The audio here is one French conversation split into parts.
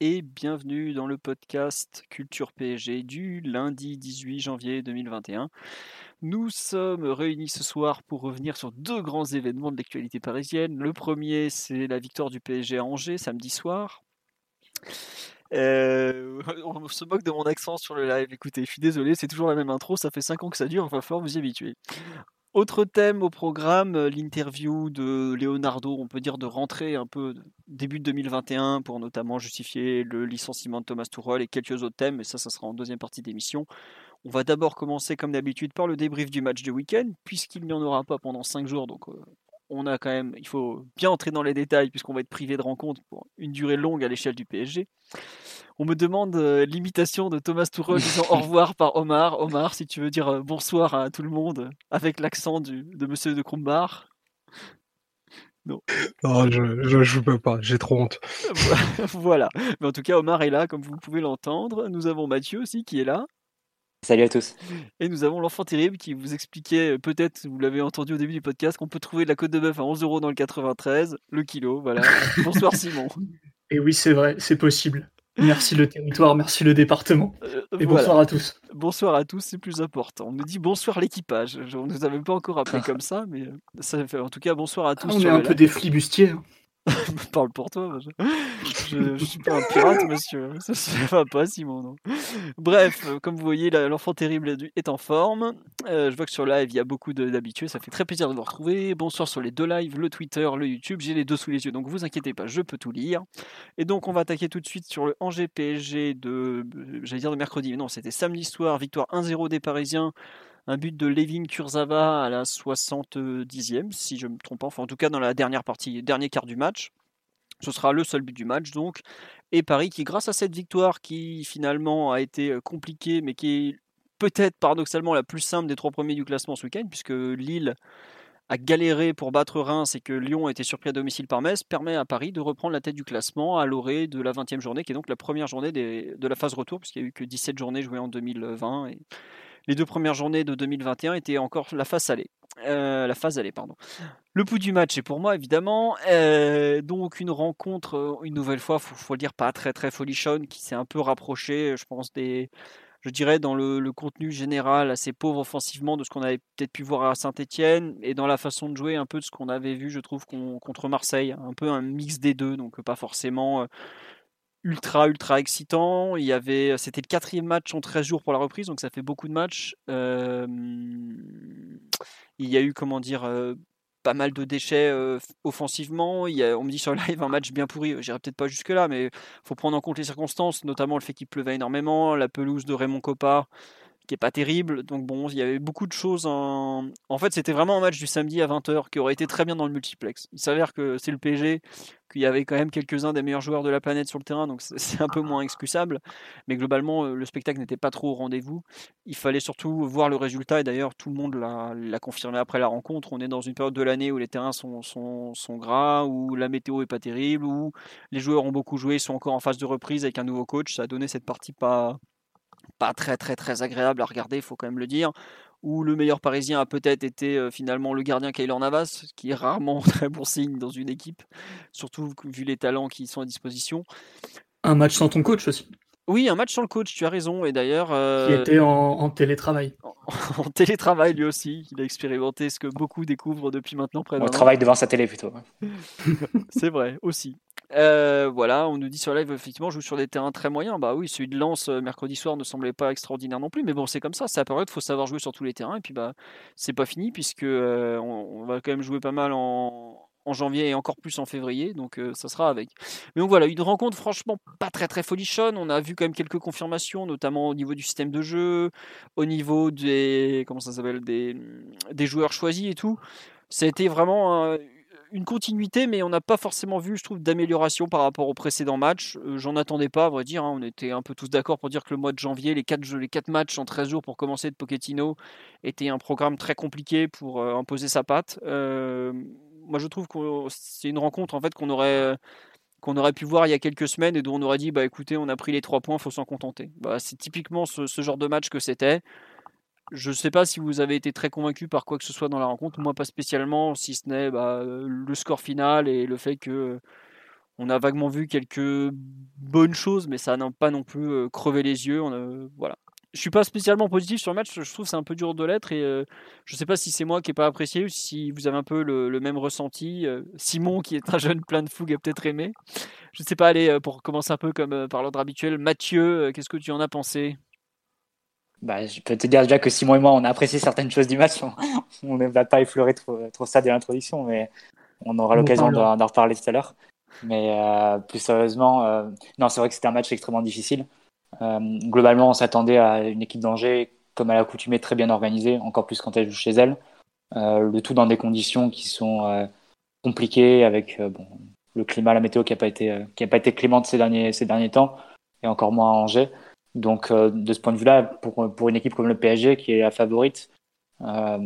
Et bienvenue dans le podcast Culture PSG du lundi 18 janvier 2021. Nous sommes réunis ce soir pour revenir sur deux grands événements de l'actualité parisienne. Le premier, c'est la victoire du PSG à Angers samedi soir. Euh, on se moque de mon accent sur le live. Écoutez, je suis désolé, c'est toujours la même intro. Ça fait 5 ans que ça dure, il va falloir vous y habituer. Autre thème au programme, euh, l'interview de Leonardo, on peut dire de rentrer un peu début de 2021 pour notamment justifier le licenciement de Thomas Tuchel et quelques autres thèmes, mais ça, ça sera en deuxième partie d'émission. On va d'abord commencer comme d'habitude par le débrief du match de week-end, puisqu'il n'y en aura pas pendant 5 jours, donc euh, on a quand même, il faut bien entrer dans les détails puisqu'on va être privé de rencontres pour une durée longue à l'échelle du PSG. On me demande euh, l'imitation de Thomas Tuchel disant au revoir par Omar. Omar, si tu veux dire euh, bonsoir à tout le monde avec l'accent de Monsieur de Krumbar. Non. non, je, je, peux pas, j'ai trop honte. voilà. Mais en tout cas, Omar est là, comme vous pouvez l'entendre. Nous avons Mathieu aussi qui est là. Salut à tous. Et nous avons l'enfant terrible qui vous expliquait, euh, peut-être, vous l'avez entendu au début du podcast, qu'on peut trouver de la côte de bœuf à 11 euros dans le 93, le kilo. Voilà. Bonsoir Simon. Et oui, c'est vrai, c'est possible. Merci le territoire, merci le département. Euh, et bonsoir à tous. Bonsoir à tous, c'est plus important. On nous dit bonsoir l'équipage. On ne nous avait pas encore appelé comme ça, mais euh, ça fait en tout cas bonsoir à tous. on est un peu des flibustiers. Hein. Parle pour toi. Je, ne suis pas un pirate, monsieur. Ça ne va pas, Simon. Non. Bref, euh, comme vous voyez, l'enfant terrible est en forme. Euh, je vois que sur live, il y a beaucoup d'habitués. Ça fait très plaisir de vous retrouver. Bonsoir sur les deux lives, le Twitter, le YouTube. J'ai les deux sous les yeux, donc vous inquiétez pas, je peux tout lire. Et donc, on va attaquer tout de suite sur le Angers PSG de, j'allais dire de mercredi, non, c'était samedi soir, victoire 1-0 des Parisiens un but de Levin Kurzava à la 70e, si je ne me trompe pas, enfin en tout cas dans la dernière partie, dernier quart du match. Ce sera le seul but du match donc. Et Paris qui, grâce à cette victoire qui finalement a été euh, compliquée, mais qui est peut-être paradoxalement la plus simple des trois premiers du classement ce week-end, puisque Lille a galéré pour battre Reims et que Lyon a été surpris à domicile par Metz, permet à Paris de reprendre la tête du classement à l'orée de la 20e journée, qui est donc la première journée de la phase retour, puisqu'il n'y a eu que 17 journées jouées en 2020. Et les deux premières journées de 2021 étaient encore la phase allée. Euh, la phase allée, pardon. Le pouls du match est pour moi évidemment euh, donc une rencontre euh, une nouvelle fois, faut, faut le dire pas très très folichonne, qui s'est un peu rapproché, je pense des, je dirais dans le, contenu général assez pauvre offensivement de ce qu'on avait peut-être pu voir à Saint-Etienne et dans la façon de jouer un peu de ce qu'on avait vu, je trouve, contre Marseille, un peu un mix des deux, donc pas forcément ultra ultra excitant. Il y avait, c'était le quatrième match en 13 jours pour la reprise, donc ça fait beaucoup de matchs. il y a eu comment dire pas mal de déchets offensivement. On me dit sur live un match bien pourri. J'irai peut-être pas jusque là, mais faut prendre en compte les circonstances, notamment le fait qu'il pleuvait énormément, la pelouse de Raymond Coppa qui est pas terrible. Donc bon, il y avait beaucoup de choses en. En fait, c'était vraiment un match du samedi à 20h qui aurait été très bien dans le multiplex. Il s'avère que c'est le PSG, qu'il y avait quand même quelques-uns des meilleurs joueurs de la planète sur le terrain, donc c'est un peu moins excusable. Mais globalement, euh, le spectacle n'était pas trop au rendez-vous. Il fallait surtout voir le résultat, et d'ailleurs, tout le monde l'a confirmé après la rencontre. On est dans une période de l'année où les terrains sont, sont, sont, gras, où la météo est pas terrible, où les joueurs ont beaucoup joué, sont encore en phase de reprise avec un nouveau coach. Ça a donné cette partie pas pas très très très agréable à regarder, il faut quand même le dire. Où le meilleur parisien a peut-être été euh, finalement le gardien Kaylor Navas, qui est rarement très bon signe dans une équipe, surtout vu les talents qui sont à disposition. Un match sans ton coach aussi. Oui, un match sans le coach, tu as raison. Et d'ailleurs. Euh, qui était en, télétravail. En, télétravail lui aussi. Il a expérimenté ce que beaucoup découvrent depuis maintenant près de. travaille devant sa télé plutôt. C'est vrai, aussi. Euh, voilà, on nous dit sur live, effectivement, joue sur des terrains très moyens. Bah oui, celui de Lens euh, mercredi soir ne semblait pas extraordinaire non plus, mais bon, c'est comme ça, c'est la période, faut savoir jouer sur tous les terrains, et puis bah, c'est pas fini, puisque euh, on, va quand même jouer pas mal en, janvier et encore plus en février, donc ça sera avec. Mais donc voilà, une rencontre franchement pas très très folichonne, on a vu quand même quelques confirmations, notamment au niveau du système de jeu, au niveau des, comment ça s'appelle, des, des joueurs choisis et tout. Ça a été vraiment une continuité, mais on n'a pas forcément vu, je trouve, d'amélioration par rapport au précédent match. Euh, j'en attendais pas, à vrai dire. Hein. On était un peu tous d'accord pour dire que le mois de janvier, les 4, jeux, les quatre matchs en 13 jours pour commencer de Pochettino était un programme très compliqué pour euh, imposer sa patte. moi, je trouve que c'est une rencontre en fait qu'on aurait aurait pu voir il y a quelques semaines et dont on aurait dit bah écoutez on a pris les trois points faut s'en contenter bah, c'est typiquement ce, genre de match que c'était je ne sais pas si vous avez été très convaincu par quoi que ce soit dans la rencontre. Moi, pas spécialement, si ce n'est bah, le score final et le fait que on a vaguement vu quelques bonnes choses, mais ça n'a pas non plus euh, crevé les yeux. On voilà. Je suis pas spécialement positif sur le match. Je trouve c'est un peu dur de l'être et euh, je ne sais pas si c'est moi qui n'ai pas apprécié ou si vous avez un peu le, même ressenti. Euh, Simon, qui est un jeune plein de fougue, a peut-être aimé. Je ne sais pas. Allez, pour commencer un peu comme par l'ordre habituel, Mathieu, qu'est-ce que tu en as pensé? Bah, je peux te dire déjà que Simon et moi, on a apprécié certaines choses du match. On ne va pas effleurer trop, trop ça dès l'introduction, mais on aura l'occasion d'en reparler tout à l'heure. Mais euh, plus sérieusement, euh, non, c'est vrai que c'était un match extrêmement difficile. Euh, globalement, on s'attendait à une équipe d'Angers, comme à l'accoutumée, très bien organisée, encore plus quand elle joue chez elle. le tout dans des conditions qui sont compliquées, avec bon, le climat, la météo qui n'a pas, été, qui a pas été clémente ces derniers, ces derniers temps, et encore moins à Angers. Donc, euh, de ce point de vue-là, pour, pour une équipe comme le PSG, qui est la favorite, euh,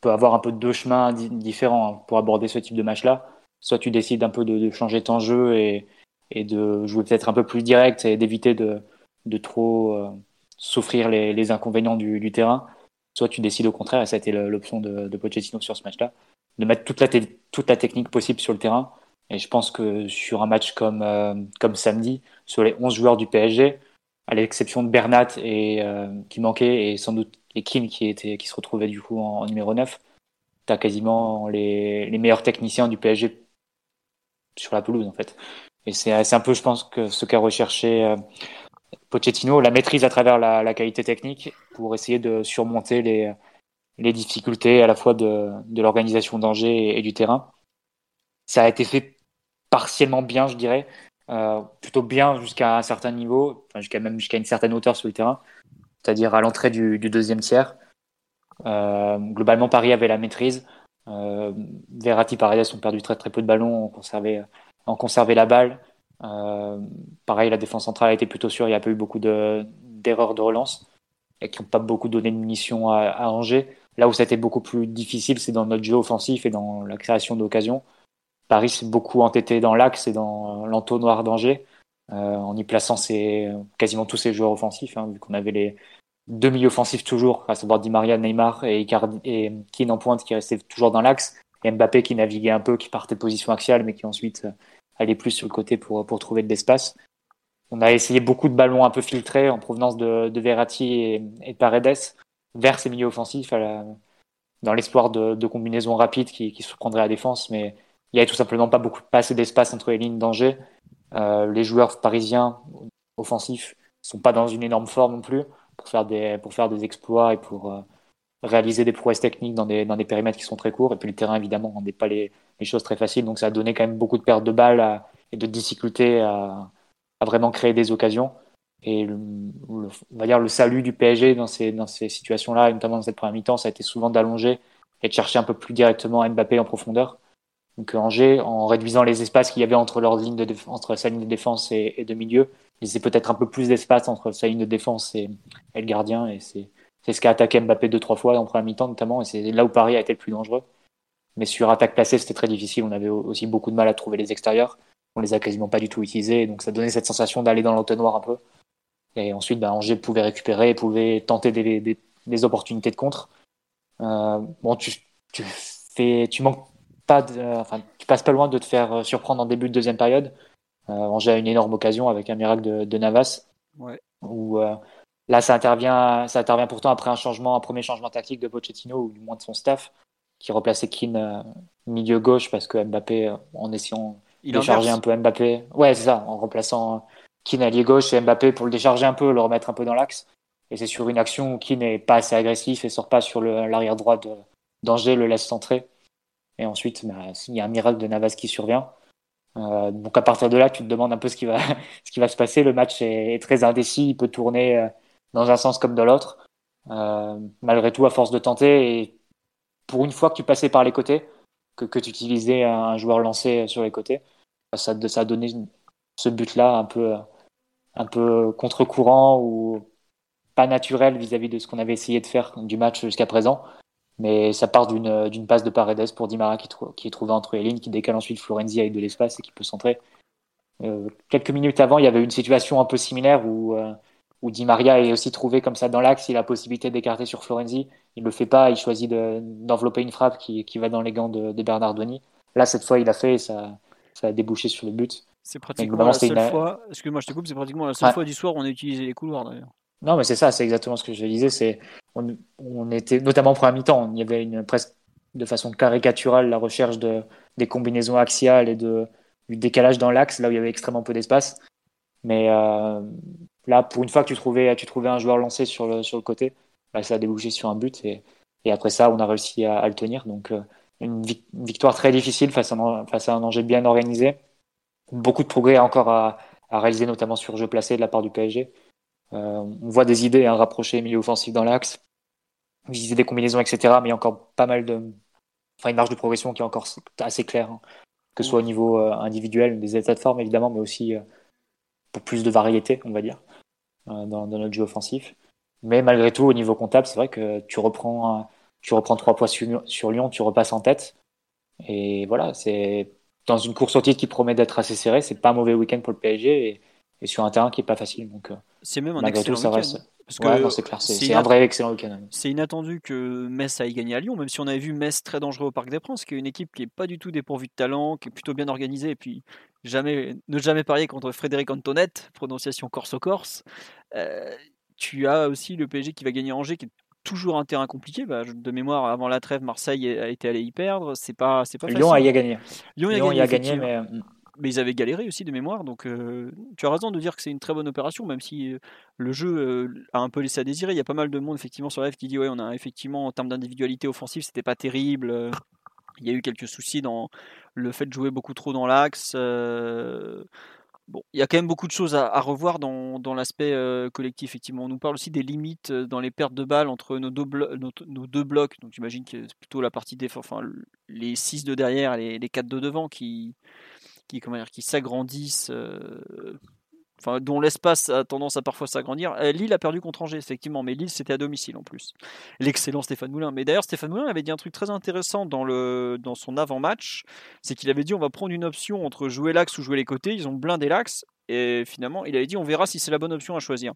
peut avoir un peu deux chemins différents hein, pour aborder ce type de match-là. Soit tu décides un peu de, de changer ton jeu et, et de jouer peut-être un peu plus direct et d'éviter de, de trop euh, souffrir les, les inconvénients du, du, terrain. Soit tu décides au contraire, et ça a été l'option de, de Pochettino sur ce match-là, de mettre toute la, toute la technique possible sur le terrain. Et je pense que sur un match comme, euh, comme samedi, sur les 11 joueurs du PSG, à l'exception de Bernat et euh, qui manquait et sans doute les Kim qui était qui se retrouvait du coup en, numéro 9 tu as quasiment les, les, meilleurs techniciens du PSG sur la pelouse en fait. Et c'est un peu je pense que ce qu'a recherché euh, Pochettino la maîtrise à travers la, la, qualité technique pour essayer de surmonter les, les difficultés à la fois de, de l'organisation d'Angers et du terrain. Ça a été fait partiellement bien je dirais euh, plutôt bien jusqu'à un certain niveau, enfin, jusqu'à même jusqu'à une certaine hauteur sur le terrain, c'est-à-dire à, l'entrée du, deuxième tiers. Euh, globalement, Paris avait la maîtrise. Euh, Verratti, Paredes ont perdu très très peu de ballons, ont conservé, ont conservé la balle. Euh, pareil, la défense centrale a été plutôt sûre, il n'y a pas eu beaucoup d'erreurs de, relance et qui n'ont pas beaucoup donné de munitions à, à Angers. Là où ça a été beaucoup plus difficile, c'est dans notre jeu offensif et dans la création d'occasions. Paris s'est beaucoup entêté dans l'axe et dans l'entonnoir d'Angers, euh, en y plaçant quasiment tous ses joueurs offensifs, hein, vu qu'on avait les deux milieux offensifs toujours, à savoir Di Maria, Neymar et, Icardi, en pointe qui restait toujours dans l'axe, et Mbappé qui naviguait un peu, qui partait de position axiale, mais qui ensuite euh, allait plus sur le côté pour, trouver de l'espace. On a essayé beaucoup de ballons un peu filtrés en provenance de, de Verratti et, et, de Paredes vers ces milieux offensifs, dans l'espoir de, de, combinaisons rapides qui, qui surprendraient la défense, mais il y avait tout simplement pas beaucoup, pas assez d'espace entre les lignes d'Angers. Euh, les joueurs parisiens offensifs sont pas dans une énorme forme non plus pour faire des, pour faire des exploits et pour euh, réaliser des prouesses techniques dans des, dans des périmètres qui sont très courts. Et puis le terrain, évidemment, rendait pas les, les choses très faciles. Donc ça a donné quand même beaucoup de pertes de balles et de difficultés à, à, vraiment créer des occasions. Et le, on va dire le salut du PSG dans ces, dans ces situations-là, notamment dans cette première mi-temps, ça a été souvent d'allonger et de chercher un peu plus directement Mbappé en profondeur. Donc Angers, en réduisant les espaces qu'il y avait entre, leur ligne de entre sa ligne de défense et, de milieu, laissait peut-être un peu plus d'espace entre sa ligne de défense et, le gardien. Et c'est ce qu'a attaqué Mbappé deux, trois fois en première mi-temps notamment. Et c'est là où Paris a été le plus dangereux. Mais sur attaque placée, c'était très difficile. On avait aussi beaucoup de mal à trouver les extérieurs. On les a quasiment pas du tout utilisés. Donc ça donnait cette sensation d'aller dans l'entonnoir un peu. Et ensuite, bah, Angers pouvait récupérer, pouvait tenter des, opportunités de contre. Euh, bon, tu, fais, tu manques pas enfin, tu passes pas loin de te faire euh, surprendre en début de deuxième période. Euh, Angers a une énorme occasion avec un miracle de, de Navas. Ouais. Où, euh, là, ça intervient, ça intervient pourtant après un changement, un premier changement tactique de Pochettino ou du moins de son staff, qui replaçait Keane milieu gauche parce que Mbappé, en essayant de décharger un peu Mbappé, ouais, c'est ça, en remplaçant Keane allié gauche et Mbappé pour le décharger un peu, le remettre un peu dans l'axe. Et c'est sur une action où Keane n'est pas assez agressif et sort pas sur l'arrière droit d'Angers, le laisse centrer. Et ensuite, bah, il y a un miracle de Navas qui survient. Euh, donc à partir de là, tu te demandes un peu ce qui va, ce qui va se passer. Le match est, très indécis, il peut tourner euh, dans un sens comme dans l'autre. Euh, malgré tout, à force de tenter, et pour une fois que tu passais par les côtés, que, tu utilisais un joueur lancé sur les côtés. Ça, ça a donné ce but-là un peu, un peu contre-courant ou pas naturel vis-à-vis de ce qu'on avait essayé de faire du match jusqu'à présent. Mais ça part d'une passe de Paredes pour Dimara qui, qui est trouvé entre les lignes, qui décale ensuite Florenzi avec de l'espace et qui peut centrer. Euh, quelques minutes avant, il y avait une situation un peu similaire où, euh, où Di Maria est aussi trouvé comme ça dans l'axe. Il a la possibilité d'écarter sur Florenzi. Il ne le fait pas. Il choisit d'envelopper une frappe qui, qui, va dans les gants de, de Bernardoni. Là, cette fois, il a fait et ça, ça a débouché sur le but. C'est pratiquement la seule fois. Excuse-moi, je te coupe. C'est pratiquement la seule fois du soir où on a utilisé les couloirs d'ailleurs. Non, mais c'est ça. C'est exactement ce que je disais. C'est on, on, était notamment pour un mi-temps. Il y avait une presque de façon caricaturale la recherche de des combinaisons axiales et de du décalage dans l'axe, là où il y avait extrêmement peu d'espace. Mais euh, là, pour une fois que tu trouvais, tu trouvais un joueur lancé sur le, sur le côté, bah, ça a débouché sur un but. Et, et après ça, on a réussi à, à le tenir. Donc, euh, une, victoire très difficile face à, un, face à un Angers bien organisé. Beaucoup de progrès encore à, à, réaliser, notamment sur jeu placé de la part du PSG. Euh, on voit des idées hein, rapprocher milieu offensif dans l'axe, viser des combinaisons, etc. Mais il y a encore pas mal de. Enfin, une marge de progression qui est encore assez claire. Hein que ce soit au niveau euh, individuel, des états de forme évidemment, mais aussi euh, pour plus de variété, on va dire, dans, notre jeu offensif. Mais malgré tout, au niveau comptable, c'est vrai que tu reprends, tu reprends trois points sur, Lyon, tu repasses en tête. Et voilà, c'est dans une course au titre qui promet d'être assez serrée, c'est pas un mauvais week-end pour le PSG et, sur un terrain qui est pas facile. Donc, c'est même un excellent tout, ça reste. c'est clair, c'est un vrai excellent week-end. C'est inattendu que Metz aille gagner à Lyon, même si on avait vu Metz très dangereux au Parc des Princes, qui est une équipe qui est pas du tout dépourvue de talent, qui est plutôt bien organisée, et puis jamais, ne jamais parier contre Frédéric Antoinette, prononciation corse-corse. Euh, tu as aussi le PSG qui va gagner Angers, qui est toujours un terrain compliqué. Bah, de mémoire, avant la trêve, Marseille a été allé y perdre. C'est pas, c'est pas Lyon a y a gagné. Lyon, y a gagné, mais mais ils avaient galéré aussi de mémoire. Donc euh, tu as raison de dire que c'est une très bonne opération, même si euh, le jeu euh, a un peu laissé à désirer. Il y a pas mal de monde effectivement sur la qui dit ouais, on a effectivement en termes d'individualité offensive, c'était pas terrible. Il y a eu quelques soucis dans le fait de jouer beaucoup trop dans l'axe. Bon, il y a quand même beaucoup de choses à, revoir dans, dans l'aspect collectif. Effectivement, on nous parle aussi des limites dans les pertes de balles entre nos deux, blocs. Donc, j'imagine que c'est plutôt la partie défense, enfin les 6 de derrière et les 4 de devant qui, qui, comment dire, qui s'agrandissent, euh, enfin, dont l'espace a tendance à parfois s'agrandir. Euh, Lille a perdu contre Angers, effectivement, mais Lille c'était à domicile en plus. L'excellent Stéphane Moulin. Mais d'ailleurs, Stéphane Moulin avait dit un truc très intéressant dans, le, dans son avant-match, c'est qu'il avait dit on va prendre une option entre jouer l'axe ou jouer les côtés. Ils ont blindé l'axe. Et finalement, il avait dit on verra si c'est la bonne option à choisir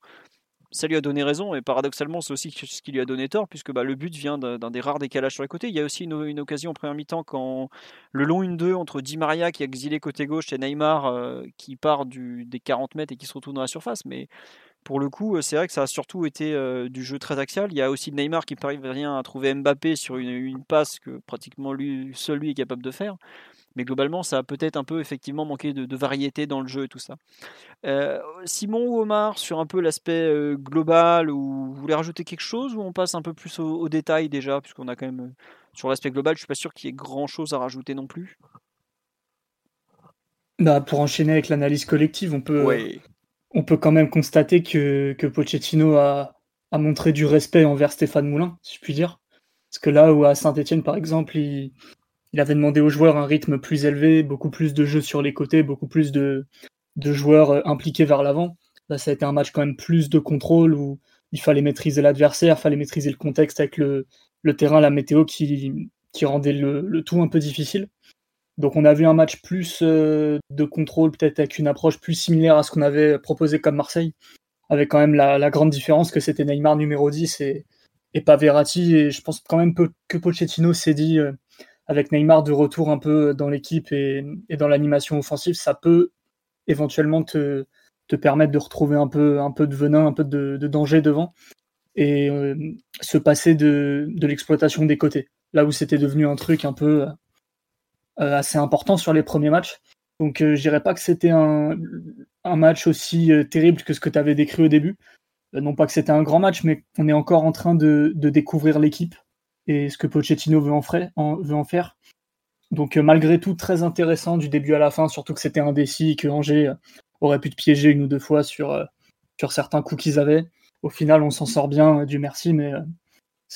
ça lui a donné raison, et paradoxalement, c'est aussi ce qui lui a donné tort, puisque bah, le but vient d'un des rares décalages sur les côtés. Il y a aussi une, occasion en première mi-temps quand le long 1-2 entre Di Maria qui a exilé côté gauche et Neymar euh, qui part des 40 mètres et qui se retrouve dans la surface. Mais pour le coup, c'est vrai que ça a surtout été euh, du jeu très axial. Il y a aussi Neymar qui parvient à trouver Mbappé sur une, une passe que pratiquement lui, seul lui est capable de faire. Mais globalement, ça a peut-être un peu effectivement manqué de, variété dans le jeu et tout ça. Euh, Simon ou Omar, sur un peu l'aspect euh, global, ou vous voulez rajouter quelque chose ou on passe un peu plus au, détail déjà, puisqu'on a quand même, euh, sur l'aspect global, je suis pas sûr qu'il y ait grand-chose à rajouter non plus. Bah, pour enchaîner avec l'analyse collective, on peut, on peut quand même constater que, que Pochettino a, a montré du respect envers Stéphane Moulin, si je puis dire. Parce que là où à Saint-Etienne, par exemple, il, il avait demandé aux joueurs un rythme plus élevé, beaucoup plus de jeux sur les côtés, beaucoup plus de, joueurs euh, impliqués vers l'avant. Là, ça a été un match quand même plus de contrôle où il fallait maîtriser l'adversaire, il fallait maîtriser le contexte avec le, terrain, la météo qui, rendait le, tout un peu difficile. Donc on a vu un match plus euh, de contrôle, peut-être avec une approche plus similaire à ce qu'on avait proposé comme Marseille, avec quand même la, grande différence que c'était Neymar numéro 10 et, et pas Verratti. Et je pense quand même que Pochettino s'est dit, euh, avec Neymar de retour un peu dans l'équipe et, dans l'animation offensive, ça peut éventuellement te, permettre de retrouver un peu, un peu de venin, un peu de, danger devant et euh, se passer de, l'exploitation des côtés. Là où c'était devenu un truc un peu euh, assez important sur les premiers matchs. Donc euh, je dirais pas que c'était un, match aussi terrible que ce que tu avais décrit au début. non pas que c'était un grand match, mais on est encore en train de découvrir l'équipe et ce que Pochettino veut en, veut en faire. Donc euh, malgré tout, très intéressant du début à la fin, surtout que c'était indécis, que Angers euh, aurait pu te piéger une ou deux fois sur, euh, sur certains coups qu'ils avaient. Au final, on s'en sort bien, du merci, mais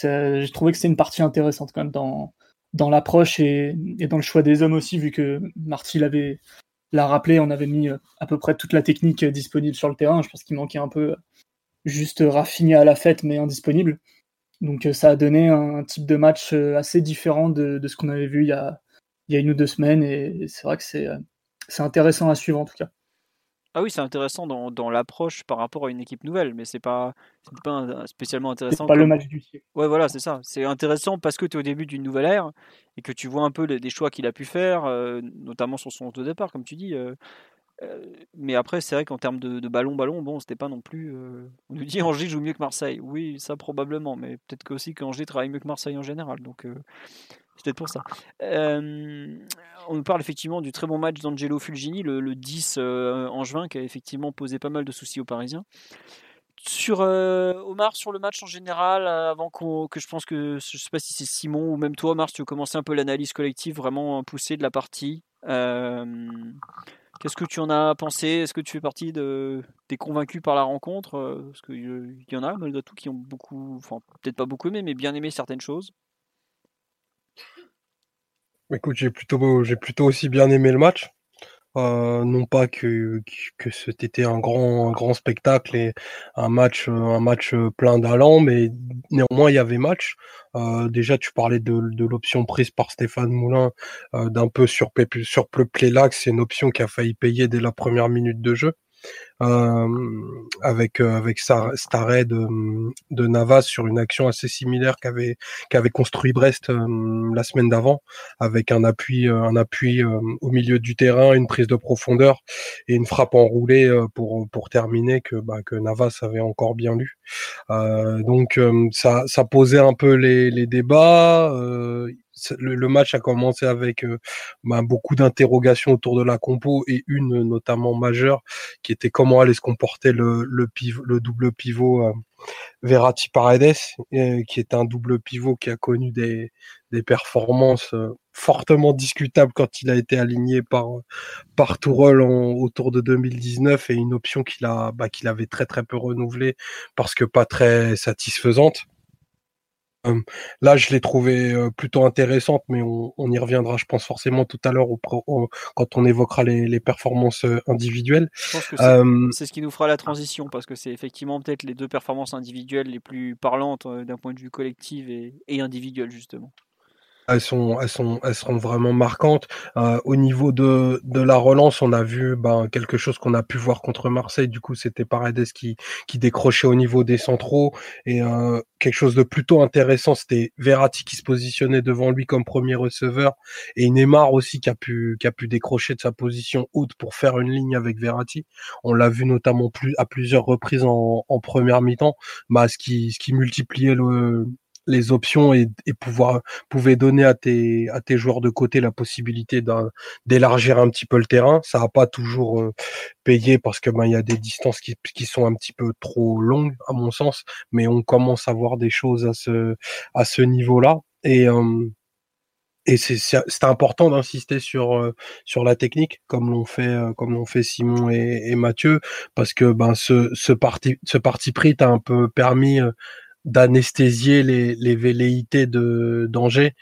j'ai trouvé que c'était une partie intéressante quand même dans, dans l'approche et, dans le choix des hommes aussi, vu que Marty l'avait l'a rappelé, on avait mis à peu près toute la technique disponible sur le terrain. Je pense qu'il manquait un peu juste raffiné à la fête, mais indisponible. Donc ça a donné un, type de match assez différent de, ce qu'on avait vu il y, a, il y a une ou deux semaines, et c'est vrai que c'est intéressant à suivre en tout cas. Ah oui, c'est intéressant dans, dans l'approche par rapport à une équipe nouvelle, mais c'est pas, pas spécialement intéressant. C'est pas le match du siècle. Ouais, voilà, c'est ça. C'est intéressant parce que tu es au début d'une nouvelle ère et que tu vois un peu les, des choix qu'il a pu faire, euh, notamment sur son de départ, comme tu dis. Euh, euh, mais après, c'est vrai qu'en termes de, de, ballon, ballon, bon, c'était pas non plus. on nous dit Angers joue mieux que Marseille. Oui, ça probablement, mais peut-être qu'aussi qu'Angers travaille mieux que Marseille en général. Donc, c'est peut-être pour ça. on nous parle effectivement du très bon match d'Angelo Fulgini, le, 10 en juin, qui a effectivement posé pas mal de soucis aux Parisiens. Sur Omar, sur le match en général, avant que je pense que je sais pas si c'est Simon ou même toi, Omar, tu veux commencer un peu l'analyse collective vraiment poussée de la partie. Qu'est-ce que tu en as pensé? Est-ce que tu fais partie de, des convaincus par la rencontre? Parce qu'il y en a malgré tout qui ont beaucoup, enfin peut-être pas beaucoup aimé, mais bien aimé certaines choses. Écoute, j'ai plutôt, j'ai plutôt aussi bien aimé le match. Euh, non pas que, que c'était un grand, grand spectacle et un match, un match plein d'allant, mais néanmoins il y avait match. Euh, déjà, tu parlais de, l'option prise par Stéphane Moulin euh, d'un peu sur, sur c'est une option qui a failli payer dès la première minute de jeu. Euh, avec euh, avec cet arrêt de, de Navas sur une action assez similaire qu'avait qu'avait construit Brest euh, la semaine d'avant, avec un appui un appui au milieu du terrain, une prise de profondeur et une frappe enroulée pour pour terminer que bah, que Navas avait encore bien lu. donc ça ça posait un peu les les débats le, match a commencé avec euh, bah, beaucoup d'interrogations autour de la compo et une notamment majeure qui était comment allait se comporter le, le, le double pivot euh, Verratti Paredes, euh, qui est un double pivot qui a connu des, performances fortement discutables quand il a été aligné par par Tourelle autour de 2019 et une option qu'il bah, qu'il avait très très peu renouvelée parce que pas très satisfaisante là, je l'ai trouvé plutôt intéressante, mais on, y reviendra, je pense forcément tout à l'heure quand on évoquera les, performances individuelles. Je pense que c'est ce qui nous fera la transition, parce que c'est effectivement peut-être les deux performances individuelles les plus parlantes d'un point de vue collectif et, et individuel, justement elles sont, elles sont, elles seront vraiment marquantes. Euh, au niveau de, de la relance, on a vu ben, quelque chose qu'on a pu voir contre Marseille. Du coup, c'était Paredes qui, qui décrochait au niveau des centraux et euh, quelque chose de plutôt intéressant, c'était Verratti qui se positionnait devant lui comme premier receveur et Neymar aussi qui a pu, qui a pu décrocher de sa position haute pour faire une ligne avec Verratti. On l'a vu notamment plus à plusieurs reprises en, en première mi-temps, bah, ce qui, ce qui multipliait le les options et, pouvoir pouvait donner à tes à tes joueurs de côté la possibilité d'élargir un petit peu le terrain. Ça n'a pas toujours euh, payé parce que ben il y a des distances qui, qui sont un petit peu trop longues à mon sens, mais on commence à voir des choses à ce à ce niveau-là et et c'est important d'insister sur euh, sur la technique comme l'ont fait euh, comme l'ont fait Simon et, et, Mathieu parce que ben ce ce parti ce parti pris t'a un peu permis d'anesthésier les, velléités de d'Angers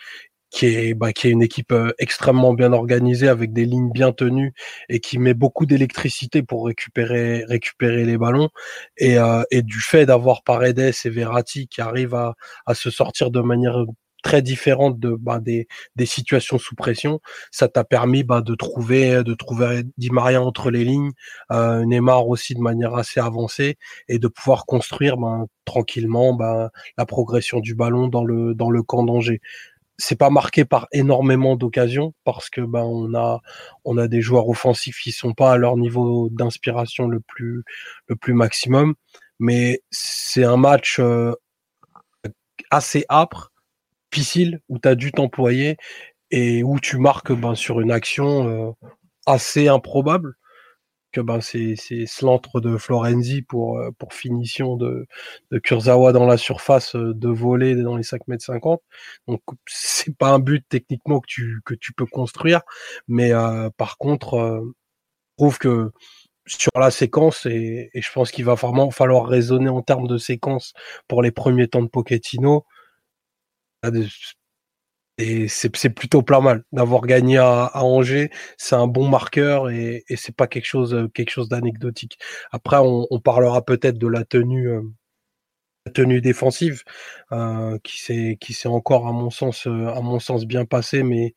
qui est bah, qui est une équipe euh, extrêmement bien organisée avec des lignes bien tenues et qui met beaucoup d'électricité pour récupérer récupérer les ballons. Et, euh, du fait d'avoir Paredes et Verratti qui arrivent à se sortir de manière très différente de bah, des, des situations sous pression. Ça t'a permis bah, de trouver de trouver Di Maria entre les lignes, euh, Neymar aussi de manière assez avancée et de pouvoir construire ben, tranquillement ben, la progression du ballon dans le dans le camp d'Angers c'est pas marqué par énormément d'occasions parce que ben on a on a des joueurs offensifs qui sont pas à leur niveau d'inspiration le plus le plus maximum mais c'est un match euh, assez âpre difficile où tu as dû t'employer et où tu marques ben, sur une action euh, assez improbable que ben c'est l'entre de Florenzi pour euh, finition de Kurzawa dans la surface euh, de voler dans les 5 mètres 50 donc c'est pas un but techniquement que tu que tu peux construire mais par contre je trouve que sur la séquence et, et je pense qu'il va vraiment falloir raisonner en termes de séquence pour les premiers temps de Pochettino Et c'est plutôt pas mal d'avoir gagné à, Angers. C'est un bon marqueur et, c'est pas quelque chose, chose d'anecdotique. Après, on, parlera peut-être de la tenue, euh, la tenue défensive euh, qui s'est, encore à mon sens, euh, à mon sens bien passée, mais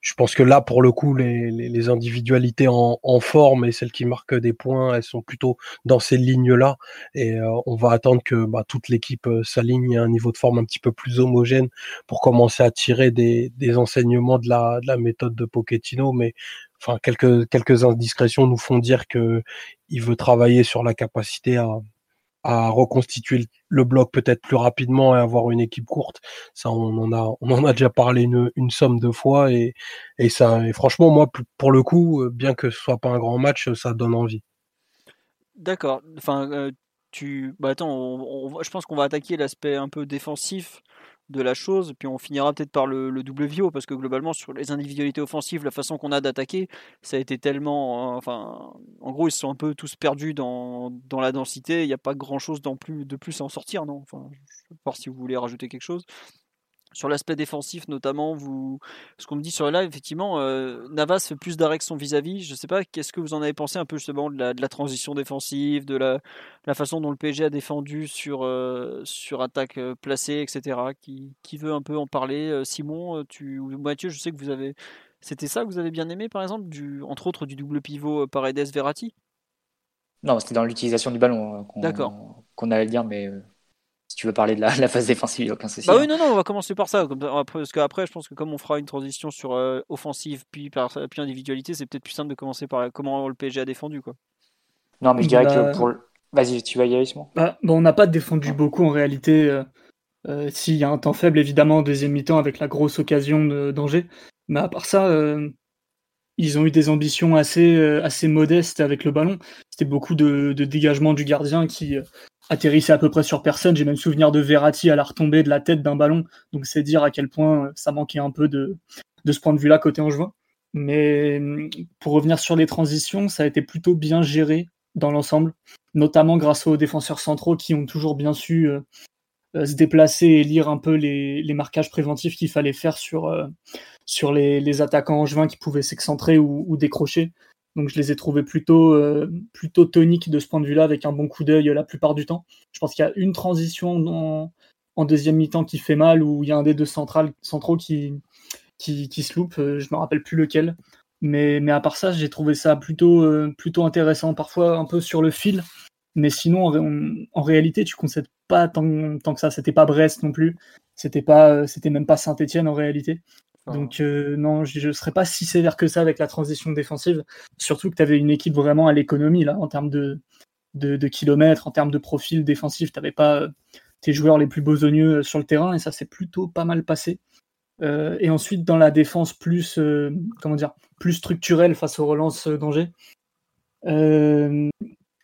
je pense que là, pour le coup, les, individualités en, forme et celles qui marquent des points, elles sont plutôt dans ces lignes-là. Et euh, on va attendre que bah, toute l'équipe euh, s'aligne à un niveau de forme un petit peu plus homogène pour commencer à tirer des, enseignements de la, de la méthode de Pochettino. Mais enfin, quelques, quelques indiscrétions nous font dire que il veut travailler sur la capacité à, reconstituer le bloc peut-être plus rapidement et avoir une équipe courte. Ça, on en a, déjà parlé une, somme de fois et, ça, franchement, moi, pour le coup, bien que ce soit pas un grand match, ça donne envie. D'accord. Enfin, euh, tu, bah je pense qu'on va attaquer l'aspect un peu défensif de la chose, puis on finira peut-être par le, le double VO, parce que globalement, sur les individualités offensives, la façon qu'on a d'attaquer, ça a été tellement. Enfin, en gros, ils se sont un peu tous perdus dans, la densité, il n'y a pas grand-chose de plus à en sortir, non? Enfin, je sais pas si vous voulez rajouter quelque chose. Sur l'aspect défensif, notamment, vous, ce qu'on me dit sur le live, effectivement, euh, Navas fait plus d'arrêts que son vis-à-vis. Je ne sais pas, qu'est-ce que vous en avez pensé un peu justement de la, de la transition défensive, de la, la, façon dont le PSG a défendu sur, euh, sur attaque euh, placée, etc. Qui, qui, veut un peu en parler? Simon, tu, ou Mathieu, je sais que vous avez. C'était ça que vous avez bien aimé, par exemple, du, entre autres du double pivot Paredes-Verratti Non, c'était dans l'utilisation du ballon qu'on qu'on allait dire, mais si tu veux parler de la, phase défensive, il n'y a aucun souci. Bah oui, hein. non, non, on va commencer par ça. parce qu'après, je pense que comme on fera une transition sur euh, offensive puis, par, puis individualité, c'est peut-être plus simple de commencer par comment le PSG a défendu. Quoi. Non, mais je dirais que bah, pour. Vas-y, tu vas y aller, Simon. Bah, bon, on n'a pas défendu beaucoup en réalité. Euh, euh, s'il y a un temps faible, évidemment, en deuxième mi-temps avec la grosse occasion d'Angers. Mais à part ça, ils ont eu des ambitions assez, assez modestes avec le ballon. C'était beaucoup de, de, dégagement du gardien qui atterrissait à peu près sur personne. J'ai même souvenir de Verratti à la retombée de la tête d'un ballon. Donc c'est dire à quel point euh, ça manquait un peu de, ce point de vue-là côté Angevin. Mais mm, pour revenir sur les transitions, ça a été plutôt bien géré dans l'ensemble, notamment grâce aux défenseurs centraux qui ont toujours bien su euh, euh, se déplacer et lire un peu les marquages préventifs qu'il fallait faire sur, sur les, les, attaquants angevins qui pouvaient s'excentrer ou, décrocher. Donc je les ai trouvés plutôt, euh, plutôt toniques de ce point de vue-là, avec un bon coup d'œil la plupart du temps. Je pense qu'il y a une transition en, deuxième mi-temps qui fait mal, où il y a un des deux centrales, centraux qui, qui, qui se loupe, euh, je me rappelle plus lequel. Mais, mais à part ça, j'ai trouvé ça plutôt, euh, plutôt intéressant, parfois un peu sur le fil. Mais sinon, en, en réalité, tu concèdes pas tant, tant que ça. C'était pas Brest non plus. C'était pas, c'était même pas Saint-Etienne en réalité. Donc euh, non, je ne serais pas si sévère que ça avec la transition défensive, surtout que tu avais une équipe vraiment à l'économie là en termes de, kilomètres, en termes de profil défensif, tu n'avais pas euh, tes joueurs les plus besogneux euh, sur le terrain et ça s'est plutôt pas mal passé. et ensuite dans la défense plus comment dire plus structurelle face aux relances d'Angers,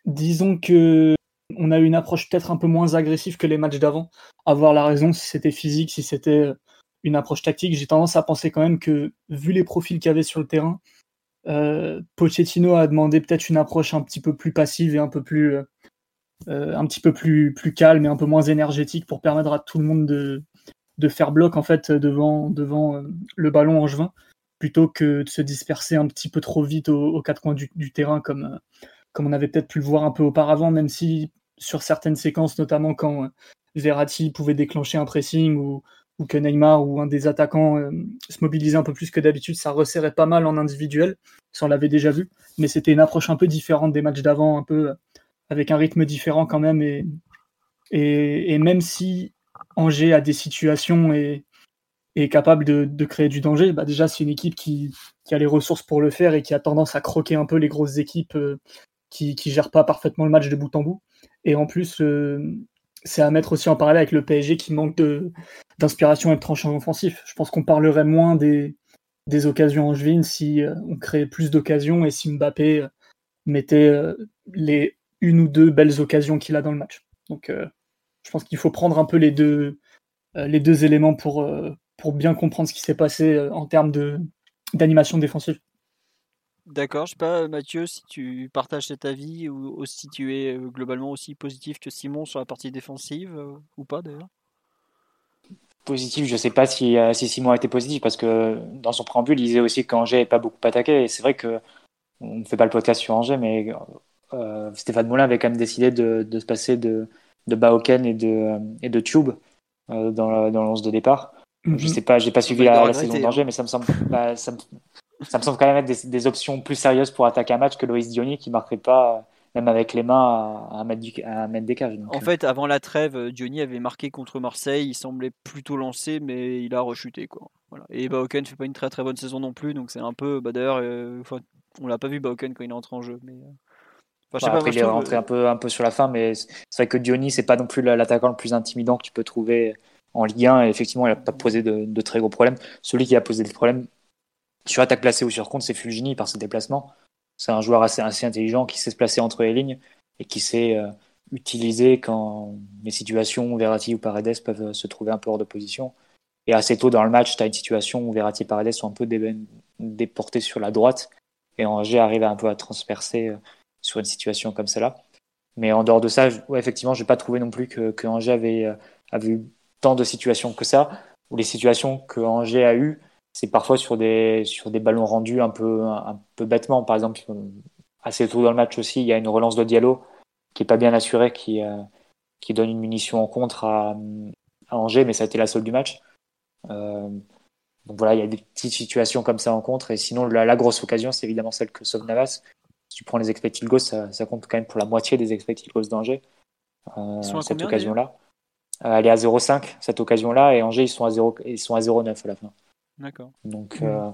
disons que on a eu une approche peut-être un peu moins agressive que les matchs d'avant. Avoir la raison si c'était physique, si c'était une approche tactique. J'ai tendance à penser quand même que, vu les profils qu'il y avait sur le terrain, euh, Pochettino a demandé peut-être une approche un petit peu plus passive et un peu plus, euh, euh, un petit peu plus, calme et un peu moins énergétique pour permettre à tout le monde de, faire bloc en fait devant, devant le ballon en juin, plutôt que de se disperser un petit peu trop vite aux, quatre coins du, terrain comme, comme on avait peut-être pu le voir un peu auparavant, même si sur certaines séquences, notamment quand Verratti pouvait déclencher un pressing ou, ou que Neymar ou un des attaquants euh, se mobilisait un peu plus que d'habitude, ça resserrait pas mal en individuel, ça on l'avait déjà vu, mais c'était une approche un peu différente des matchs d'avant, un peu euh, avec un rythme différent quand même, et, même si Angers a des situations et est capable de, créer du danger, bah déjà c'est une équipe qui, a les ressources pour le faire et qui a tendance à croquer un peu les grosses équipes euh, qui, qui gèrent pas parfaitement le match de bout en bout. Et en plus, c'est à mettre aussi en parallèle avec le PSG qui manque d'inspiration et de tranchant offensif. Je pense qu'on parlerait moins des, des occasions angevines si euh, on créait plus d'occasions et si Mbappé euh, mettait euh, les une ou deux belles occasions qu'il a dans le match. Donc je pense qu'il faut prendre un peu les deux, éléments pour bien comprendre ce qui s'est passé en termes d'animation défensive. D'accord, je sais pas, Mathieu, si tu partages cet avis ou, si tu es euh, globalement aussi positif que Simon sur la partie défensive euh, ou pas d'ailleurs? Positif, je sais pas si, si Simon a été positif parce que dans son préambule, il disait aussi qu'Angers n'avait pas beaucoup attaqué. Et c'est vrai que on ne fait pas le podcast sur Angers, mais Stéphane Moulin avait quand même décidé de, de se passer de, de Baoken et de, et de Tube dans, dans l'once de départ. Je Je mhm. sais pas, j'ai pas suivi la, saison d'Angers, hein. mais ça me semble, bah, ça, me, ça me, semble quand même être des, des, options plus sérieuses pour attaquer un match que Loïs Diony qui marquerait pas, même avec les mains, à, mettre, des cages. en euh. fait, avant la trêve, Diony avait marqué contre Marseille. Il semblait plutôt lancé, mais il a rechuté. Quoi. Voilà. Et Baoken ne fait pas une très très bonne saison non plus, donc c'est un peu. Bah, D'ailleurs, euh, on l'a pas vu Baoken quand il est entré en jeu. Mais... Euh, enfin, après, il est rentré un, peu, un peu sur la fin, mais c'est vrai que Diony, c'est pas non plus l'attaquant le plus intimidant que tu peux trouver en Ligue 1. Et effectivement, il n'a pas posé de, très gros problèmes. Celui qui a posé des problèmes sur attaque placée ou sur compte, c'est Fulgini par ses déplacements. C'est un joueur assez, assez intelligent qui sait se placer entre les lignes et qui sait euh, utiliser quand les situations où Verratti ou Paredes peuvent euh, se trouver un peu hors de position. Et assez tôt dans le match, tu as une situation où Verratti et Paredes sont un peu déportés sur la droite et Angers arrive un peu à transpercer euh, sur une situation comme celle-là. Mais en dehors de ça, effectivement, je n'ai pas trouvé non plus que, que Angers avait, avait eu tant de situations que ça, ou les situations que Angers a eues, c'est parfois sur des, sur des ballons rendus un peu, un peu bêtement. Par exemple, assez tôt dans le match aussi, il y a une relance de Diallo qui est pas bien assurée, qui, euh, qui donne une munition en contre à, Angers, mais ça a été la seule du match. Euh, donc voilà, il y a des petites situations comme ça en contre. Et sinon, la, grosse occasion, c'est évidemment celle que sauve Navas. Si tu prends les expected goals, ça, ça, compte quand même pour la moitié des expected goals d'Angers. Euh, cette occasion-là. Elle est à 0,5 cette occasion-là et Angers ils sont à 0 ils sont à 0,9 à la fin. D'accord. Donc euh,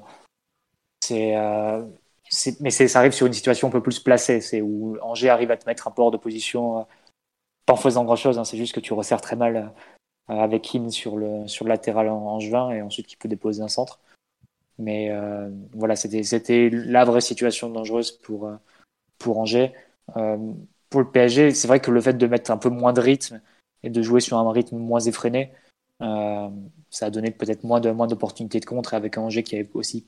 euh, c'est mais ça arrive sur une situation un peu plus placée, c'est où Angers arrive à te mettre un peu hors de position, pas en faisant grand chose, hein, c'est juste que tu resserres très mal avec Kim sur le sur le latéral en, juin et ensuite qui peut déposer un centre. Mais voilà, c'était c'était la vraie situation dangereuse pour pour Angers. pour le PSG, c'est vrai que le fait de mettre un peu moins de rythme et de jouer sur un rythme moins effréné. Euh, ça a donné peut-être moins de moins d'opportunités de contre avec Angers qui avait aussi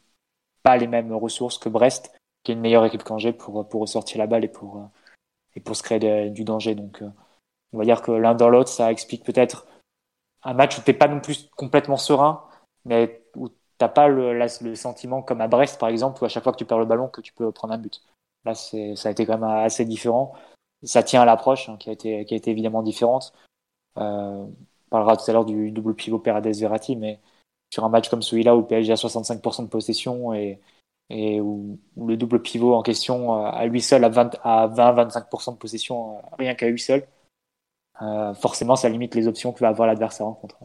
pas les mêmes ressources que Brest, qui est une meilleure équipe qu'Angers pour pour ressortir la balle et pour et pour se créer du danger. Donc euh, on va dire que l'un dans l'autre, ça explique peut-être un match où t'es pas non plus complètement serein, mais où t'as pas le, le sentiment comme à Brest par exemple, où à chaque fois que tu perds le ballon que tu peux prendre un but. Là, ça a été quand même assez différent. Ça tient à l'approche hein, qui a été qui a été évidemment différente. Euh, parlera tout à l'heure du double pivot Paredes-Verratti, mais sur un match comme celui-là où PSG a 65% de possession et, où, le double pivot en question euh, à lui seul a 20-25% de possession euh, rien qu'à lui seul, forcément ça limite les options que va avoir l'adversaire en contre.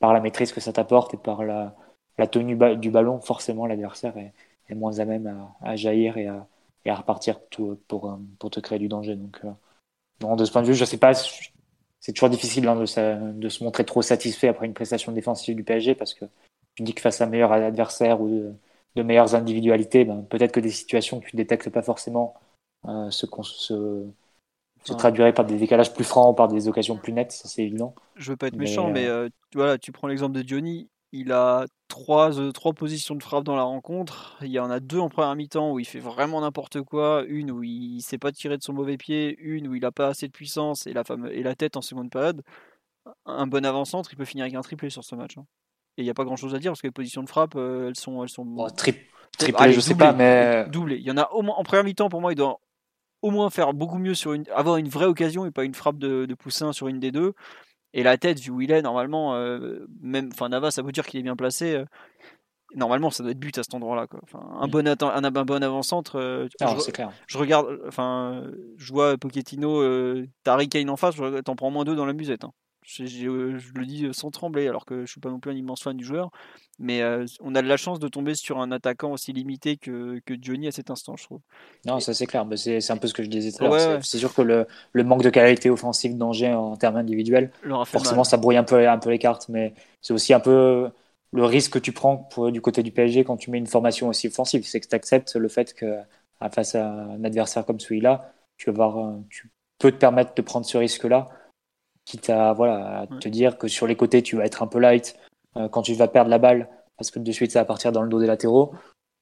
Par la maîtrise que ça t'apporte et par la, tenue du ballon, forcément l'adversaire est, moins à même à, jaillir et à, à repartir pour, te créer du danger. De ce point de vue, je ne sais pas c'est toujours difficile hein, de, de, se montrer trop satisfait après une prestation défensive du PSG parce que tu dis que face à un meilleur adversaire ou de, meilleures individualités, ben, peut-être que des situations que tu détectes pas forcément euh, se, se, se traduiraient par des décalages plus francs, par des occasions plus nettes, ça c'est évident. Je veux pas être méchant, mais euh, euh, voilà, tu prends l'exemple de Diony, il a trois, trois positions de frappe dans la rencontre. Il y en a deux en première mi-temps où il fait vraiment n'importe quoi. Une où il ne sait pas tirer de son mauvais pied. Une où il n'a pas assez de puissance et la, et la tête en seconde période. Un bon avant-centre, il peut finir avec un triplé sur ce match. Hein. Et il n'y a pas grand-chose à dire parce que les positions de frappe, elles sont... Elles sont... triplé, je sais pas, mais... Doublé. Il y en a au moins, en première mi-temps, pour moi, il doit au moins faire beaucoup mieux sur une... avoir une vraie occasion et pas une frappe de, de poussin sur une des deux. Et la tête, vu où il est, normalement, euh, même, enfin Navas, ça veut dire qu'il est bien placé. Euh, normalement, ça doit être but à cet endroit-là. Enfin, un, mm. bon un, un, bon avant-centre. Euh, je, clair. je regarde, enfin, je vois Pochettino, Tariq Kane en face, t'en prends moins deux dans la musette. Hein. Euh, je, le dis sans trembler, alors que je suis pas non plus un immense fan du joueur. Mais euh, on a de la chance de tomber sur un attaquant aussi limité que, que Johnny à cet instant, je trouve. Non, ça c'est clair. C'est un peu ce que je disais tout à l'heure. c'est sûr que le, le, manque de qualité offensive d'Angers en termes individuels, forcément, ça brouille un peu, un peu les cartes. Mais c'est aussi un peu le risque que tu prends pour, du côté du PSG quand tu mets une formation aussi offensive. C'est que tu acceptes le fait que face à un adversaire comme celui-là, tu, vas voir, tu peux te permettre de prendre ce risque-là quitte à, voilà, te dire que sur les côtés, tu vas être un peu light euh, quand tu vas perdre la balle, parce que de suite, ça va partir dans le dos des latéraux,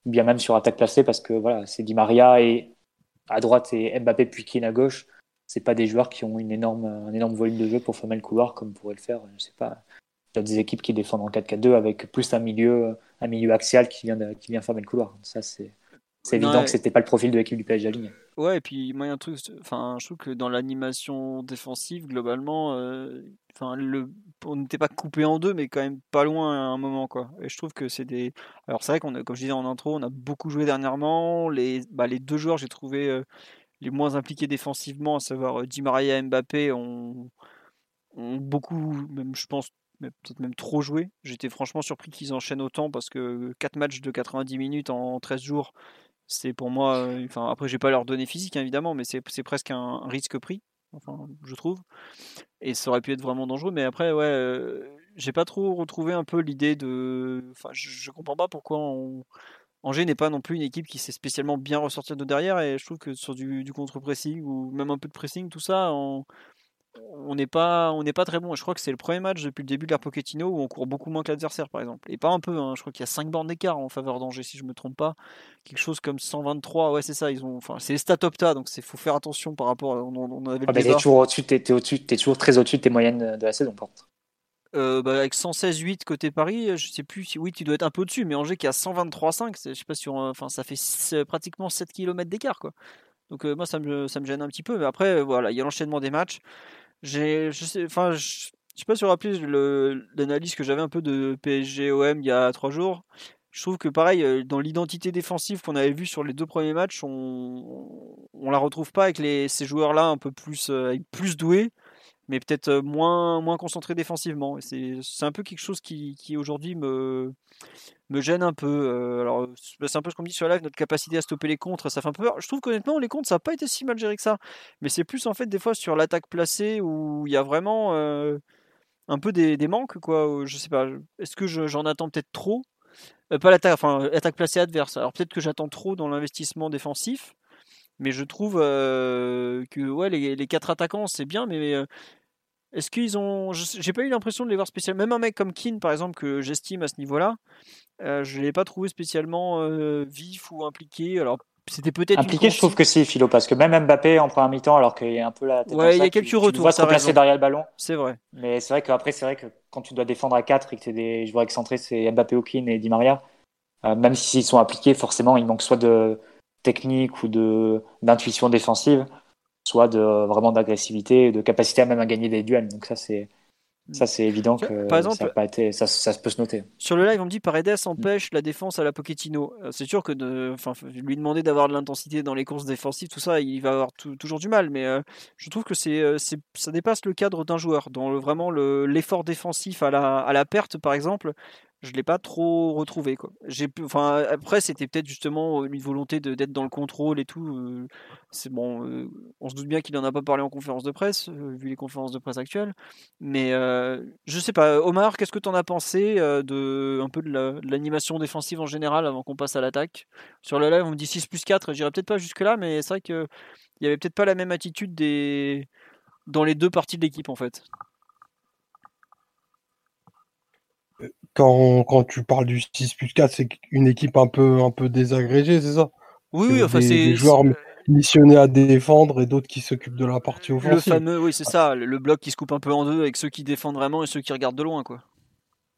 ou bien même sur attaque placée, parce que voilà, c'est Di Maria et à droite et Mbappé puis Kine à gauche. C'est pas des joueurs qui ont une énorme, un énorme volume de jeu pour fermer le couloir comme pourrait le faire, je sais pas, Il y a des équipes qui défendent en 4-4-2 avec plus un milieu, un milieu axial qui vient, qui vient former le couloir. Ça, c'est évident que c'était pas le profil de l'équipe du PSG. Ouais, et puis moi, il y a un truc, enfin, je trouve que dans l'animation défensive, globalement, euh, enfin, le, on n'était pas coupé en deux, mais quand même pas loin à un moment, quoi. Et je trouve que c'est des. Alors, c'est vrai qu'on, comme je disais en intro, on a beaucoup joué dernièrement. Les, bah, les deux joueurs, j'ai trouvé euh, les moins impliqués défensivement, à savoir euh, Di Maria et Mbappé, ont, ont beaucoup, même je pense, peut-être même trop joué. J'étais franchement surpris qu'ils enchaînent autant parce que 4 matchs de 90 minutes en 13 jours, c'est pour moi, euh, enfin après j'ai pas leur données physiques évidemment, mais c'est presque un, risque pris, enfin je trouve. Et ça aurait pu être vraiment dangereux, mais après ouais, euh, j'ai pas trop retrouvé un peu l'idée de, enfin je, comprends pas pourquoi Angers n'est pas non plus une équipe qui sait spécialement bien ressortir de derrière et je trouve que sur du, du contre-pressing ou même un peu de pressing, tout ça, on, on n'est pas, on n'est pas très bon. Je crois que c'est le premier match depuis le début de l'ère Pochettino où on court beaucoup moins que l'adversaire, par exemple. Et pas un peu. Hein. Je crois qu'il y a 5 bornes d'écart en faveur d'Angers, si je me trompe pas. Quelque chose comme 123. Ouais, c'est ça. Ils ont, enfin, c'est les stats opta, donc c'est faut faire attention par rapport. À, on, avait ah bah, toujours au-dessus. T'es, au-dessus. toujours très au-dessus de tes moyennes de la saison, porte. Euh, bah, avec 116,8 côté Paris, je sais plus si oui, tu dois être un peu au-dessus, mais Angers qui a 123,5, je sais pas enfin ça fait pratiquement 7 km d'écart quoi. Donc euh, moi ça me, ça me gêne un petit peu, mais après voilà, il y a l'enchaînement des matchs. Je sais, enfin, je, sais pas si vous rappelez l'analyse que j'avais un peu de PSG-OM il y a trois jours. Je trouve que pareil, euh, dans l'identité défensive qu'on avait vue sur les deux premiers matchs, on, on la retrouve pas avec les, ces joueurs-là un peu plus, euh, plus doués mais peut-être euh, moins, moins concentré défensivement. C'est un peu quelque chose qui, qui aujourd'hui me, me gêne un peu. Euh, alors, c'est un peu ce qu'on dit sur live, notre capacité à stopper les contres, ça fait un peu peur. Je trouve qu'honnêtement, les contres, ça n'a pas été si mal géré que ça. Mais c'est plus en fait des fois sur l'attaque placée où il y a vraiment euh, un peu des, des, manques, quoi. Je sais pas, est-ce que j'en attends peut-être trop? Pas l'attaque, enfin, l'attaque placée adverse. Alors peut-être que j'attends trop dans l'investissement défensif. Mais je trouve que ouais, les, les, quatre attaquants, c'est bien, mais est-ce qu'ils ont. J'ai pas eu l'impression de les voir spécialement. Même un mec comme Keane, par exemple, que j'estime à ce niveau-là, je ne l'ai pas trouvé spécialement vif ou impliqué. Alors, c'était peut-être. Impliqué, je trouve que si, Philo, parce que même Mbappé en première mi-temps, alors qu'il y a un peu la tête Ouais, il y a quelques retours. Tu vois se placer derrière le ballon. C'est vrai. Mais c'est vrai qu'après, c'est vrai que quand tu dois défendre à 4 et que tu des joueurs excentrés, c'est Mbappé, Keane et Di Maria, même s'ils sont appliqués, forcément, il manque soit de technique ou de d'intuition défensive, soit de vraiment d'agressivité, de capacité à même à gagner des duels. Donc ça c'est ça c'est évident que Par exemple, ça, pas été, ça, ça, peut se noter. Sur le live, on me dit Paredes empêche la défense à la Pochettino. Euh, c'est sûr que de, enfin, lui demander d'avoir de l'intensité dans les courses défensives, tout ça, il va avoir toujours du mal. Mais euh, je trouve que euh, c'est, ça dépasse le cadre d'un joueur. Dans le, vraiment l'effort défensif à la, à la perte, par exemple, je l'ai pas trop retrouvé quoi. J'ai enfin après c'était peut-être justement une volonté d'être dans le contrôle et tout. Euh, c'est bon, euh, on se doute bien qu'il en a pas parlé en conférence de presse euh, vu les conférences de presse actuelles. Mais je sais pas, Omar, qu'est-ce que tu en as pensé de un peu de l'animation défensive en général avant qu'on passe à l'attaque? Sur le live, on me dit 6 plus 4, j'irai peut-être pas jusque là, mais c'est vrai que il y avait peut-être pas la même attitude des dans les deux parties de l'équipe en fait. Quand, quand tu parles du 6 plus 4, c'est une équipe un peu, un peu désagrégée, c'est ça? Oui, oui, enfin, c'est. Des joueurs missionnés à défendre et d'autres qui s'occupent de la partie offensive. Le fameux, oui, c'est ça, le bloc qui se coupe un peu en deux avec ceux qui défendent vraiment et ceux qui regardent de loin, quoi.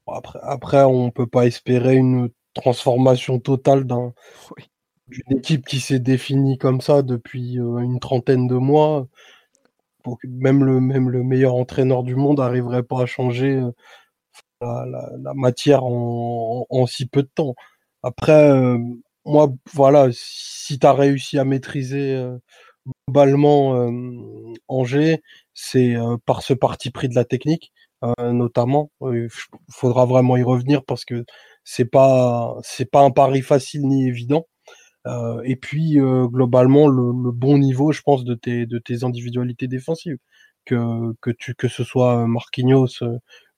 Après, après on peut pas espérer une transformation totale d'un. d'une équipe qui s'est définie comme ça depuis euh, une trentaine de mois. Même le, même le meilleur entraîneur du monde n'arriverait pas à changer euh, la, matière en, si peu de temps. Après, euh, moi, voilà, si tu as réussi à maîtriser euh, globalement euh, Angers, c'est par ce parti pris de la technique, notamment. Il faudra vraiment y revenir parce que c'est pas c'est pas un pari facile ni évident. et puis globalement le, le, bon niveau, je pense, de tes de tes individualités défensives que que tu que ce soit Marquinhos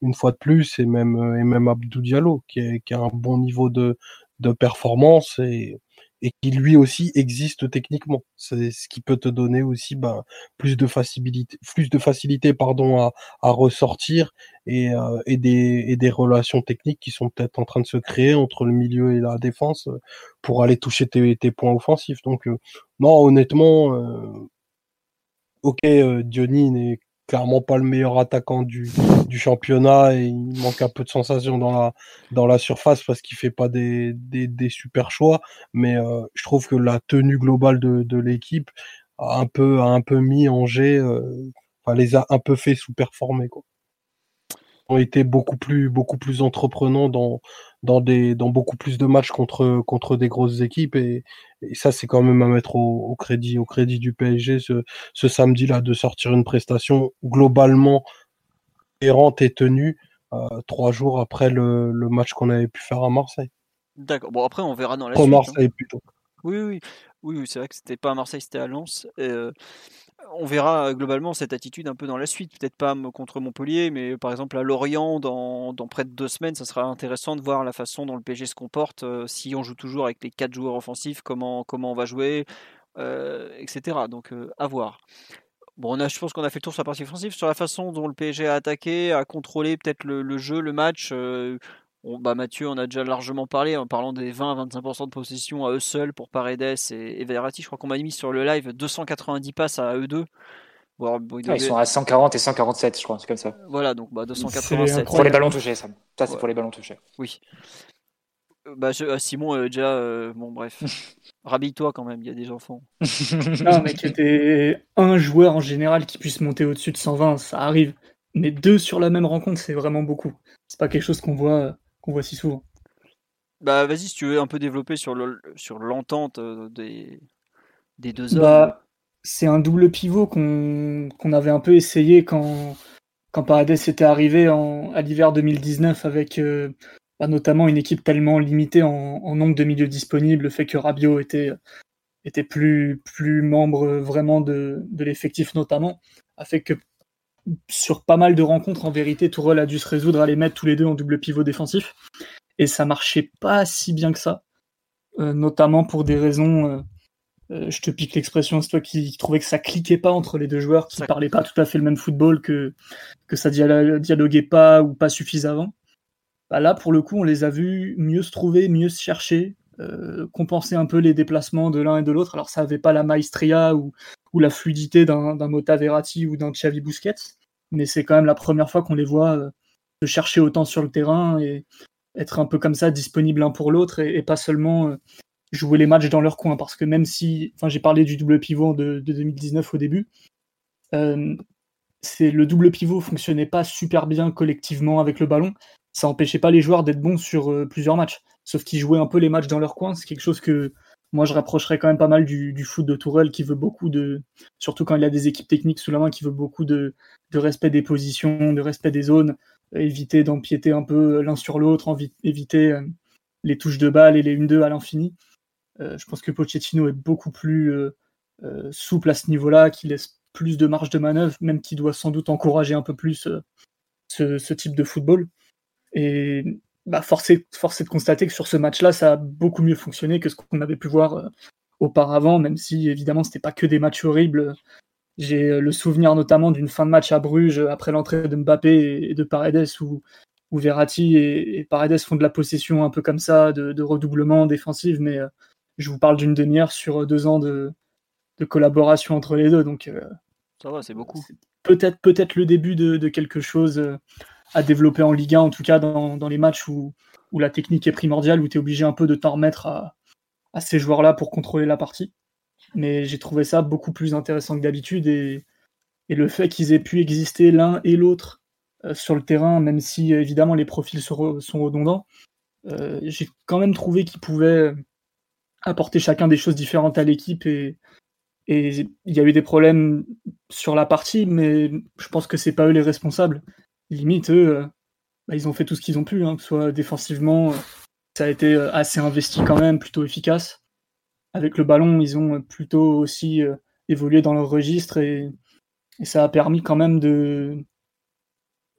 une fois de plus, et même, euh, et même Abdou Diallo, qui, est, qui a un bon niveau de, de performance et, et qui lui aussi existe techniquement. C'est ce qui peut te donner aussi ben, plus de facilité, plus de facilité pardon, à, à ressortir et, euh, et, des, et des relations techniques qui sont peut-être en train de se créer entre le milieu et la défense euh, pour aller toucher tes, tes points offensifs. Donc non, honnêtement, ok, Diony n'est clairement pas le meilleur attaquant du, championnat et il manque un peu de sensation dans la, dans la surface parce qu'il fait pas des, des, super choix. Mais euh, je trouve que la tenue globale de, de l'équipe a un peu, a un peu mis Angers, euh, enfin, les a un peu fait sous-performer. Quoi. Ont été beaucoup plus, beaucoup plus entreprenants dans, dans, des, dans beaucoup plus de matchs contre, contre des grosses équipes et, et ça c'est quand même à mettre au, au, crédit au crédit du PSG ce, ce samedi là de sortir une prestation globalement errante et tenue euh, trois jours après le, le match qu'on avait pu faire à Marseille. D'accord. Bon après on verra dans la Pour suite. hein. Marseille plutôt. Oui, oui, oui, oui, c'est vrai que c'était pas à Marseille, c'était à Lens. Euh, on verra euh, globalement cette attitude un peu dans la suite. Peut-être pas contre Montpellier, mais par exemple à Lorient, dans, près de deux semaines, ça sera intéressant de voir la façon dont le PSG se comporte. euh, si on joue toujours avec les quatre joueurs offensifs, comment, on va jouer, euh, etc. Donc euh, à voir. Bon, je pense qu'on a fait le tour sur la partie offensive. Sur la façon dont le PSG a attaqué, a contrôlé peut-être le, jeu, le match. euh, on- bah Mathieu, on a déjà largement parlé en parlant des 20-25% de possession à eux seuls pour Paredes et, et Verratti. Je crois qu'on m'a mis sur le live 290 passes à eux deux. Bon, bon, Ah, ils sont à 140 et 147, je crois, c'est comme ça. Voilà, donc bah, C'est 287. Pour les ballons touchés, ça. Ça, c'est Ouais. pour les ballons touchés. Oui. Euh, Bah, je- ah, Simon, euh, déjà, euh, bon, bref. Rhabille-toi quand même, il y a des enfants. Non, mais qui était un joueur en général qui puisse monter au-dessus de 120, ça arrive. Mais deux sur la même rencontre, c'est vraiment beaucoup. C'est pas quelque chose qu'on voit, qu'on voit si souvent. Bah, vas-y, si tu veux un peu développer sur le- sur l'entente euh, des, des deux hommes. Bah, c'est un double pivot qu'on qu'on avait un peu essayé quand, quand Paredes était arrivé en, à l'hiver 2019 avec euh, bah, notamment une équipe tellement limitée en, en nombre de milieux disponibles, le fait que Rabiot était, était plus, plus membre vraiment de, de l'effectif notamment, a fait que sur pas mal de rencontres, en vérité, Tourelle a dû se résoudre à les mettre tous les deux en double pivot défensif. Et ça marchait pas si bien que ça, euh, notamment pour des raisons... euh, euh, je te pique l'expression, c'est toi qui trouvais que ça cliquait pas entre les deux joueurs, qui Ça- parlaient pas tout à fait le même football, que, que ça dialo- dialoguait pas ou pas suffisamment. Bah là, pour le coup, on les a vus mieux se trouver, mieux se chercher, euh, compenser un peu les déplacements de l'un et de l'autre. Alors, ça avait pas la maestria ou, ou la fluidité d'un d'un Mota Verratti ou d'un Xavi Busquets, mais c'est quand même la première fois qu'on les voit euh, se chercher autant sur le terrain et être un peu comme ça, disponible l'un pour l'autre et, pas seulement euh, jouer les matchs dans leur coin. Parce que même si, enfin, j'ai parlé du double pivot de, de 2019 au début, euh, c'est le double pivot fonctionnait pas super bien collectivement avec le ballon. Ça empêchait pas les joueurs d'être bons sur plusieurs matchs. Sauf qu'ils jouaient un peu les matchs dans leur coin. C'est quelque chose que moi je rapprocherais quand même pas mal du, foot de Tourelle qui veut beaucoup de, surtout quand il a des équipes techniques sous la main, qui veut beaucoup de, respect des positions, de respect des zones, éviter d'empiéter un peu l'un sur l'autre, éviter euh, les touches de balle et les 1-2 à l'infini. Euh, je pense que Pochettino est beaucoup plus euh, souple à ce niveau-là, qui laisse plus de marge de manœuvre, même qui doit sans doute encourager un peu plus ce, ce type de football. Et bah, force, est, force est de constater que sur ce match-là, ça a beaucoup mieux fonctionné que ce qu'on avait pu voir euh, auparavant, même si évidemment c'était pas que des matchs horribles. J'ai euh, le souvenir notamment d'une fin de match à Bruges après l'entrée de Mbappé et, et de Paredes où, où Verratti et, et Paredes font de la possession un peu comme ça, de, de redoublement défensif, mais euh, je vous parle d'une demi-heure sur deux ans de, de collaboration entre les deux. Donc, euh, Ça va, c'est beaucoup. peut-être peut-être le début de, de quelque chose euh, à développer en Ligue 1, en tout cas dans, dans les matchs où, où la technique est primordiale, où tu es obligé un peu de t'en remettre à, à ces joueurs-là pour contrôler la partie. Mais j'ai trouvé ça beaucoup plus intéressant que d'habitude et, et le fait qu'ils aient pu exister l'un et l'autre euh, sur le terrain, même si évidemment les profils sont redondants, euh, j'ai quand même trouvé qu'ils pouvaient apporter chacun des choses différentes à l'équipe et, et il y a eu des problèmes sur la partie, mais je pense que c'est pas eux les responsables. Limite, eux, euh, bah, ils ont fait tout ce qu'ils ont pu, hein, que ce soit défensivement, euh, ça a été euh, assez investi quand même, plutôt efficace. Avec le ballon, ils ont plutôt aussi évolué dans leur registre et, ça a permis quand même de.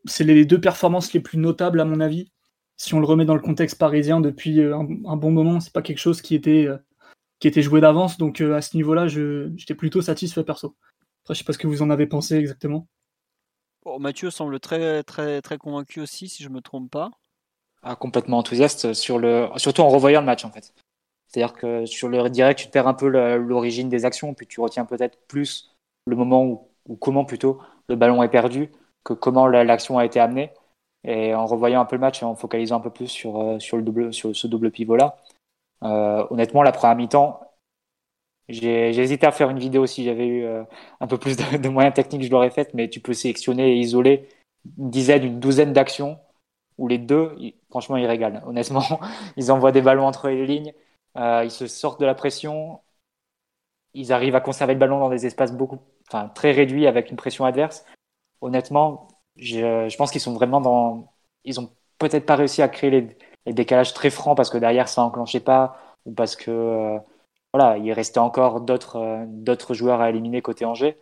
C'est les deux performances les plus notables à mon avis. Si on le remet dans le contexte parisien depuis un, bon moment, c'est pas quelque chose qui était qui était joué d'avance. Donc à ce niveau-là, j'étais plutôt satisfait perso. Après, je sais pas ce que vous en avez pensé exactement. Mathieu semble très, convaincu aussi, si je me trompe pas. Ah, complètement enthousiaste sur le, surtout en revoyant le match en fait. C'est-à-dire que sur le direct, tu perds un peu l'origine des actions, puis tu retiens peut-être plus le moment ou, ou comment plutôt le ballon est perdu que comment l'action a été amenée. Et en revoyant un peu le match et en focalisant un peu plus sur, euh, le double, sur ce double pivot-là, euh, honnêtement, la première mi-temps, j'ai hésité à faire une vidéo si j'avais eu euh, un peu plus de, moyens techniques, je l'aurais faite, mais tu peux sélectionner et isoler une dizaine, une douzaine d'actions où les deux, franchement, ils régalent. Honnêtement, ils envoient des ballons entre les lignes, ils se sortent de la pression, ils arrivent à conserver le ballon dans des espaces beaucoup, enfin, très réduits avec une pression adverse honnêtement, je, je pense qu'ils sont vraiment dans. Ils ont peut-être pas réussi à créer les, décalages très francs parce que derrière ça enclenchait pas ou parce que euh, voilà, il restait encore d'autres euh, d'autres joueurs à éliminer côté Angers.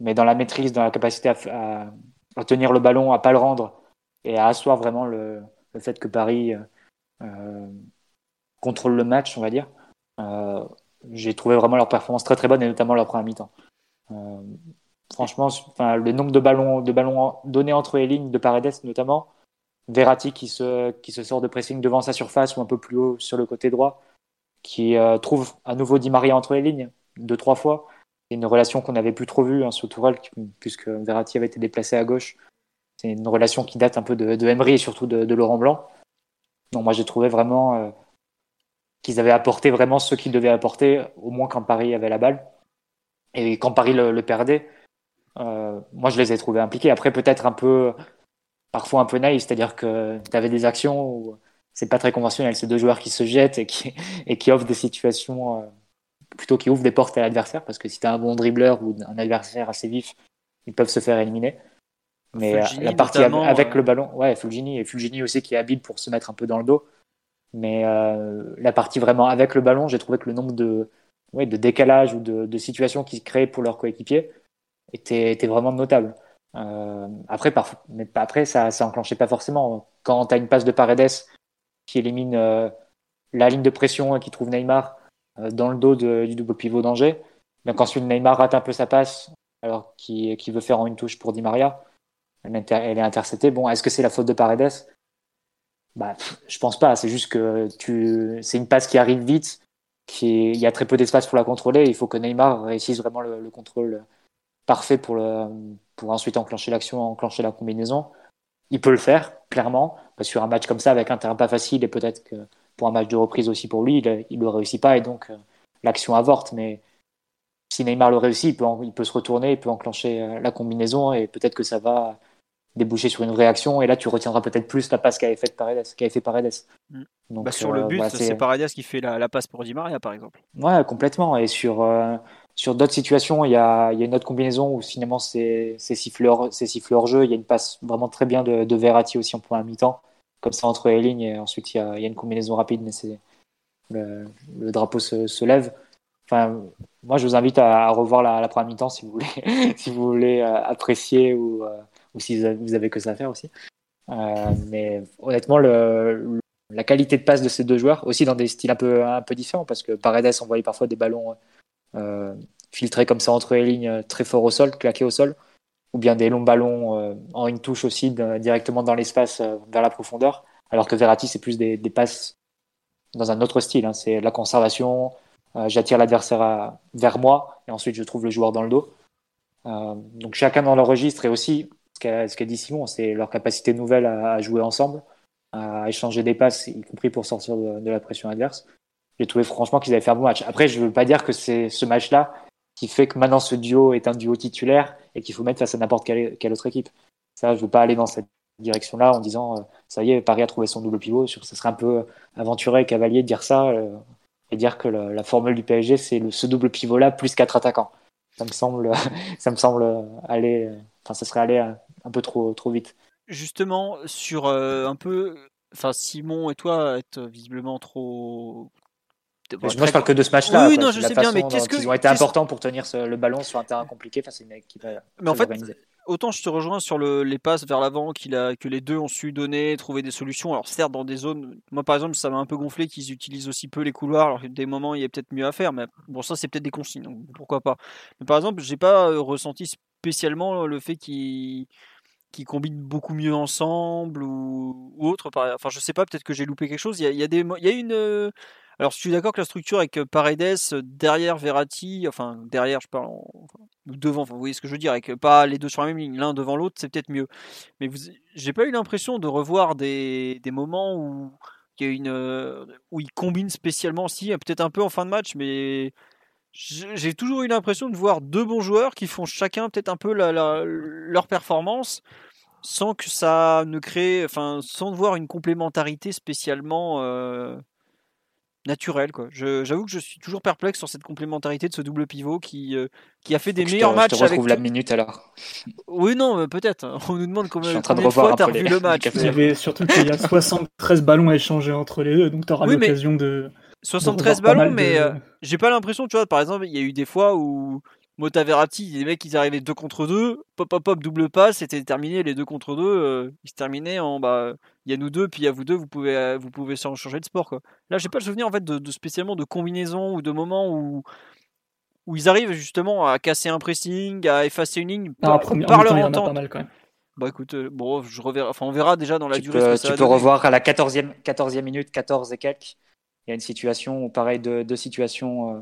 Mais dans la maîtrise, dans la capacité à, à, tenir le ballon, à pas le rendre et à asseoir vraiment le, le fait que Paris euh, contrôle le match, on va dire. J'ai trouvé vraiment leur performance très très bonne et notamment leur première mi-temps. Franchement, enfin, le nombre de ballons, de ballons donnés entre les lignes de Paredes notamment, Verratti qui se, qui se sort de pressing devant sa surface ou un peu plus haut sur le côté droit, qui euh, trouve à nouveau Di Maria entre les lignes deux trois fois. C'est une relation qu'on n'avait plus trop vue hein, sur Tourelle, puisque Verratti avait été déplacé à gauche. C'est une relation qui date un peu de, de Emery et surtout de, Laurent Blanc. Donc moi j'ai trouvé vraiment euh, qu'ils avaient apporté vraiment ce qu'ils devaient apporter, au moins quand Paris avait la balle. Et quand Paris le perdait, euh, moi, je les ai trouvés impliqués. Après, peut-être un peu, parfois un peu naïf, c'est-à-dire que tu avais des actions où c'est pas très conventionnel. C'est deux joueurs qui se jettent et qui, et qui offrent des situations, euh, plutôt qui ouvrent des portes à l'adversaire, parce que si tu as un bon dribbleur ou un adversaire assez vif, ils peuvent se faire éliminer. Mais euh, la partie avec le ballon, ouais, Fulgini et Fulgini aussi qui est habile pour se mettre un peu dans le dos. Mais la partie vraiment avec le ballon, j'ai trouvé que le nombre de, ouais, de décalages ou de, de situations qui se créent pour leurs coéquipiers, était, était vraiment notable. Euh, après, par, mais après, ça, ça enclenchait pas forcément. Quand tu as une passe de Paredes qui élimine euh, la ligne de pression et qui trouve Neymar euh, dans le dos du double pivot d'Angers, mais qu'ensuite Neymar rate un peu sa passe alors qu'il veut faire en une touche pour Di Maria, elle, est interceptée. Bon, est-ce que c'est la faute de Paredes? Bah, je pense pas. C'est juste que tu, c'est une passe qui arrive vite, qui il y a très peu d'espace pour la contrôler. Il faut que Neymar réussisse vraiment le, le contrôle parfait pour ensuite enclencher l'action, enclencher la combinaison. Il peut le faire, clairement, parce sur un match comme ça, avec un terrain pas facile, et peut-être que pour un match de reprise aussi pour lui, il ne le réussit pas, et donc euh, l'action avorte. Mais si Neymar le réussit, il peut, il peut se retourner, il peut enclencher euh, la combinaison, et peut-être que ça va déboucher sur une réaction, et là tu retiendras peut-être plus la passe qu'avait fait Paredes. Qu'avait fait Paredes. Mm. Donc, bah, sur le euh, but, c'est Paredes qui fait la, passe pour Di Maria, par exemple. Ouais, complètement. Et sur, sur d'autres situations, il y, a, une autre combinaison où finalement c'est sifflé hors jeu. Il y a une passe vraiment très bien de, de Verratti aussi en point à mi-temps, comme ça entre les lignes. Et ensuite il y a, une combinaison rapide, mais le, drapeau se, lève. Enfin, moi je vous invite à, revoir la, première mi-temps si vous voulez, si vous voulez euh, apprécier ou, euh, si vous avez que ça à faire aussi. Euh, mais honnêtement, la qualité de passe de ces deux joueurs, aussi dans des styles un peu, un peu différents, parce que Paredes envoyait parfois des ballons filtré comme ça entre les lignes, euh, très fort au sol, claqué au sol, ou bien des longs ballons euh, en une touche aussi directement dans l'espace vers la profondeur, alors que Verratti c'est plus des, passes dans un autre style, hein. c'est la conservation, j'attire l'adversaire vers moi et ensuite je trouve le joueur dans le dos. donc chacun dans leur registre et aussi ce qu'a dit Simon, c'est leur capacité nouvelle à, jouer ensemble, à échanger des passes, y compris pour sortir de la pression adverse j'ai trouvé franchement qu'ils avaient fait un bon match. Après, je ne veux pas dire que c'est ce match-là qui fait que maintenant ce duo est un duo titulaire et qu'il faut mettre face à n'importe quelle, autre équipe. Ça, je ne veux pas aller dans cette direction-là en disant euh, ça y est, Paris a trouvé son double pivot. Ce serait un peu aventuré et cavalier de dire ça euh, et dire que la formule du PSG, c'est ce double pivot-là plus quatre attaquants. Ça me semble, ça me semble aller, enfin, ça serait aller un peu trop, trop vite. Justement, sur euh, un peu enfin Simon et toi êtes visiblement trop moi, je parle que de ce match-là. Oui, non, je sais bien, mais qu'est-ce que. Ils ont été importants pour tenir le ballon sur un terrain compliqué face à une équipe. Mais en fait, autant je te rejoins sur le, les passes vers l'avant que les deux ont su donner, trouver des solutions. Alors, certes, dans des zones. Moi, par exemple, ça m'a un peu gonflé qu'ils utilisent aussi peu les couloirs, alors des moments, il y a peut-être mieux à faire. Mais bon, ça, c'est peut-être des consignes, donc pourquoi pas. Mais par exemple, j'ai pas euh, ressenti spécialement le fait qu'ils qui combinent beaucoup mieux ensemble ou, ou autre. Enfin, je sais pas, peut-être que j'ai loupé quelque chose. Il y a, il y a, des, il y a une, euh, Alors, je suis d'accord que la structure avec Paredes derrière Verratti, enfin derrière, je parle, devant, vous voyez ce que je veux dire, avec pas les deux sur la même ligne, l'un devant l'autre, c'est peut-être mieux. Mais j'ai pas eu l'impression de revoir des, des moments où il y a une où ils combinent spécialement, si peut-être un peu en fin de match, mais j'ai toujours eu l'impression de voir deux bons joueurs qui font chacun peut-être un peu leur performance sans que ça ne crée, enfin, sans voir une complémentarité spécialement euh, naturelle. Quoi. j'avoue que je suis toujours perplexe sur cette complémentarité de ce double pivot qui, euh, qui a fait des meilleurs matchs. Je te retrouve la minute alors. Oui, non, peut-être. On nous demande combien, de fois tu as revu le match. Il y avait surtout qu'il y a 73 ballons à échanger entre les deux, donc tu auras l'occasion de. 73 ballons, mais euh, j'ai pas l'impression, tu vois, par exemple, il y a eu des fois où Mota Verratti, les mecs ils arrivaient deux contre deux, pop pop pop double passe, c'était terminé les deux contre deux, euh, ils se terminaient en bah il y a nous deux puis il y a vous deux, vous pouvez euh, vous pouvez changer de sport quoi. Là j'ai pas le souvenir en fait de, spécialement de combinaisons ou de moments où où ils arrivent justement à casser un pressing, à effacer une ligne par, par leur entente. Pas mal quand même. Bah écoute, bon, je reverrai, enfin on verra déjà dans la durée. Peux, tu peux revoir à la 14e, 14e minute, 14 et quelques il y a une situation, pareil, deux, deux situations euh,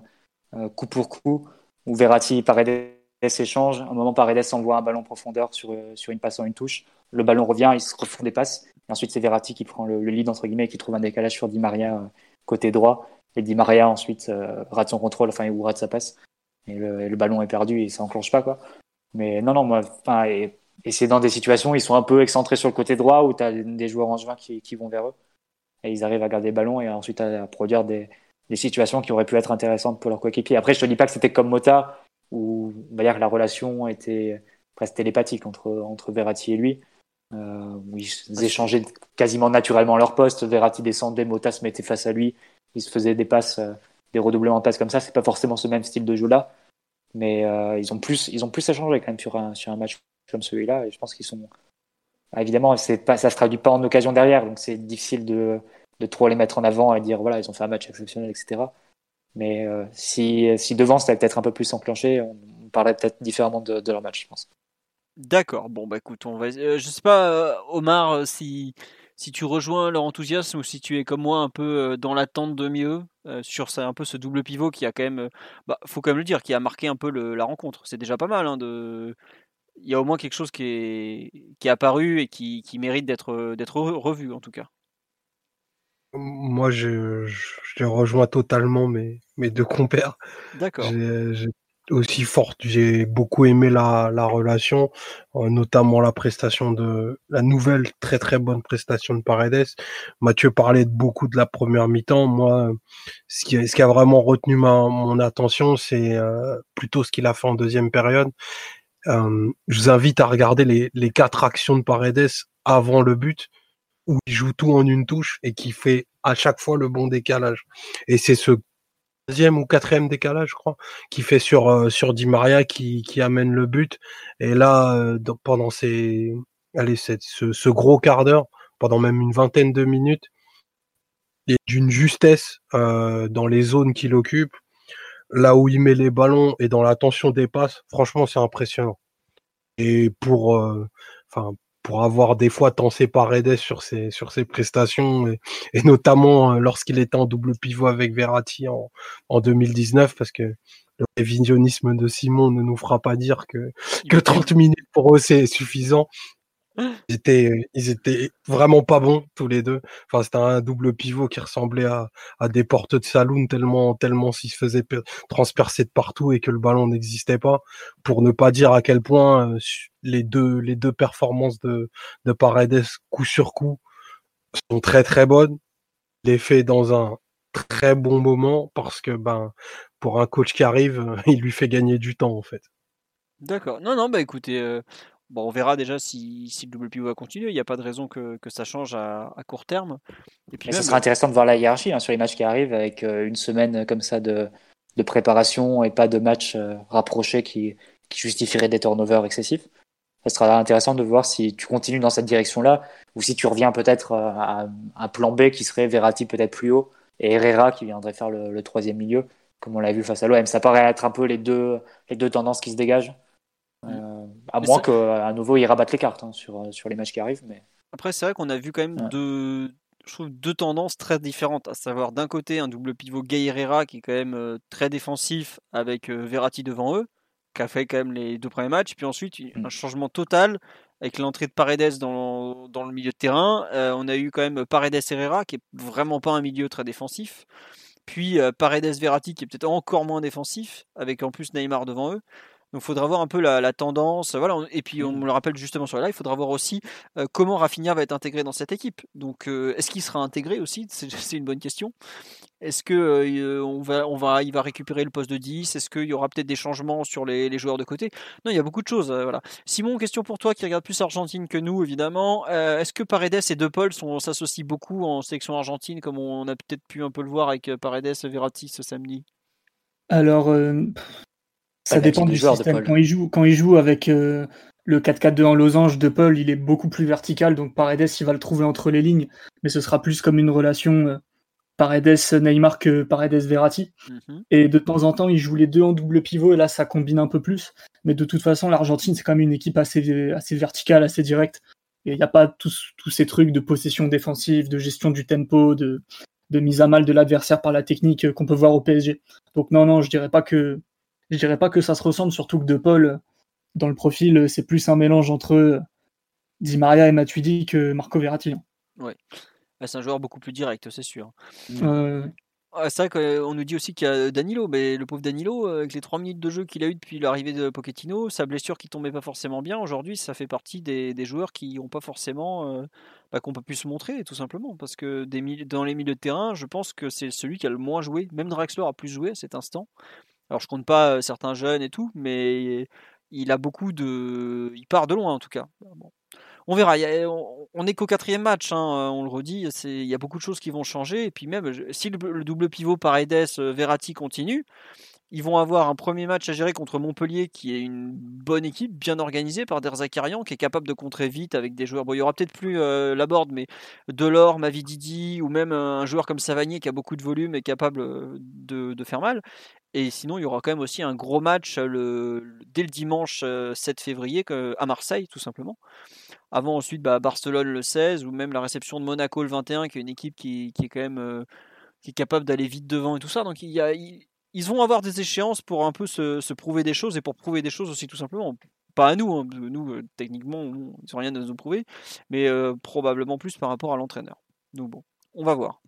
euh, coup pour coup, où Verratti et Paredes s'échangent. À un moment, Paredes envoie un ballon en profondeur sur, euh, sur une passe en une touche. Le ballon revient, ils se refont des passes. Et ensuite, c'est Verratti qui prend le, lead, entre guillemets, qui trouve un décalage sur Di Maria côté droit. Et Di Maria, ensuite, rate son contrôle, enfin, ou rate sa passe. Et le, ballon est perdu et ça enclenche pas, quoi. Mais non, non, moi, enfin, et, c'est dans des situations où ils sont un peu excentrés sur le côté droit, où tu as des joueurs en juin qui, qui vont vers eux et ils arrivent à garder le ballon et ensuite à, produire des, situations qui auraient pu être intéressantes pour leur coéquipier. Après, je te dis pas que c'était comme Mota, où on va dire que la relation était presque télépathique entre, entre Verratti et lui, euh, où ils échangeaient quasiment naturellement leur poste. Verratti descendait, Mota se mettait face à lui, ils se faisaient des passes, euh, des redoublements de passes comme ça. C'est pas forcément ce même style de jeu là, mais euh, ils ont plus, ils ont plus échangé quand même sur un, sur un match comme celui-là, et je pense qu'ils sont ah, évidemment, pas, ça se traduit pas en occasion derrière, donc c'est difficile de, de trop les mettre en avant et dire voilà, ils ont fait un match exceptionnel, etc. Mais euh, si, si devant c'était peut-être un peu plus enclenché, on, parlerait peut-être différemment de, leur match, je pense. D'accord. Bon, bah écoute, on va. Euh, je sais pas, euh, Omar, si si tu rejoins leur enthousiasme ou si tu es comme moi un peu dans l'attente de mieux sur ça, un peu ce double pivot qui a quand même, bah, faut quand même le dire, qui a marqué un peu la rencontre. C'est déjà pas mal hein, de il y a au moins quelque chose qui est, qui est apparu et qui, qui mérite d'être revu en tout cas. Moi, je, je, rejoins totalement mes, mes deux compères. D'accord. J'ai, aussi forte, j'ai beaucoup aimé la, la relation, euh, notamment la prestation de la nouvelle très très bonne prestation de Paredes. Mathieu parlait beaucoup de la première mi-temps. Moi, ce qui, ce qui a vraiment retenu ma, mon attention, c'est euh, plutôt ce qu'il a fait en deuxième période euh, je vous invite à regarder les, les quatre actions de Paredes avant le but, où il joue tout en une touche et qui fait à chaque fois le bon décalage. Et c'est ce deuxième ou quatrième décalage, je crois, qui fait sur euh, sur Di Maria qui, qui amène le but. Et là, euh, pendant ces allez, ce, ce gros quart d'heure, pendant même une vingtaine de minutes, et d'une justesse euh, dans les zones qu'il occupe, là où il met les ballons et dans la tension des passes, franchement, c'est impressionnant. Et pour, euh, enfin, pour avoir des fois tensé Paredes sur ses, sur ses prestations, et, notamment euh, lorsqu'il était en double pivot avec Verratti en, en 2019, parce que le révisionnisme de Simon ne nous fera pas dire que, que 30 minutes pour eux c'est suffisant. Ils étaient, ils étaient vraiment pas bons tous les deux. Enfin, c'était un double pivot qui ressemblait à, des portes de saloon tellement, tellement s'ils se faisaient transpercer de partout et que le ballon n'existait pas. Pour ne pas dire à quel point euh, les deux, les deux performances de, de Paredes coup sur coup sont très très bonnes. Les fait dans un très bon moment parce que ben pour un coach qui arrive, il lui fait gagner du temps en fait. D'accord. Non, non, bah écoutez, euh, Bon, on verra déjà si, si le double pivot va continuer. Il n'y a pas de raison que, que ça change à, à, court terme. Et puis ce sera intéressant de voir la hiérarchie hein, sur les matchs qui arrivent avec euh, une semaine comme ça de, de préparation et pas de match euh, rapproché qui, qui justifierait des turnovers excessifs. Ça sera intéressant de voir si tu continues dans cette direction-là ou si tu reviens peut-être euh, à un plan B qui serait Verratti peut-être plus haut et Herrera qui viendrait faire le, le troisième milieu, comme on l'a vu face à l'OM. Ça paraît être un peu les deux, les deux tendances qui se dégagent. Euh, à moins qu'à nouveau ils rabattent les cartes hein, sur, sur les matchs qui arrivent. Mais... Après, c'est vrai qu'on a vu quand même deux, je trouve deux tendances très différentes, à savoir d'un côté un double pivot Gay Herrera qui est quand même très défensif avec Verratti devant eux, qui a fait quand même les deux premiers matchs, puis ensuite un mmh. changement total avec l'entrée de Paredes dans, dans, le milieu de terrain. on a eu quand même Paredes Herrera qui est vraiment pas un milieu très défensif. Puis Paredes Verratti qui est peut-être encore moins défensif, avec en plus Neymar devant eux. Donc il faudra voir un peu la, tendance. Voilà. Et puis on mmh. me le rappelle justement sur là, il faudra voir aussi comment Rafinha va être intégré dans cette équipe. Donc est-ce qu'il sera intégré aussi? C'est une bonne question. Est-ce que on va, on va, il va récupérer le poste de 10 Est-ce qu'il y aura peut-être des changements sur les, joueurs de côté? Non, il y a beaucoup de choses. voilà. Simon, question pour toi qui regarde plus Argentine que nous, évidemment. Est-ce que Paredes et De Paul s'associent beaucoup en sélection argentine, comme on a peut-être pu un peu le voir avec Paredes et Verratti ce samedi? Alors, ça dépend du système. Quand il joue, quand il joue avec euh, le 4-4-2 en losange de Paul, il est beaucoup plus vertical, donc Paredes, il va le trouver entre les lignes, mais ce sera plus comme une relation euh, Paredes-Neymar que Paredes-Verratti. Mhm. Et de temps en temps, il joue les deux en double pivot, et là, ça combine un peu plus. Mais de toute façon, l'Argentine, c'est quand même une équipe assez, assez verticale, assez directe. Et il n'y a pas tous, tous ces trucs de possession défensive, de gestion du tempo, de, de mise à mal de l'adversaire par la technique euh, qu'on peut voir au PSG. Donc non, non, je dirais pas que je dirais pas que ça se ressemble, surtout que De Paul, dans le profil, c'est plus un mélange entre Di Maria et Matuidi que Marco Verratti. Hein. Ouais. C'est un joueur beaucoup plus direct, c'est sûr. Euh... c'est vrai qu'on nous dit aussi qu'il y a Danilo, mais le pauvre Danilo, avec les 3 minutes de jeu qu'il a eu depuis l'arrivée de Pochettino, sa blessure qui tombait pas forcément bien, aujourd'hui, ça fait partie des, joueurs qui n'ont pas forcément, euh, bah, qu'on peut plus se montrer, tout simplement. Parce que des, dans les milieux de terrain, je pense que c'est celui qui a le moins joué. Même Draxler a plus joué à cet instant. Alors je compte pas certains jeunes et tout, mais il a beaucoup de, il part de loin en tout cas. On verra. on est qu'au quatrième match, hein, on le redit. Il y a beaucoup de choses qui vont changer. Et puis même, si le, double pivot Paredes Verratti continue, ils vont avoir un premier match à gérer contre Montpellier, qui est une bonne équipe, bien organisée par Derzakarian, qui est capable de contrer vite avec des joueurs. Bon, il y aura peut-être plus euh, la board, mais Delors, Mavididi, ou même un joueur comme Savanier qui a beaucoup de volume et capable de faire mal. Et sinon, il y aura quand même aussi un gros match le, dès le dimanche 7 février à Marseille, tout simplement. Avant ensuite bah, Barcelone le 16, ou même la réception de Monaco le 21, qui est une équipe qui, est quand même capable d'aller vite devant et tout ça. Donc il y a, ils vont avoir des échéances pour un peu se, prouver des choses et pour prouver des choses aussi tout simplement. Pas à nous, hein, nous techniquement ils n'ont rien à nous prouver, mais probablement plus par rapport à l'entraîneur. Donc bon, on va voir.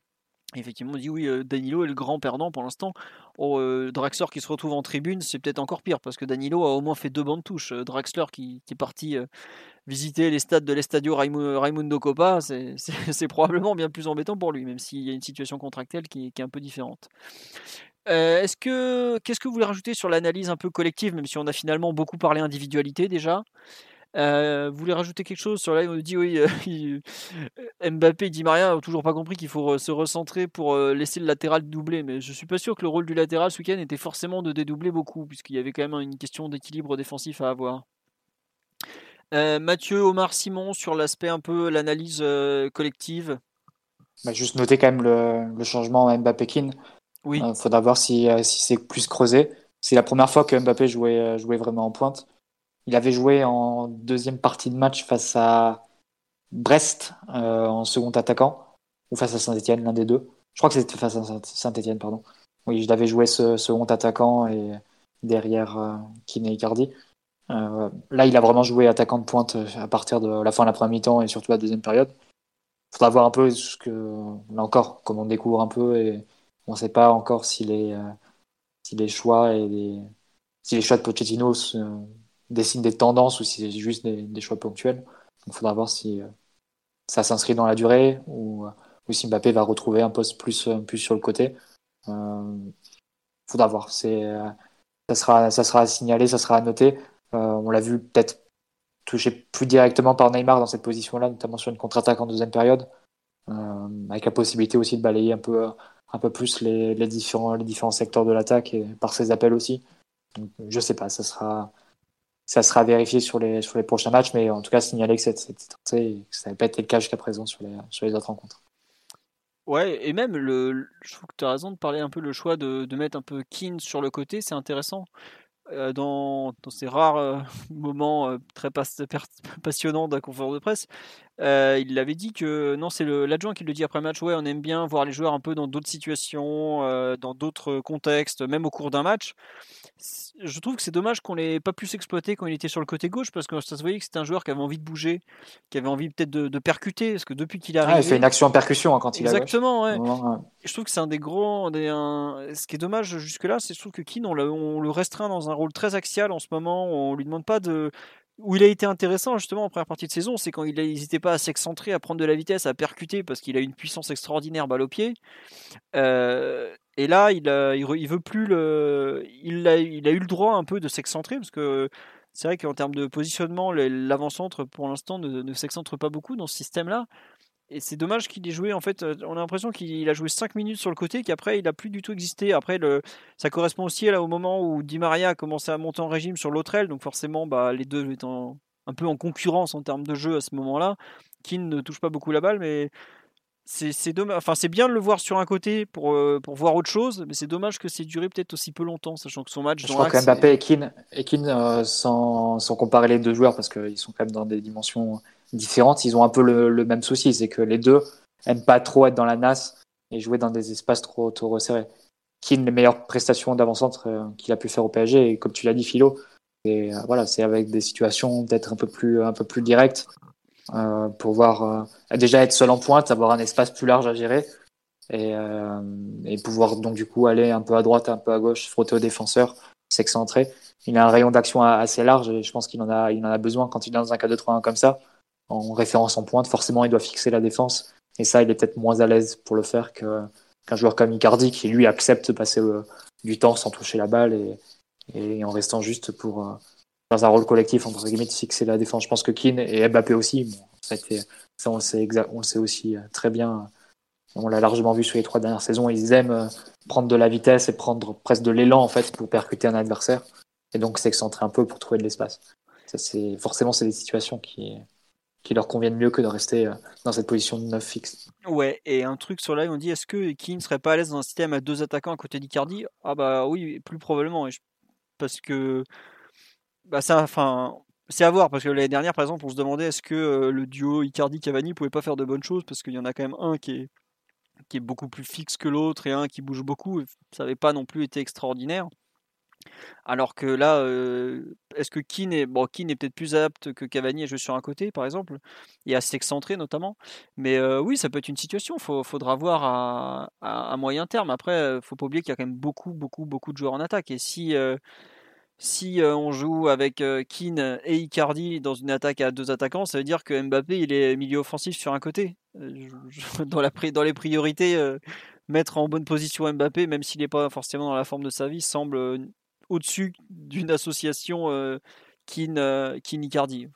Effectivement, on dit oui, Danilo est le grand perdant pour l'instant. Oh, Draxler qui se retrouve en tribune, c'est peut-être encore pire parce que Danilo a au moins fait deux bandes touches. Draxler qui, est parti visiter les stades de l'Estadio Raimundo Coppa, c'est probablement bien plus embêtant pour lui, même s'il y a une situation contractuelle qui est un peu différente. Est-ce que qu'est-ce que vous voulez rajouter sur l'analyse un peu collective, même si on a finalement beaucoup parlé individualité déjà? Euh, vous voulez rajouter quelque chose sur là On dit oui, euh, Mbappé et Di Maria n'ont toujours pas compris qu'il faut se recentrer pour euh, laisser le latéral doubler. Mais je suis pas sûr que le rôle du latéral ce week-end était forcément de dédoubler beaucoup, puisqu'il y avait quand même une question d'équilibre défensif à avoir. Mathieu, Omar, Simon sur l'aspect un peu l'analyse collective. Bah, juste noter quand même le, changement Mbappé-Kin. Oui. Il faudra voir si, si c'est plus creusé. C'est la première fois que Mbappé jouait, jouait vraiment en pointe. Il avait joué en deuxième partie de match face à Brest euh, en second attaquant, ou face à Saint-Etienne, l'un des deux. Je crois que c'était face à Saint-Etienne, pardon. Oui, je l'avais joué ce second attaquant et derrière euh, Kiné. Euh, là, il a vraiment joué attaquant de pointe à partir de la fin de la première mi-temps et surtout la deuxième période. Il faudra voir un peu ce que, là encore, comme on découvre un peu et on ne sait pas encore si les, les choix de Pochettino dessine des tendances ou si c'est juste des, choix ponctuels. Il faudra voir si euh, ça s'inscrit dans la durée ou, ou, si Mbappé va retrouver un poste plus, euh, sur le côté. Euh, faudra voir. Euh, ça sera à signaler, ça sera à noter. on l'a vu peut-être touché plus directement par Neymar dans cette position-là, notamment sur une contre-attaque en deuxième période, avec la possibilité aussi de balayer un peu, un peu plus les, les différents, les différents secteurs de l'attaque par ses appels aussi. Donc, je sais pas, ça sera, ça sera vérifié sur les, sur les prochains matchs, mais en tout cas, signaler que c'était ça n'avait pas été le cas jusqu'à présent sur les, sur les autres rencontres. Ouais, et même, le, je trouve que tu as raison de parler un peu le choix de, de mettre un peu Keane sur le côté, c'est intéressant. Euh, dans, dans, ces rares euh, moments euh, très passionnants d'un conférence de presse, Euh, il avait dit que non, c'est l'adjoint qui le dit après match. Ouais, on aime bien voir les joueurs un peu dans d'autres situations, euh, dans d'autres contextes, même au cours d'un match. Je trouve que c'est dommage qu'on l'ait pas plus exploité quand il était sur le côté gauche parce que ça se voyait que c'était un joueur qui avait envie de bouger, qui avait envie peut-être de, percuter parce que depuis qu'il arrive. Ah, il fait une action en percussion hein, quand il Exactement, ouais. Je trouve que c'est un des gros. Des, Ce qui est dommage jusque-là, c'est je trouve que Keane, on, on, le restreint dans un rôle très axial en ce moment. On lui demande pas de où il a été intéressant justement en première partie de saison, c'est quand il n'hésitait pas à s'excentrer, à prendre de la vitesse, à percuter parce qu'il a une puissance extraordinaire balle au pied. Euh, et là, il, il, veut plus le, il a, a eu le droit un peu de s'excentrer parce que c'est vrai qu'en termes de positionnement, l'avant-centre pour l'instant ne, ne s'excentre pas beaucoup dans ce système-là. Et c'est dommage qu'il ait joué. En fait, on a l'impression qu'il a joué 5 minutes sur le côté, qu'après, il n'a plus du tout existé. Après, le, ça correspond aussi là, au moment où Di Maria a commencé à monter en régime sur l'autre aile. Donc, forcément, bah, les deux étant un peu en concurrence en termes de jeu à ce moment-là. Keane ne touche pas beaucoup la balle, mais c'est dommage. Enfin, c'est bien de le voir sur un côté pour, euh, pour voir autre chose, mais c'est dommage que c'est duré peut-être aussi peu longtemps, sachant que son match. Je crois que Mbappé et Keane, et Keane euh, sans, sans, comparer les deux joueurs, parce qu'ils sont quand même dans des dimensions différentes, ils ont un peu le, même souci, c'est que les deux aiment pas trop être dans la nasse et jouer dans des espaces trop, trop resserrés. Keane, les meilleures prestations d'avant-centre euh, qu'il a pu faire au PSG, et comme tu l'as dit, Philo, et euh, voilà, c'est avec des situations d'être un peu plus, un peu plus directes euh, pour voir déjà être seul en pointe, avoir un espace plus large à gérer et, et pouvoir donc du coup aller un peu à droite, un peu à gauche, frotter aux défenseurs, s'excentrer. Il a un rayon d'action assez large et je pense qu'il en a, il en a besoin quand il est dans un 4-2-3-1 comme ça en référence en pointe, forcément il doit fixer la défense. Et ça, il est peut-être moins à l'aise pour le faire qu'un joueur comme Icardi qui lui accepte de passer euh, du temps sans toucher la balle et, et en restant juste pour euh, dans un rôle collectif entre guillemets de fixer la défense. Je pense que Keane et Mbappé aussi, ça, ça on, le sait on sait aussi euh, très bien. On l'a largement vu sur les trois dernières saisons. Ils aiment prendre de la vitesse et prendre presque de l'élan en fait pour percuter un adversaire et donc s'excentrer un peu pour trouver de l'espace. C'est forcément c'est des situations qui qui leur conviennent mieux que de rester euh, dans cette position de neuf fixe. Ouais, et un truc sur live, on dit est-ce que Keane serait pas à l'aise dans un système à deux attaquants à côté d'Icardi? Ah bah oui, plus probablement. Parce que bah ça, enfin, c'est à voir parce que l'année dernière, par exemple, on se demandait est-ce que euh, le duo Icardi-Cavani pouvait pas faire de bonnes choses parce qu'il y en a quand même un qui est qui est beaucoup plus fixe que l'autre et un qui bouge beaucoup. Ça n'avait pas non plus été extraordinaire. Alors que là, est-ce que Keane est, bon, est peut-être plus apte que Cavani à jouer sur un côté, par exemple, et à s'excentrer notamment. Mais oui, ça peut être une situation. Il faudra voir à, moyen terme. Après, euh, faut pas oublier qu'il y a quand même beaucoup, beaucoup, beaucoup de joueurs en attaque. Et si on joue avec Keane et Icardi dans une attaque à deux attaquants, ça veut dire que Mbappé il est milieu offensif sur un côté. dans, dans les priorités, mettre en bonne position Mbappé, même s'il n'est pas forcément dans la forme de sa vie, semble au-dessus d'une association euh, Kin, euh, Icardi.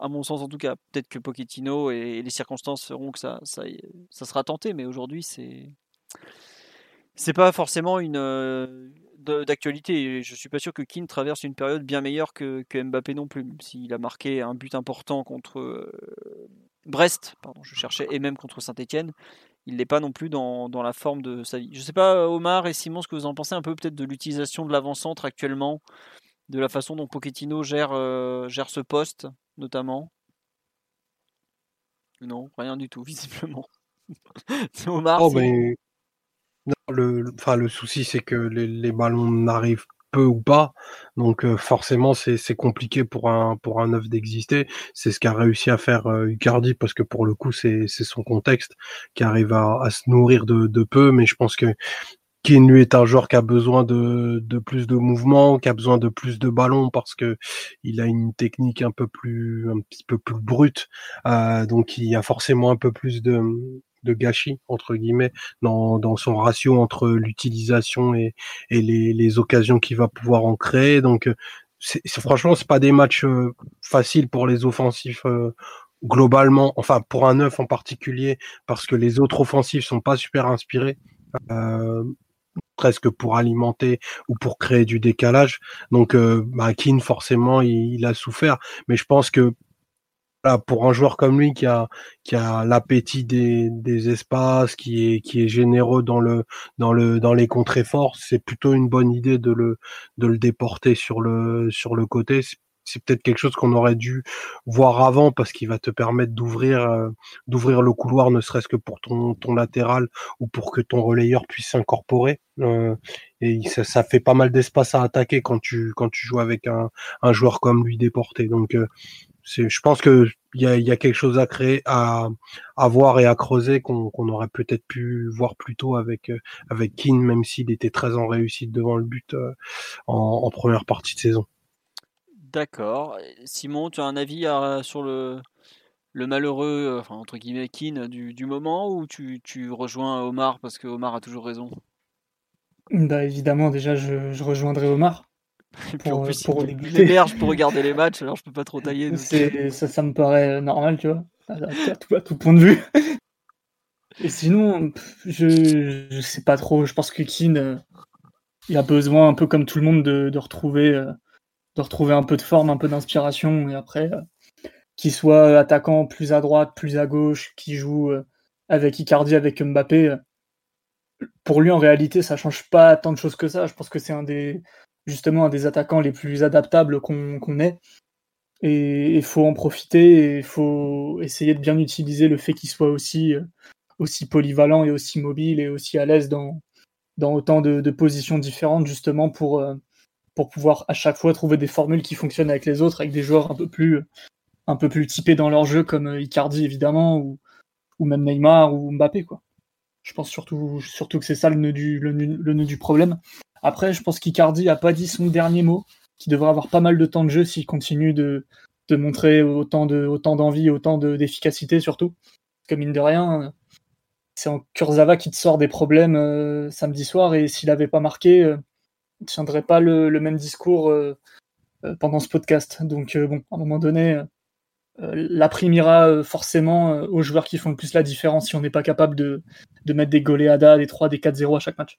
à mon sens, en tout cas, peut-être que Pochettino et, les circonstances feront que ça, ça, ça sera tenté, mais aujourd'hui, c'est c'est pas forcément une euh, d'actualité. Je suis pas sûr que Keane traverse une période bien meilleure que, que Mbappé non plus, s'il a marqué un but important contre euh, Brest, pardon, je cherchais, et même contre Saint-Etienne il n'est pas non plus dans, la forme de sa vie. Je ne sais pas, Omar et Simon, ce que vous en pensez un peu peut-être de l'utilisation de l'avant-centre actuellement, de la façon dont Pochettino gère, euh, gère ce poste, notamment? Non, rien du tout, visiblement. Omar. Oh, le, le souci, c'est que les, les ballons n'arrivent peu ou pas. Donc euh, forcément, c'est compliqué pour un pour un œuf d'exister. C'est ce qu'a réussi à faire euh, Icardi parce que pour le coup, c'est son contexte qui arrive à, à se nourrir de, de, peu. Mais je pense que Keane lui est un joueur qui a besoin de, de plus de mouvement, qui a besoin de plus de ballons parce que il a une technique un peu plus un petit peu plus brute. Donc il y a forcément un peu plus de de gâchis entre guillemets dans, dans son ratio entre l'utilisation et, et les, les occasions qu'il va pouvoir en créer. Donc c'est, franchement c'est pas des matchs euh, faciles pour les offensifs euh, globalement, enfin pour un neuf en particulier parce que les autres offensifs sont pas super inspirés. Euh, presque pour alimenter ou pour créer du décalage. Donc, euh, bah, forcément, il, il, a souffert. Mais je pense que pour un joueur comme lui qui a qui a l'appétit des, espaces, qui est qui est généreux dans le dans le dans les c'est plutôt une bonne idée de le de le déporter sur le sur le côté. c'est peut-être quelque chose qu'on aurait dû voir avant parce qu'il va te permettre d'ouvrir euh, d'ouvrir le couloir, ne serait-ce que pour ton, ton latéral ou pour que ton relayeur puisse s'incorporer. Euh, et ça, ça, fait pas mal d'espace à attaquer quand tu quand tu joues avec un, un joueur comme lui déporté. Donc euh, je pense que il y a, y a, quelque chose à créer, à, à voir et à creuser qu'on aurait peut-être pu voir plus tôt avec avec Keane, même s'il était très en réussite devant le but en, en première partie de saison. D'accord. Simon, tu as un avis sur le, le malheureux, enfin, entre guillemets, Keane du, du moment ou tu, tu, rejoins Omar parce que Omar a toujours raison? Bah, Évidemment, déjà, je, je rejoindrai Omar. Pour, plus, pour regarder les matchs, alors je peux pas trop tailler. Ça, ça me paraît normal, tu vois, à, tout, à tout point de vue. Et sinon, je, je sais pas trop, je pense que Keane, euh, il a besoin, un peu comme tout le monde, de, de retrouver euh, de retrouver un peu de forme, un peu d'inspiration, et après, euh, qu'il soit attaquant plus à droite, plus à gauche, qui joue euh, avec Icardi, avec Mbappé, euh, pour lui en réalité ça change pas tant de choses que ça. Je pense que c'est un des justement un des attaquants les plus adaptables qu'on ait. Et il faut en profiter et il faut essayer de bien utiliser le fait qu'il soit aussi, aussi polyvalent et aussi mobile et aussi à l'aise dans, autant de, positions différentes justement pour, pour pouvoir à chaque fois trouver des formules qui fonctionnent avec les autres, avec des joueurs un peu plus, typés dans leur jeu, comme euh, Icardi évidemment, ou, même Neymar ou Mbappé. Quoi. Je pense surtout, que c'est ça le nœud, le, nœud du problème. Après, je pense qu'Icardi a pas dit son dernier mot, qui devrait avoir pas mal de temps de jeu s'il continue de, de montrer autant de autant d'envie, autant d'efficacité surtout. Comme mine de rien, c'est en Kurzawa qui te sort des problèmes euh, samedi soir et s'il avait pas marqué, euh, ne tiendrait pas le, même discours euh, pendant ce podcast. Donc bon, à un moment donné, la prime ira forcément aux joueurs qui font le plus la différence si on n'est pas capable de, de mettre des goleadas, des 3, des 4-0 à chaque match.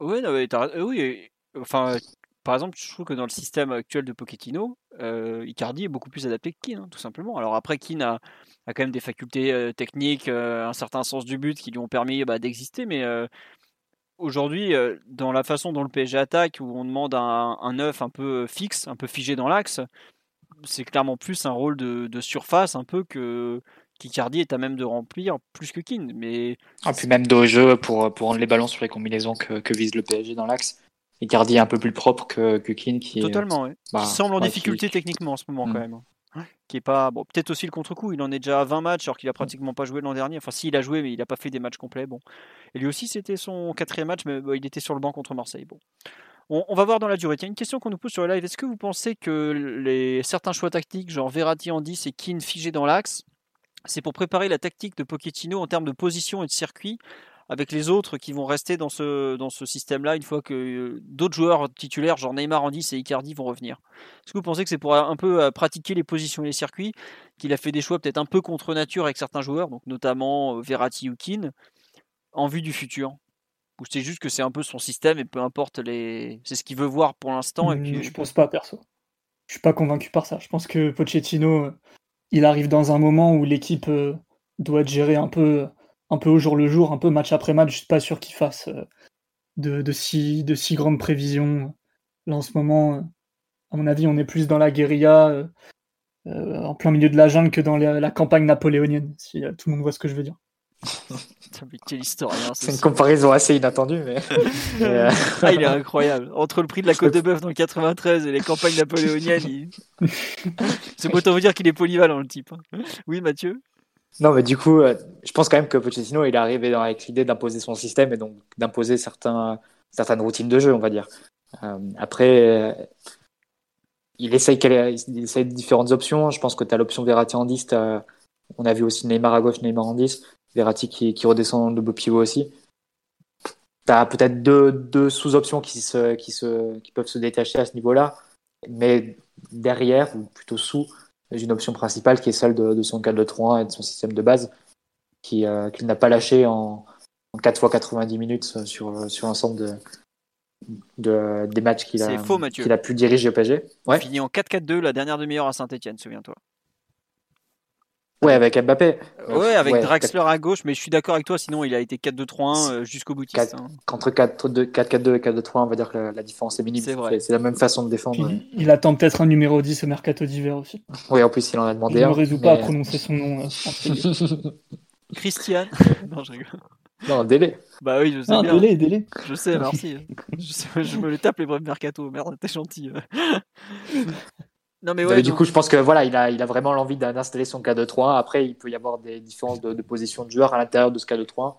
Oui, non, oui, enfin, par exemple, je trouve que dans le système actuel de Pochettino, Icardi est beaucoup plus adapté que Keane, hein, tout simplement. Alors après, Keane a, a quand même des facultés techniques, un certain sens du but qui lui ont permis bah, d'exister, mais aujourd'hui, euh, dans la façon dont le PSG attaque, où on demande un œuf un peu fixe, un peu figé dans l'axe, c'est clairement plus un rôle de, surface un peu que qu'Icardi est à même de remplir plus que Keane. Mais ah, puis même jeu pour, pour rendre les ballons sur les combinaisons que, que vise le PSG dans l'axe. Icardi est un peu plus propre que, que Keane qui Totalement, est, bah, qui semble en difficulté techniquement en ce moment mm. quand même qui est pas bon peut-être aussi le contre-coup il en est déjà à 20 matchs alors qu'il a pratiquement pas joué l'an dernier enfin s'il a joué mais il a pas fait des matchs complets bon et lui aussi c'était son quatrième match mais il était sur le banc contre Marseille bon on, va voir dans la durée. Il y a une question qu'on nous pose sur le live. Est-ce que vous pensez que les, certains choix tactiques, genre Verratti en 10 et Keane figé dans l'axe, c'est pour préparer la tactique de Pochettino en termes de position et de circuit avec les autres qui vont rester dans ce, dans ce système-là une fois que euh, d'autres joueurs titulaires, genre Neymar, Andy et Icardi, vont revenir. Est-ce que vous pensez que c'est pour un peu euh, pratiquer les positions et les circuits qu'il a fait des choix peut-être un peu contre nature avec certains joueurs, donc notamment euh, Verratti ou Keane, en vue du futur? Ou c'est juste que c'est un peu son système et peu importe les. C'est ce qu'il veut voir pour l'instant. Et puis... Je pense pas, perso. Je suis pas convaincu par ça. Je pense que Pochettino, il arrive dans un moment où l'équipe doit être gérée un peu au jour le jour, un peu match après match. Je suis pas sûr qu'il fasse euh, de, si, de si grandes prévisions. Là, en ce moment, euh, à mon avis, on est plus dans la guérilla, euh, en plein milieu de la jungle, que dans la, campagne napoléonienne, si tout le monde voit ce que je veux dire. C'est une comparaison assez inattendue, mais. ah, il est incroyable. Entre le prix de la côte de bœuf dans le 93 et les campagnes napoléoniennes, c'est pour vous dire qu'il est polyvalent, le type. Hein. Oui, Mathieu? Non, mais du coup, euh, je pense quand même que Pochettino, il est arrivé avec l'idée d'imposer son système et donc d'imposer certains, certaines routines de jeu, on va dire. Euh, après, euh, il, essaye, il essaye différentes options. Je pense que tu as l'option Verratti en 10. On a vu aussi Neymar à gauche, Neymar en 10. Verratti qui, qui redescend de beau pivot aussi. Tu as peut-être deux, deux sous-options qui, se, qui, se, qui peuvent se détacher à ce niveau-là. Mais derrière, ou plutôt sous, une option principale qui est celle de, son 4-2-3-1 et de son système de base, euh, qu'il n'a pas lâché en, 4 fois 90 minutes sur, sur l'ensemble de, des matchs qu'il a, qu'il a pu diriger au PSG. Ouais. Il finit en 4-4-2 la dernière demi-heure à Saint-Etienne, souviens-toi. Ouais, avec Mbappé. Ouais, avec Draxler à gauche, mais je suis d'accord avec toi, sinon il a été 4-2-3-1 jusqu'au bout. Hein. Entre 4-4-2 et 4-2-3, on va dire que la, différence est minime. C'est vrai. C'est la même façon de défendre. il attend peut-être un numéro 10 au mercato d'hiver aussi. Oui, en plus, il en a demandé je un. Je ne résous pas à prononcer son nom. Euh, Christian. non, je rigole. Non, délai. Bah oui, je sais non, bien. Délai, délai. Je sais, merci. je, je me le tape les brefs mercato. Merde, t'es gentil. Non, mais ouais, du coup, je pense que voilà, il a, il a vraiment l'envie d'installer son K2-3. Après, il peut y avoir des différences de, position de joueur à l'intérieur de ce K2-3.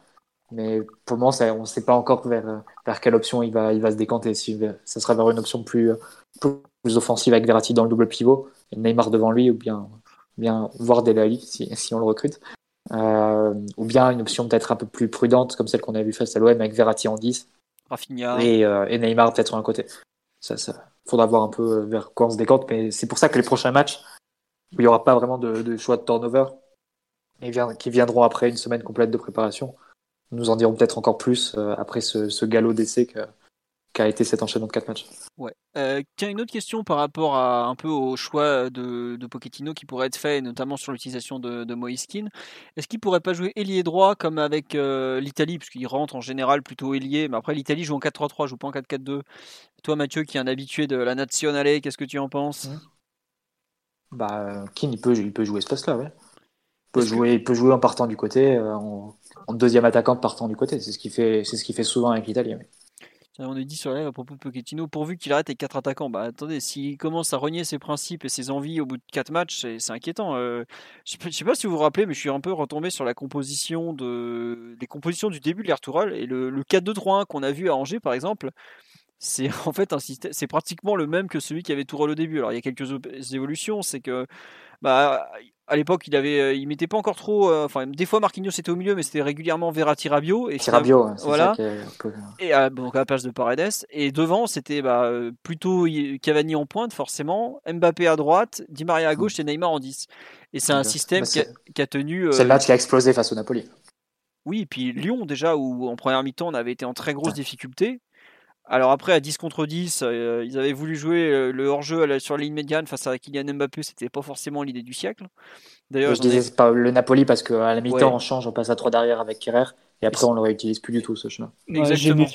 Mais pour le moment, ça, on ne sait pas encore vers, vers quelle option il va, il va se décanter. Si ça sera vers une option plus, plus offensive avec Verratti dans le double pivot, et Neymar devant lui, ou bien, bien voir Delali si, si on le recrute. Euh, ou bien une option peut-être un peu plus prudente, comme celle qu'on a vu face à l'OM avec Verratti en 10. Rafinha. Et, euh, et Neymar peut-être sur un côté. Ça, ça faudra voir un peu vers quoi on se décante, mais c'est pour ça que les prochains matchs, où il n'y aura pas vraiment de, choix de turnover, et qui viendront après une semaine complète de préparation, nous en dirons peut-être encore plus euh, après ce, ce galop d'essai que, qu'a été cet enchaînement de quatre matchs. Ouais. Euh, tiens, une autre question par rapport à un peu au choix de, de Pochettino qui pourrait être fait, notamment sur l'utilisation de, de Moiskin. Est-ce qu'il pourrait pas jouer ailier droit comme avec euh, l'Italie, puisqu'il rentre en général plutôt ailier, mais après l'Italie joue en 4-3-3, joue pas en 4-4-2. Toi, Mathieu, qui est un habitué de la Nazionale, qu'est-ce que tu en penses? Bah, Keane, il peut, il peut jouer ce poste-là, ouais. Il peut, jouer, il peut jouer en partant du côté, euh, en, deuxième attaquant partant du côté. C'est ce qu'il fait, c'est ce qu'il fait souvent avec l'Italie. On est dit sur la à propos de Pochettino, pourvu qu'il arrête les quatre attaquants. Bah attendez, s'il commence à renier ses principes et ses envies au bout de quatre matchs, c'est inquiétant. Euh, je ne sais pas si vous vous rappelez, mais je suis un peu retombé sur la composition de les compositions du début de l'Air et le, le 4-2-3-1 qu'on a vu à Angers par exemple. C'est en fait un système, c'est pratiquement le même que celui qui avait Tourelle au début. Alors il y a quelques évolutions, c'est que bah à l'époque, il avait, euh, il mettait pas encore trop. Euh, enfin, des fois Marquinhos était au milieu, mais c'était régulièrement Verratti Rabiot. Et Rabiot, voilà. Et à, donc à la place de Paredes. Et devant, c'était bah, plutôt Cavani en pointe, forcément. Mbappé à droite, Di Maria à gauche mm. et Neymar en 10. Et c'est un système bah, qui, a, tenu. Euh, c'est le match qui a explosé face au Napoli. Oui, et puis Lyon déjà, où en première mi-temps on avait été en très grosse difficulté. Alors après, à 10 contre 10, euh, ils avaient voulu jouer euh, le hors-jeu sur la ligne médiane face à Kylian Mbappé, c'était pas forcément l'idée du siècle. D'ailleurs, je disais pas le Napoli parce qu'à la mi-temps, on change, on passe à 3 derrière avec Kerrer, et après, on ne le réutilise plus du tout ce chemin. Exactement.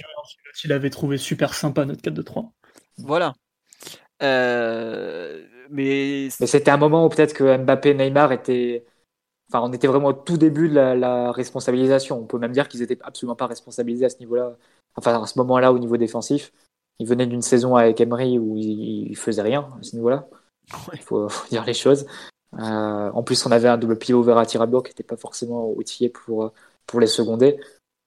Il avait trouvé super sympa notre 4-2-3. Voilà. Euh, mais, mais c'était un moment où peut-être que Mbappé et Neymar étaient. Enfin, on était vraiment au tout début de la, la responsabilisation. On peut même dire qu'ils n'étaient absolument pas responsabilisés à ce niveau-là enfin à ce moment-là au niveau défensif. Il venait d'une saison avec Emery où il, faisait rien à ce niveau-là. Il faut, dire les choses. Euh, en plus, on avait un double pivot vers Rabiot qui n'était pas forcément outillé pour, pour les seconder.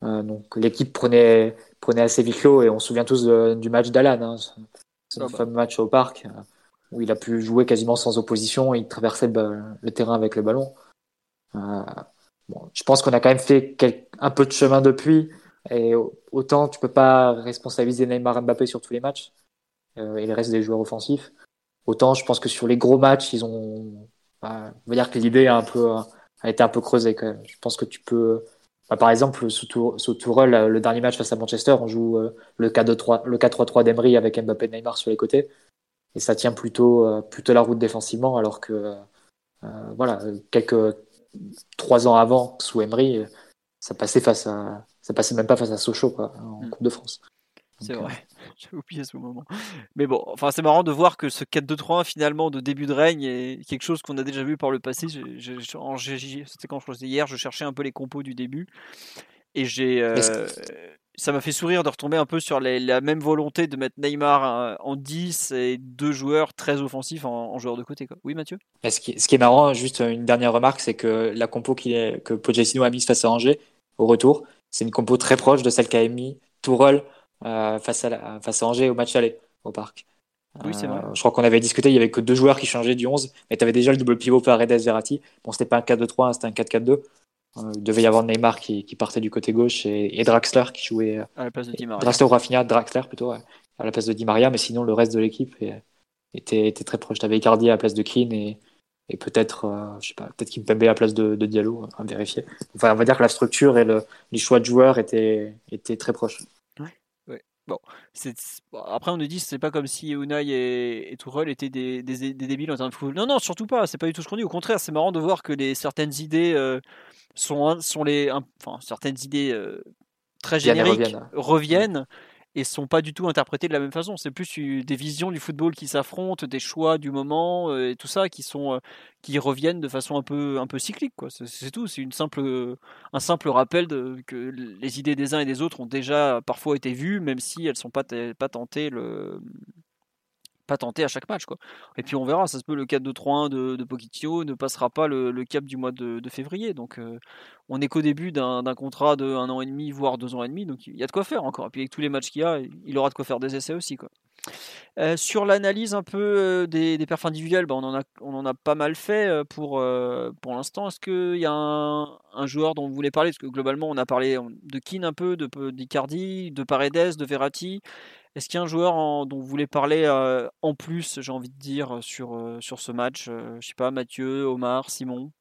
Euh, donc l'équipe prenait, prenait assez vite l'eau et on se souvient tous du match d'Alan, hein, ce ah bah. fameux match au parc euh, où il a pu jouer quasiment sans opposition, il traversait le, terrain avec le ballon. bon, je pense qu'on a quand même fait un peu de chemin depuis. Et autant tu peux pas responsabiliser Neymar Mbappé sur tous les matchs euh, et les restes des joueurs offensifs. Autant je pense que sur les gros matchs, ils ont. Bah, on dire que l'idée a a été un peu creusée quand même. Je pense que tu peux. Bah, par exemple, sous, Tourelle, le dernier match face à Manchester, on joue euh, le 4-3 le 4-3-3 d'Emery avec Mbappé et Neymar sur les côtés. Et ça tient plutôt, euh, plutôt la route défensivement, alors que voilà, quelques trois ans avant, sous Emery, ça passait face à ça passait même pas face à Sochaux quoi, en mm. Coupe de France. C'est vrai, euh, j'ai oublié ce moment. Mais bon, enfin c'est marrant de voir que ce 4-2-3 finalement de début de règne est quelque chose qu'on a déjà vu par le passé. C'était quand je faisais hier, je cherchais un peu les compos du début et j'ai euh, ça m'a fait sourire de retomber un peu sur la même volonté de mettre Neymar euh, en 10 et deux joueurs très offensifs en, joueurs de côté. Quoi. Oui, Mathieu? Ce qui, ce qui, est marrant, juste une dernière remarque, c'est que la compo que Pochettino a mise face à Angers au retour, c'est une compo très proche de celle qu'a mis Tourelle euh, face, à face à Angers au match aller au parc. Oui, c'est vrai. Euh, je crois qu'on avait discuté, il y avait que deux joueurs qui changeaient du 11, mais tu avais déjà le double pivot Paredes Verratti. Bon, c'était pas un 4-2-3, hein, c'était un 4-4-2. Euh, il devait y avoir Neymar qui, qui partait du côté gauche et, Draxler qui jouait à la place de Di Maria. Draxler ou Rafinha, Draxler plutôt, à la place de Di Maria, mais sinon le reste de l'équipe était, était, très proche. Tu avais Icardi à la place de Keane et, et peut-être, euh, je sais pas, peut-être Kimpembe à la place de, de Diallo, à vérifier. Enfin, on va dire que la structure et le, les choix de joueurs étaient, étaient très proches. Ouais. Bon, après on nous dit c'est pas comme si Unai et, et Tourelle étaient des, des, débiles en termes de football. Non, non, surtout pas. C'est pas du tout ce qu'on dit. Au contraire, c'est marrant de voir que les certaines idées euh, sont, sont les, enfin certaines idées euh, très génériques reviennent et sont pas du tout interprétés de la même façon. C'est plus des visions du football qui s'affrontent, des choix du moment et tout ça qui sont qui reviennent de façon un peu un peu cyclique quoi. C'est tout. C'est une simple un simple rappel de, que les idées des uns et des autres ont déjà parfois été vues, même si elles sont pas pas tentées le pas tenté à chaque match. Quoi. Et puis on verra, ça se peut le 4-2-3-1 de, de Pochettino ne passera pas le, cap du mois de, février. Donc euh, on n'est qu'au début d'un contrat de un an et demi, voire deux ans et demi. Donc il y a de quoi faire encore. Et puis avec tous les matchs qu'il y a, il aura de quoi faire des essais aussi. Quoi. Euh, sur l'analyse un peu euh, des, des perfs individuels, bah, on, en a, on en a pas mal fait pour, pour l'instant. Est-ce qu'il y a un, joueur dont vous voulez parler? Parce que globalement, on a parlé de Keane un peu, de d'Icardi, de Paredes, de Verratti. Est-ce qu'il y a un joueur dont vous voulez parler euh, en plus, j'ai envie de dire, sur, euh, sur ce match euh, Je sais pas, Mathieu, Omar, Simon?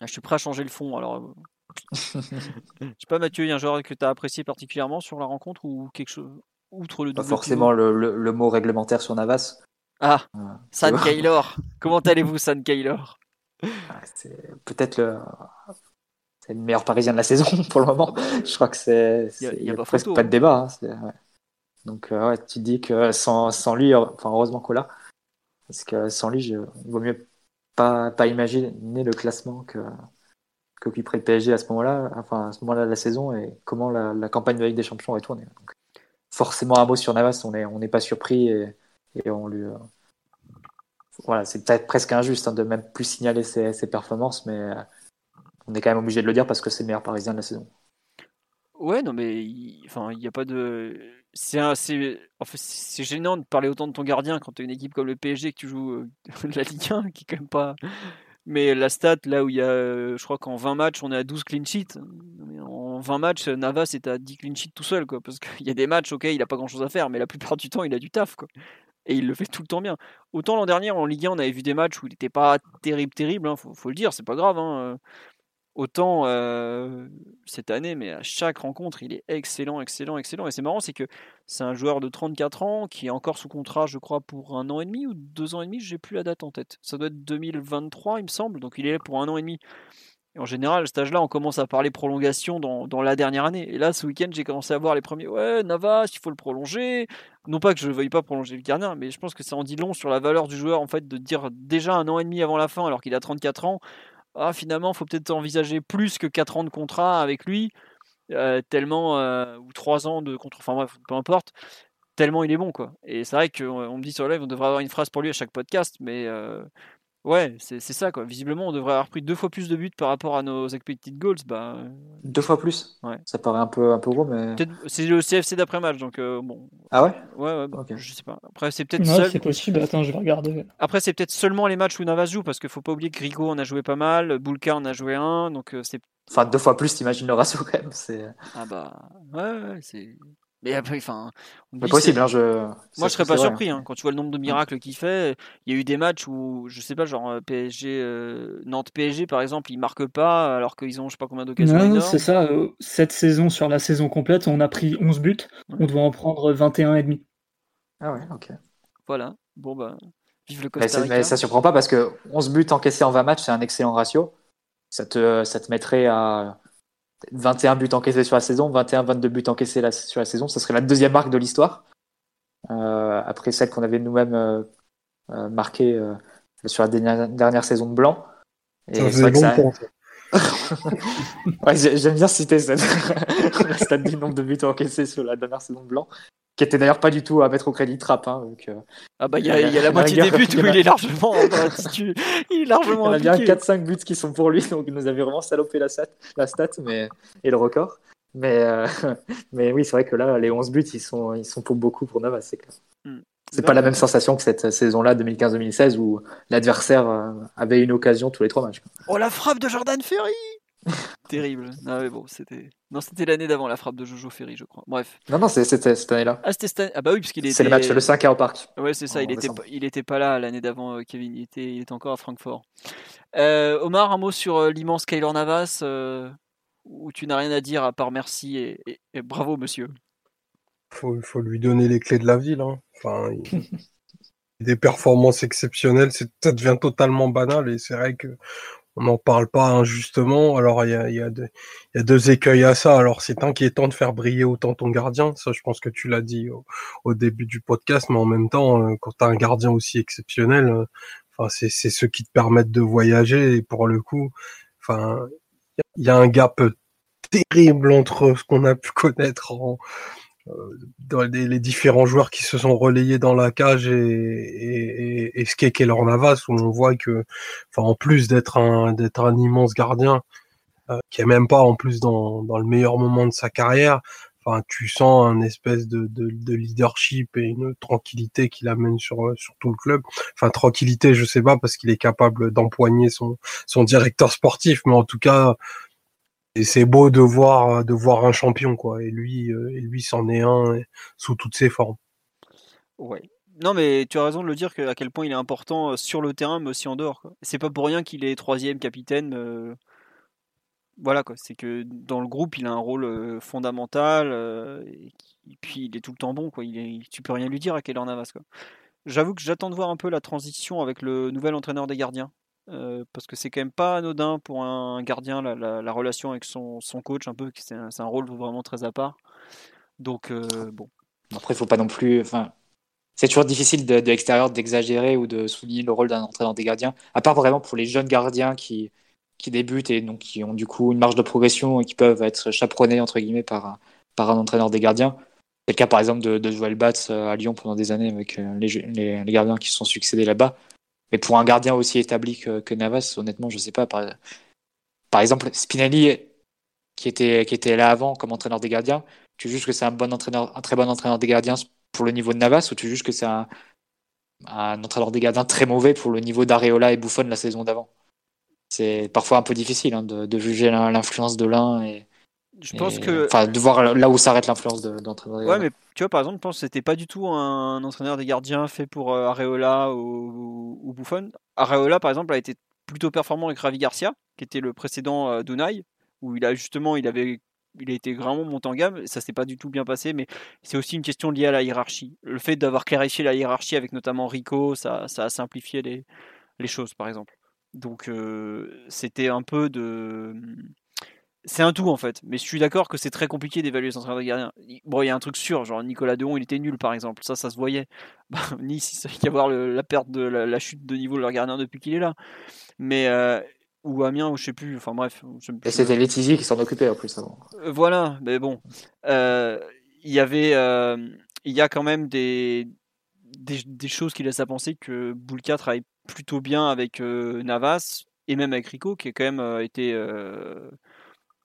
Ah, Je suis prêt à changer le fond. Alors, je sais pas, Mathieu, il y a un joueur que tu as apprécié particulièrement sur la rencontre ou quelque chose outre le Pas forcément le, mot réglementaire sur Navas. Ah, San Kaylor. Comment allez-vous, San Kaylor ah, C'est peut-être le. C'est le meilleur parisien de la saison pour le moment. Je crois que c'est. Il n'y a, presque pas de hein. débat. Hein. Donc euh, tu dis que sans, sans lui, enfin heureusement qu'on l'a, parce que sans lui, il vaut mieux pas, pas imaginer le classement que qu'occuperait PSG à ce moment-là, enfin à ce moment-là de la saison et comment la, la campagne de Ligue des Champions tournée. Donc, forcément un mot sur Navas, on n'est on pas surpris et, on lui euh, voilà, c'est peut-être presque injuste hein, de même plus signaler ses, performances, mais euh, on est quand même obligé de le dire parce que c'est le meilleur Parisien de la saison. Ouais, non, mais il n'y a pas de c'est en fait, c'est gênant de parler autant de ton gardien quand tu as une équipe comme le PSG que tu joues euh, la Ligue 1 qui est quand même pas mais la stat là où il y a euh, je crois qu'en 20 matchs on est à 12 clean sheets en 20 matchs Navas est à 10 clean sheets tout seul quoi parce qu'il y a des matchs OK il a pas grand chose à faire mais la plupart du temps il a du taf quoi et il le fait tout le temps bien autant l'an dernier en Ligue 1 on avait vu des matchs où il n'était pas terrible terrible hein, faut, faut, le dire c'est pas grave hein. Autant euh, cette année, mais à chaque rencontre, il est excellent, excellent, excellent. Et c'est marrant, c'est que c'est un joueur de 34 ans qui est encore sous contrat, je crois, pour un an et demi ou deux ans et demi. J'ai plus la date en tête. Ça doit être 2023, il me semble. Donc il est pour un an et demi. Et en général, à cet âge-là, on commence à parler prolongation dans, dans la dernière année. Et là, ce week-end, j'ai commencé à voir les premiers. Ouais, Navas, il faut le prolonger. Non pas que je ne veuille pas prolonger le gardien, mais je pense que ça en dit long sur la valeur du joueur, en fait, de dire déjà un an et demi avant la fin, alors qu'il a 34 ans ah, finalement, faut peut-être envisager plus que 4 ans de contrat avec lui, euh, tellement, euh, ou 3 ans de contrat, enfin bref, peu importe, tellement il est bon, quoi. Et c'est vrai qu'on me dit sur le live, on devrait avoir une phrase pour lui à chaque podcast, mais euh, ouais, c'est ça, quoi. Visiblement, on devrait avoir pris deux fois plus de buts par rapport à nos expected goals. Bah, deux fois plus? Ouais. Ça paraît un peu, un peu gros, mais. C'est le CFC d'après-match, donc bon. Ah ouais? Ouais, ouais, bah, je sais pas. Après, c'est peut-être seul... c'est possible, attends, je vais regarder. Après, c'est peut-être seulement les matchs où Navas joue, parce qu'il faut pas oublier que Grigo en a joué pas mal, Boulka en a joué un, donc c'est. Enfin, deux fois plus, t'imagines le ratio quand même. Ah bah, ouais, ouais c'est. Mais après, enfin. C'est possible, hein, je. Moi, je serais pas surpris, hein. quand tu vois le nombre de miracles qu'il fait. Il y a eu des matchs où, je sais pas, genre euh, PSG, euh, Nantes PSG, par exemple, ils marquent pas alors qu'ils ont je sais pas combien d'occasions. Non, c'est ça. Euh, cette saison, sur la saison complète, on a pris 11 buts. On doit en prendre 21 et demi. Ah ouais, ok. Voilà. Bon, bah. Vive le Costa Rica. Mais, ça surprend pas parce que 11 buts encaissés en 20 matchs, c'est un excellent ratio. Ça te, ça te mettrait à 21 buts encaissés sur la saison, 21-22 buts encaissés sur la saison. Ce serait la deuxième marque de l'histoire. Euh, après celle qu'on avait nous-mêmes euh, euh, marquée sur la dernière, saison de Blanc. Et ça bon ça... ouais, J'aime bien citer cette... la stat du nombre de buts encaissés sur la dernière saison de Blanc qui était d'ailleurs pas du tout à mettre au crédit trap. Hein, donc, euh, ah bah il y, a, y a la moitié des buts où il est largement, il est largement. Il a bien 4-5 buts qui sont pour lui, donc il nous avait vraiment salopé la stat, la stat mais, et le record. Mais, euh, mais oui, c'est vrai que là, les 11 buts, ils sont, ils sont pour beaucoup pour Navas, c'est clair. Hmm. C'est pas la même sensation que cette saison-là, 2015-2016, où l'adversaire euh, avait une occasion tous les trois matchs. Oh la frappe de Jordan Ferry Terrible. Non, mais bon, c'était. Non, c'était l'année d'avant la frappe de Jojo Ferry, je crois. Bref. Non, non, c'était cette année-là. Ah, c'était cette année. Ah, bah oui, puisqu'il était. C'est le match le 5 à au parc. Ouais, c'est ça. Il était, pas, il était pas là l'année d'avant, euh, Kevin. Il était, il était encore à Francfort. Euh, Omar, un mot sur euh, l'immense Kaylor Navas, où tu n'as rien à dire à part merci et, bravo, monsieur. Faut, faut lui donner les clés de la ville. Hein. Enfin, des performances exceptionnelles, ça devient totalement banal et c'est vrai que on n'en parle pas injustement. Alors il y a, y, a y a, deux écueils à ça. Alors c'est inquiétant de faire briller autant ton gardien. Ça, je pense que tu l'as dit au, début du podcast, mais en même temps, euh, quand tu as un gardien aussi exceptionnel, euh, enfin c'est ceux qui te permettent de voyager. Et pour le coup, enfin il y a un gap terrible entre ce qu'on a pu connaître en, dans les, différents joueurs qui se sont relayés dans la cage et, et, et, ce qu'est Navas où on voit que, enfin, en plus d'être un d'être un immense gardien, euh, qui est même pas en plus dans, dans le meilleur moment de sa carrière, enfin, tu sens un espèce de, de, de leadership et une tranquillité qu'il amène sur sur tout le club. Enfin, tranquillité, je sais pas parce qu'il est capable d'empoigner son son directeur sportif, mais en tout cas et c'est beau de voir de voir un champion quoi et lui euh, et lui c'en est un sous toutes ses formes. Ouais. Non mais tu as raison de le dire à quel point il est important euh, sur le terrain mais aussi en dehors. C'est pas pour rien qu'il est troisième capitaine. Euh, voilà quoi, c'est que dans le groupe il a un rôle fondamental et, puis il est tout le temps bon quoi. Tu peux rien lui dire à Keller Navas quoi. J'avoue que j'attends de voir un peu la transition avec le nouvel entraîneur des gardiens. Euh, parce que c'est quand même pas anodin pour un gardien la, relation avec son, coach un peu c'est un, rôle vraiment très à part. Donc euh, bon. Après il faut pas non plus enfin c'est toujours difficile de, l'extérieur d'exagérer ou de souligner le rôle d'un entraîneur des gardiens à part vraiment pour les jeunes gardiens qui débutent et donc qui ont du coup une marge de progression et qui peuvent être chaperonnés entre guillemets par un entraîneur des gardiens. C'est le cas par exemple de, de Joël Batz euh, à Lyon pendant des années avec les, les gardiens qui se sont succédés là-bas mais pour un gardien aussi établi que, Navas, honnêtement, je sais pas. Par, exemple, Spinelli, qui était, qui était là avant comme entraîneur des gardiens, tu juges que c'est un, bon entraîneur, un très bon entraîneur des gardiens pour le niveau de Navas ou tu juges que c'est un, un entraîneur des gardiens très mauvais pour le niveau d'Areola et Buffon la saison d'avant? C'est parfois un peu difficile hein, de, de, juger l'influence de l'un et, je pense que. Enfin, de voir là où s'arrête l'influence d'entraîneur. ouais, mais tu vois, par exemple, je pense que c'était pas du tout un entraîneur des gardiens fait pour euh, Areola ou, ou, Buffon. Areola, par exemple, a été plutôt performant avec Ravi Garcia, qui était le précédent euh, Dunay, où il a justement, il avait. Il a été vraiment monté en gamme, ça s'est pas du tout bien passé, mais c'est aussi une question liée à la hiérarchie. Le fait d'avoir clarifié la hiérarchie avec notamment Rico, ça, ça a simplifié les, les choses, par exemple. Donc euh, c'était un peu de c'est un tout en fait. Mais je suis d'accord que c'est très compliqué d'évaluer les entraîneurs de gardien. Bon, il y a un truc sûr, genre Nicolas Dehon, il était nul par exemple. Ça, ça se voyait. Bah, nice, il y avoir la perte de la, chute de niveau de leur gardien depuis qu'il est là. Mais. Euh, ou Amiens, ou je sais plus. Enfin bref. Et c'était Letizy qui s'en occupait en plus avant. Euh, voilà, mais bon. Euh, il y avait. il y a quand même des, des, choses qui laissent à penser que Boulka travaille plutôt bien avec Navas et même avec Rico, qui a quand même été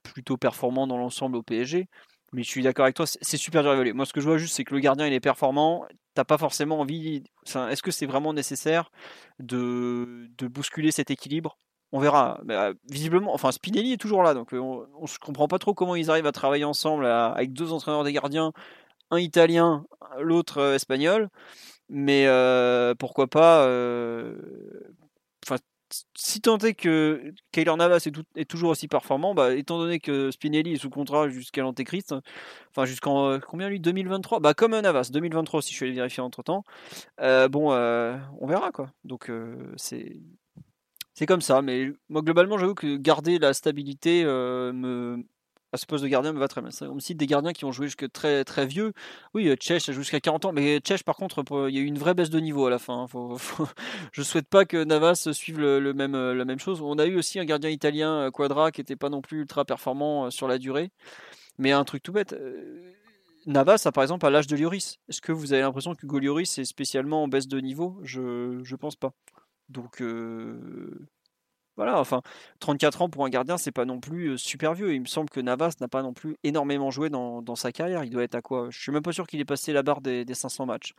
plutôt performant dans l'ensemble au PSG. Mais je suis d'accord avec toi, c'est super dur à évaluer. Moi, ce que je vois juste, c'est que le gardien, il est performant. T'as pas forcément envie. Est-ce que c'est vraiment nécessaire de, bousculer cet équilibre? On verra. Euh, visiblement, enfin, Spinelli est toujours là, donc euh, on, ne comprend pas trop comment ils arrivent à travailler ensemble avec deux entraîneurs des gardiens, un italien, l'autre euh, espagnol. Mais pourquoi pas si tant est que Kyler Navas est, toujours aussi performant, bah, étant donné que Spinelli est sous contrat jusqu'à l'Antéchrist, enfin jusqu'en euh, combien lui 2023 Bah comme Navas, 2023 si je suis allé vérifier entre temps. Euh, bon, euh, on verra quoi. Donc c'est c'est comme ça, mais moi globalement j'avoue que garder la stabilité me à ce poste de gardien me va très bien. On me cite des gardiens qui ont joué jusqu'à très très vieux. Oui, Tchèche a joué jusqu'à 40 ans, mais Tchèche par contre, il y a eu une vraie baisse de niveau à la fin. Hein. Je souhaite pas que Navas suive le, même, euh, la même chose. On a eu aussi un gardien italien, euh, Quadra, qui n'était pas non plus ultra performant euh, sur la durée. Mais un truc tout bête. Navas a par exemple à l'âge de Lloris. Est-ce que vous avez l'impression que Lloris est spécialement en baisse de niveau? Je ne pense pas. Donc voilà, enfin, 34 ans pour un gardien, c'est pas non plus super vieux. Il me semble que Navas n'a pas non plus énormément joué dans, sa carrière. Il doit être à quoi? Je suis même pas sûr qu'il ait passé la barre des, 500 matchs.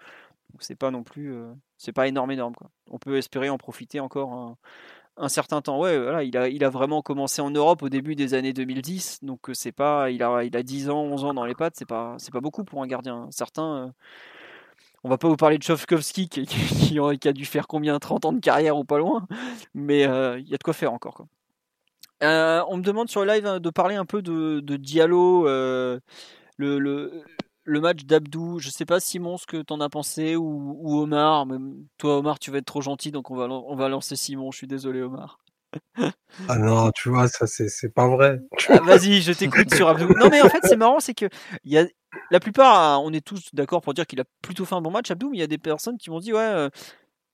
Donc c'est pas non plus, c'est pas énorme, énorme. Quoi. On peut espérer en profiter encore un, certain temps. Ouais, voilà, il a, il a vraiment commencé en Europe au début des années 2010. Donc c'est pas, il a, il a 10 ans, 11 ans dans les pattes. C'est pas, c'est pas beaucoup pour un gardien. Certains on va pas vous parler de Chovkovski qui, a dû faire combien 30 ans de carrière ou pas loin, mais euh, il y a de quoi faire encore. Euh, on me demande sur le live hein, de parler un peu de, Diallo. Euh, le, match d'Abdou, je sais pas Simon ce que t'en as pensé ou, Omar. toi Omar, tu vas être trop gentil, donc on va, on va lancer Simon. Je suis désolé Omar. Ah non, tu vois, ça c'est pas vrai. Ah, vas-y, je t'écoute sur Abdou. Non mais en fait c'est marrant, c'est que y a, la plupart, on est tous d'accord pour dire qu'il a plutôt fait un bon match Abdou, mais il y a des personnes qui m'ont dit ouais, euh,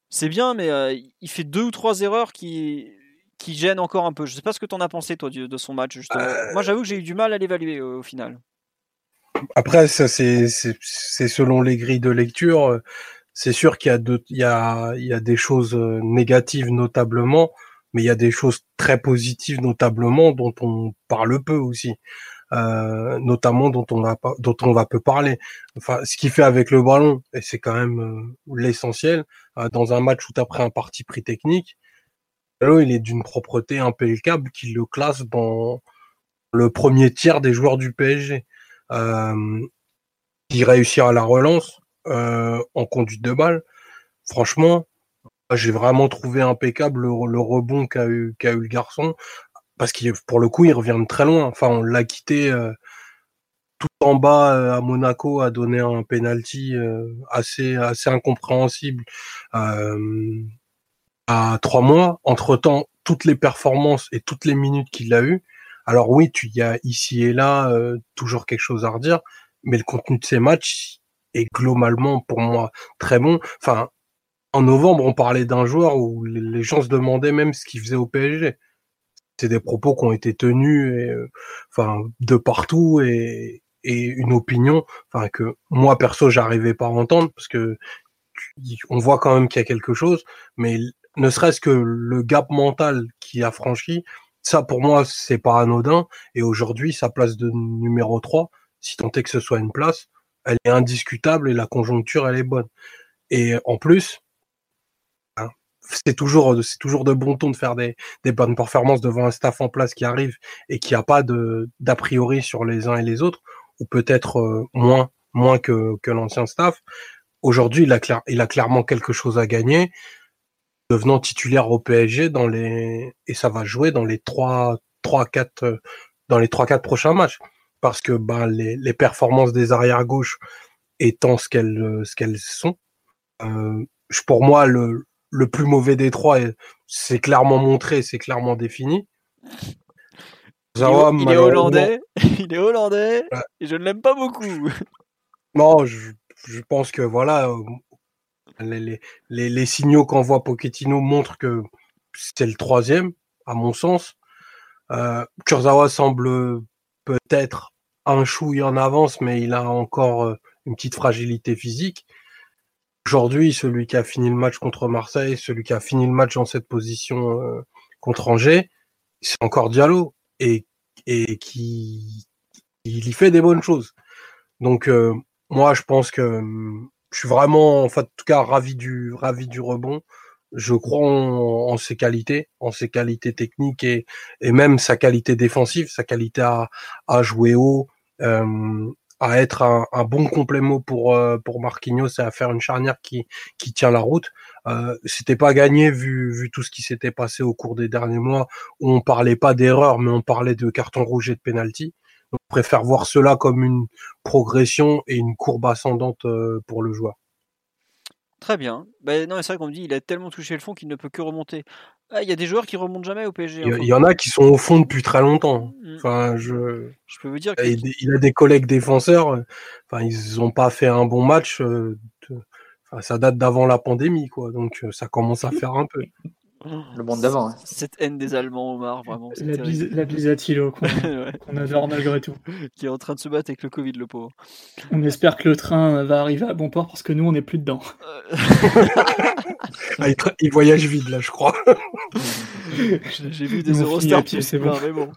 c'est bien, mais euh, il fait deux ou trois erreurs qui qui gênent encore un peu. Je sais pas ce que t'en as pensé toi de, son match. Euh. Moi j'avoue que j'ai eu du mal à l'évaluer au final. Après, ça c'est selon les grilles de lecture. C'est sûr qu'il y, a il y, a, il y a des choses négatives notablement, mais il y a des choses très positives notablement dont on parle peu aussi. Euh, notamment dont on va dont on va peu parler. Enfin, ce qu'il fait avec le ballon, et c'est quand même euh, l'essentiel, euh, dans un match où pris un parti pris technique, il est d'une propreté impeccable qui le classe dans le premier tiers des joueurs du PSG. Euh, qui réussit à la relance en conduite de balle, franchement, j'ai vraiment trouvé impeccable le, rebond qu'a eu, qu'a eu le garçon parce qu'il pour le coup il revient de très loin. Enfin, on l'a quitté euh, tout en bas euh, à Monaco, a donné un penalty euh, assez assez incompréhensible à trois mois. Entre temps, toutes les performances et toutes les minutes qu'il a eues. Alors oui, tu y as ici et là toujours quelque chose à redire, mais le contenu de ces matchs est globalement pour moi très bon. Enfin, en novembre, on parlait d'un joueur où les gens se demandaient même ce qu'il faisait au PSG c'est des propos qui ont été tenus euh, enfin de partout et, et une opinion enfin que moi perso j'arrivais pas à entendre parce que on voit quand même qu'il y a quelque chose mais ne serait-ce que le gap mental qui a franchi ça pour moi c'est pas anodin et aujourd'hui sa place de numéro 3 si tant est que ce soit une place elle est indiscutable et la conjoncture elle est bonne. Et en plus c'est toujours, c'est toujours de bon ton de faire des, des, bonnes performances devant un staff en place qui arrive et qui a pas de d'a priori sur les uns et les autres, ou peut-être euh, moins, moins que, que l'ancien staff. Aujourd'hui, il a, clair, il a clairement quelque chose à gagner, devenant titulaire au PSG dans les et ça va jouer dans les trois, trois, quatre, dans les trois, quatre prochains matchs, parce que ben les, les performances des arrières gauche étant ce qu'elles, ce qu'elles sont. Euh, pour moi, le, le plus mauvais des trois, c'est clairement montré, c'est clairement défini. il, est, hollandais, il est hollandais, et je ne l'aime pas beaucoup. Non, je, pense que voilà, euh, les, les, signaux qu'envoie Pochettino montrent que c'est le troisième, à mon sens. Euh, Kurzawa semble peut-être un chouille en avance, mais il a encore euh, une petite fragilité physique. Aujourd'hui, celui qui a fini le match contre Marseille, celui qui a fini le match dans cette position euh, contre Angers, c'est encore Diallo et, et qui il y fait des bonnes choses. Donc euh, moi, je pense que je suis vraiment, en tout cas, ravi du ravi du rebond. Je crois en, ses qualités, en ses qualités techniques et, et même sa qualité défensive, sa qualité à, à jouer haut. Euh, à être un, bon complément pour euh, pour Marquinhos et à faire une charnière qui tient la route. Euh, C'était pas gagné vu vu tout ce qui s'était passé au cours des derniers mois où on parlait pas d'erreur mais on parlait de carton rouge et de penalty. on préfère voir cela comme une progression et une courbe ascendante euh, pour le joueur. Très bien. Ben non, c'est vrai qu'on me dit il a tellement touché le fond qu'il ne peut que remonter. Ah, il y a des joueurs qui remontent jamais au PSG. Il y, en a qui sont au fond depuis très longtemps. Mm. Enfin, je. Je peux vous dire. Il, a des collègues défenseurs. Enfin, ils n'ont pas fait un bon match. Euh, enfin, ça date d'avant la pandémie, quoi. Donc, euh, ça commence à faire un peu. Le monde d'avant. Hein. Cette haine des Allemands, Omar, vraiment. La, bise, la Bisatilo, qu'on adore malgré tout. Qui est en train de se battre avec le Covid, le pauvre. On espère que le train va arriver à bon port parce que nous, on n'est plus dedans. ah, il, voyage vide, là, je crois. J'ai vu des Eurostars, c'est bon. Mais bon.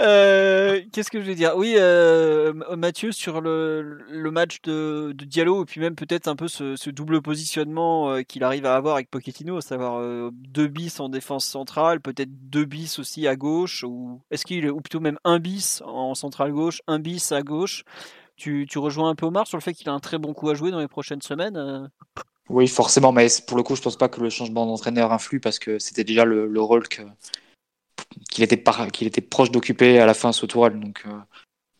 Euh, qu'est-ce que je vais dire? Oui, euh, Mathieu, sur le, le match de, de, Diallo, et puis même peut-être un peu ce, ce double positionnement euh, qu'il arrive à avoir avec Pochettino, à savoir deux bis en défense centrale, peut-être deux bis aussi à gauche, ou est-ce qu'il ou plutôt même un bis en centrale gauche, un bis à gauche? Tu, tu rejoins un peu Omar sur le fait qu'il a un très bon coup à jouer dans les prochaines semaines euh? Oui, forcément, mais pour le coup, je pense pas que le changement d'entraîneur influe parce que c'était déjà le, le rôle qu'il était, était proche d'occuper à la fin ce tour donc euh,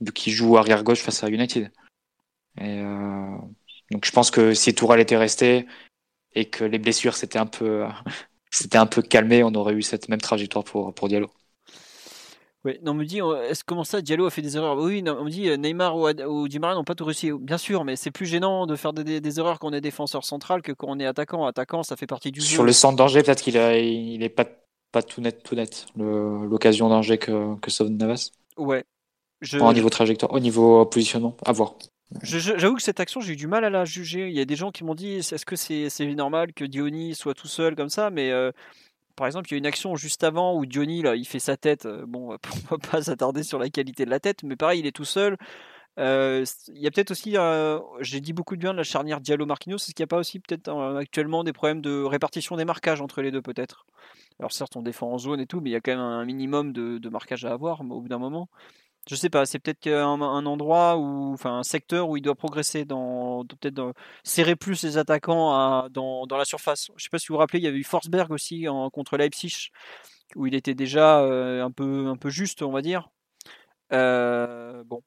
vu qu'il joue arrière gauche face à United. Et, euh, donc je pense que si Tourelle était resté et que les blessures s'étaient un peu, c'était un peu calmé, on aurait eu cette même trajectoire pour, pour Diallo. Oui, non, on me dit, est-ce comment ça, Diallo a fait des erreurs? Oui, on me dit, euh, Neymar ou, ou Di Maria n'ont pas tout réussi. Bien sûr, mais c'est plus gênant de faire des, erreurs quand on est défenseur central que quand on est attaquant. Attaquant, ça fait partie du jeu. Sur le centre danger, peut-être qu'il il est pas, pas tout net, tout net. L'occasion danger que, que sauve Navas. Ouais. au niveau trajectoire, au niveau positionnement, à voir. J'avoue que cette action, j'ai eu du mal à la juger. Il y a des gens qui m'ont dit est-ce que c'est normal que Diony soit tout seul comme ça? Mais euh, par exemple, il y a une action juste avant où Diony, là, il fait sa tête. Euh, bon, on va pas s'attarder sur la qualité de la tête, mais pareil, il est tout seul. Euh, il y a peut-être aussi, j'ai dit beaucoup de bien de la charnière Diallo-Marquinhos, est-ce qu'il n'y a pas aussi peut-être actuellement des problèmes de répartition des marquages entre les deux peut-être? Alors certes on défend en zone et tout, mais il y a quand même un minimum de, de marquage à avoir au bout d'un moment je sais pas, c'est peut-être un, endroit ou enfin un secteur où il doit progresser dans peut-être serrer plus les attaquants dans, dans, la surface. Je sais pas si vous vous rappelez, il y avait eu Forsberg aussi en, contre Leipzig où il était déjà euh, un peu un peu juste, on va dire. Euh, bon.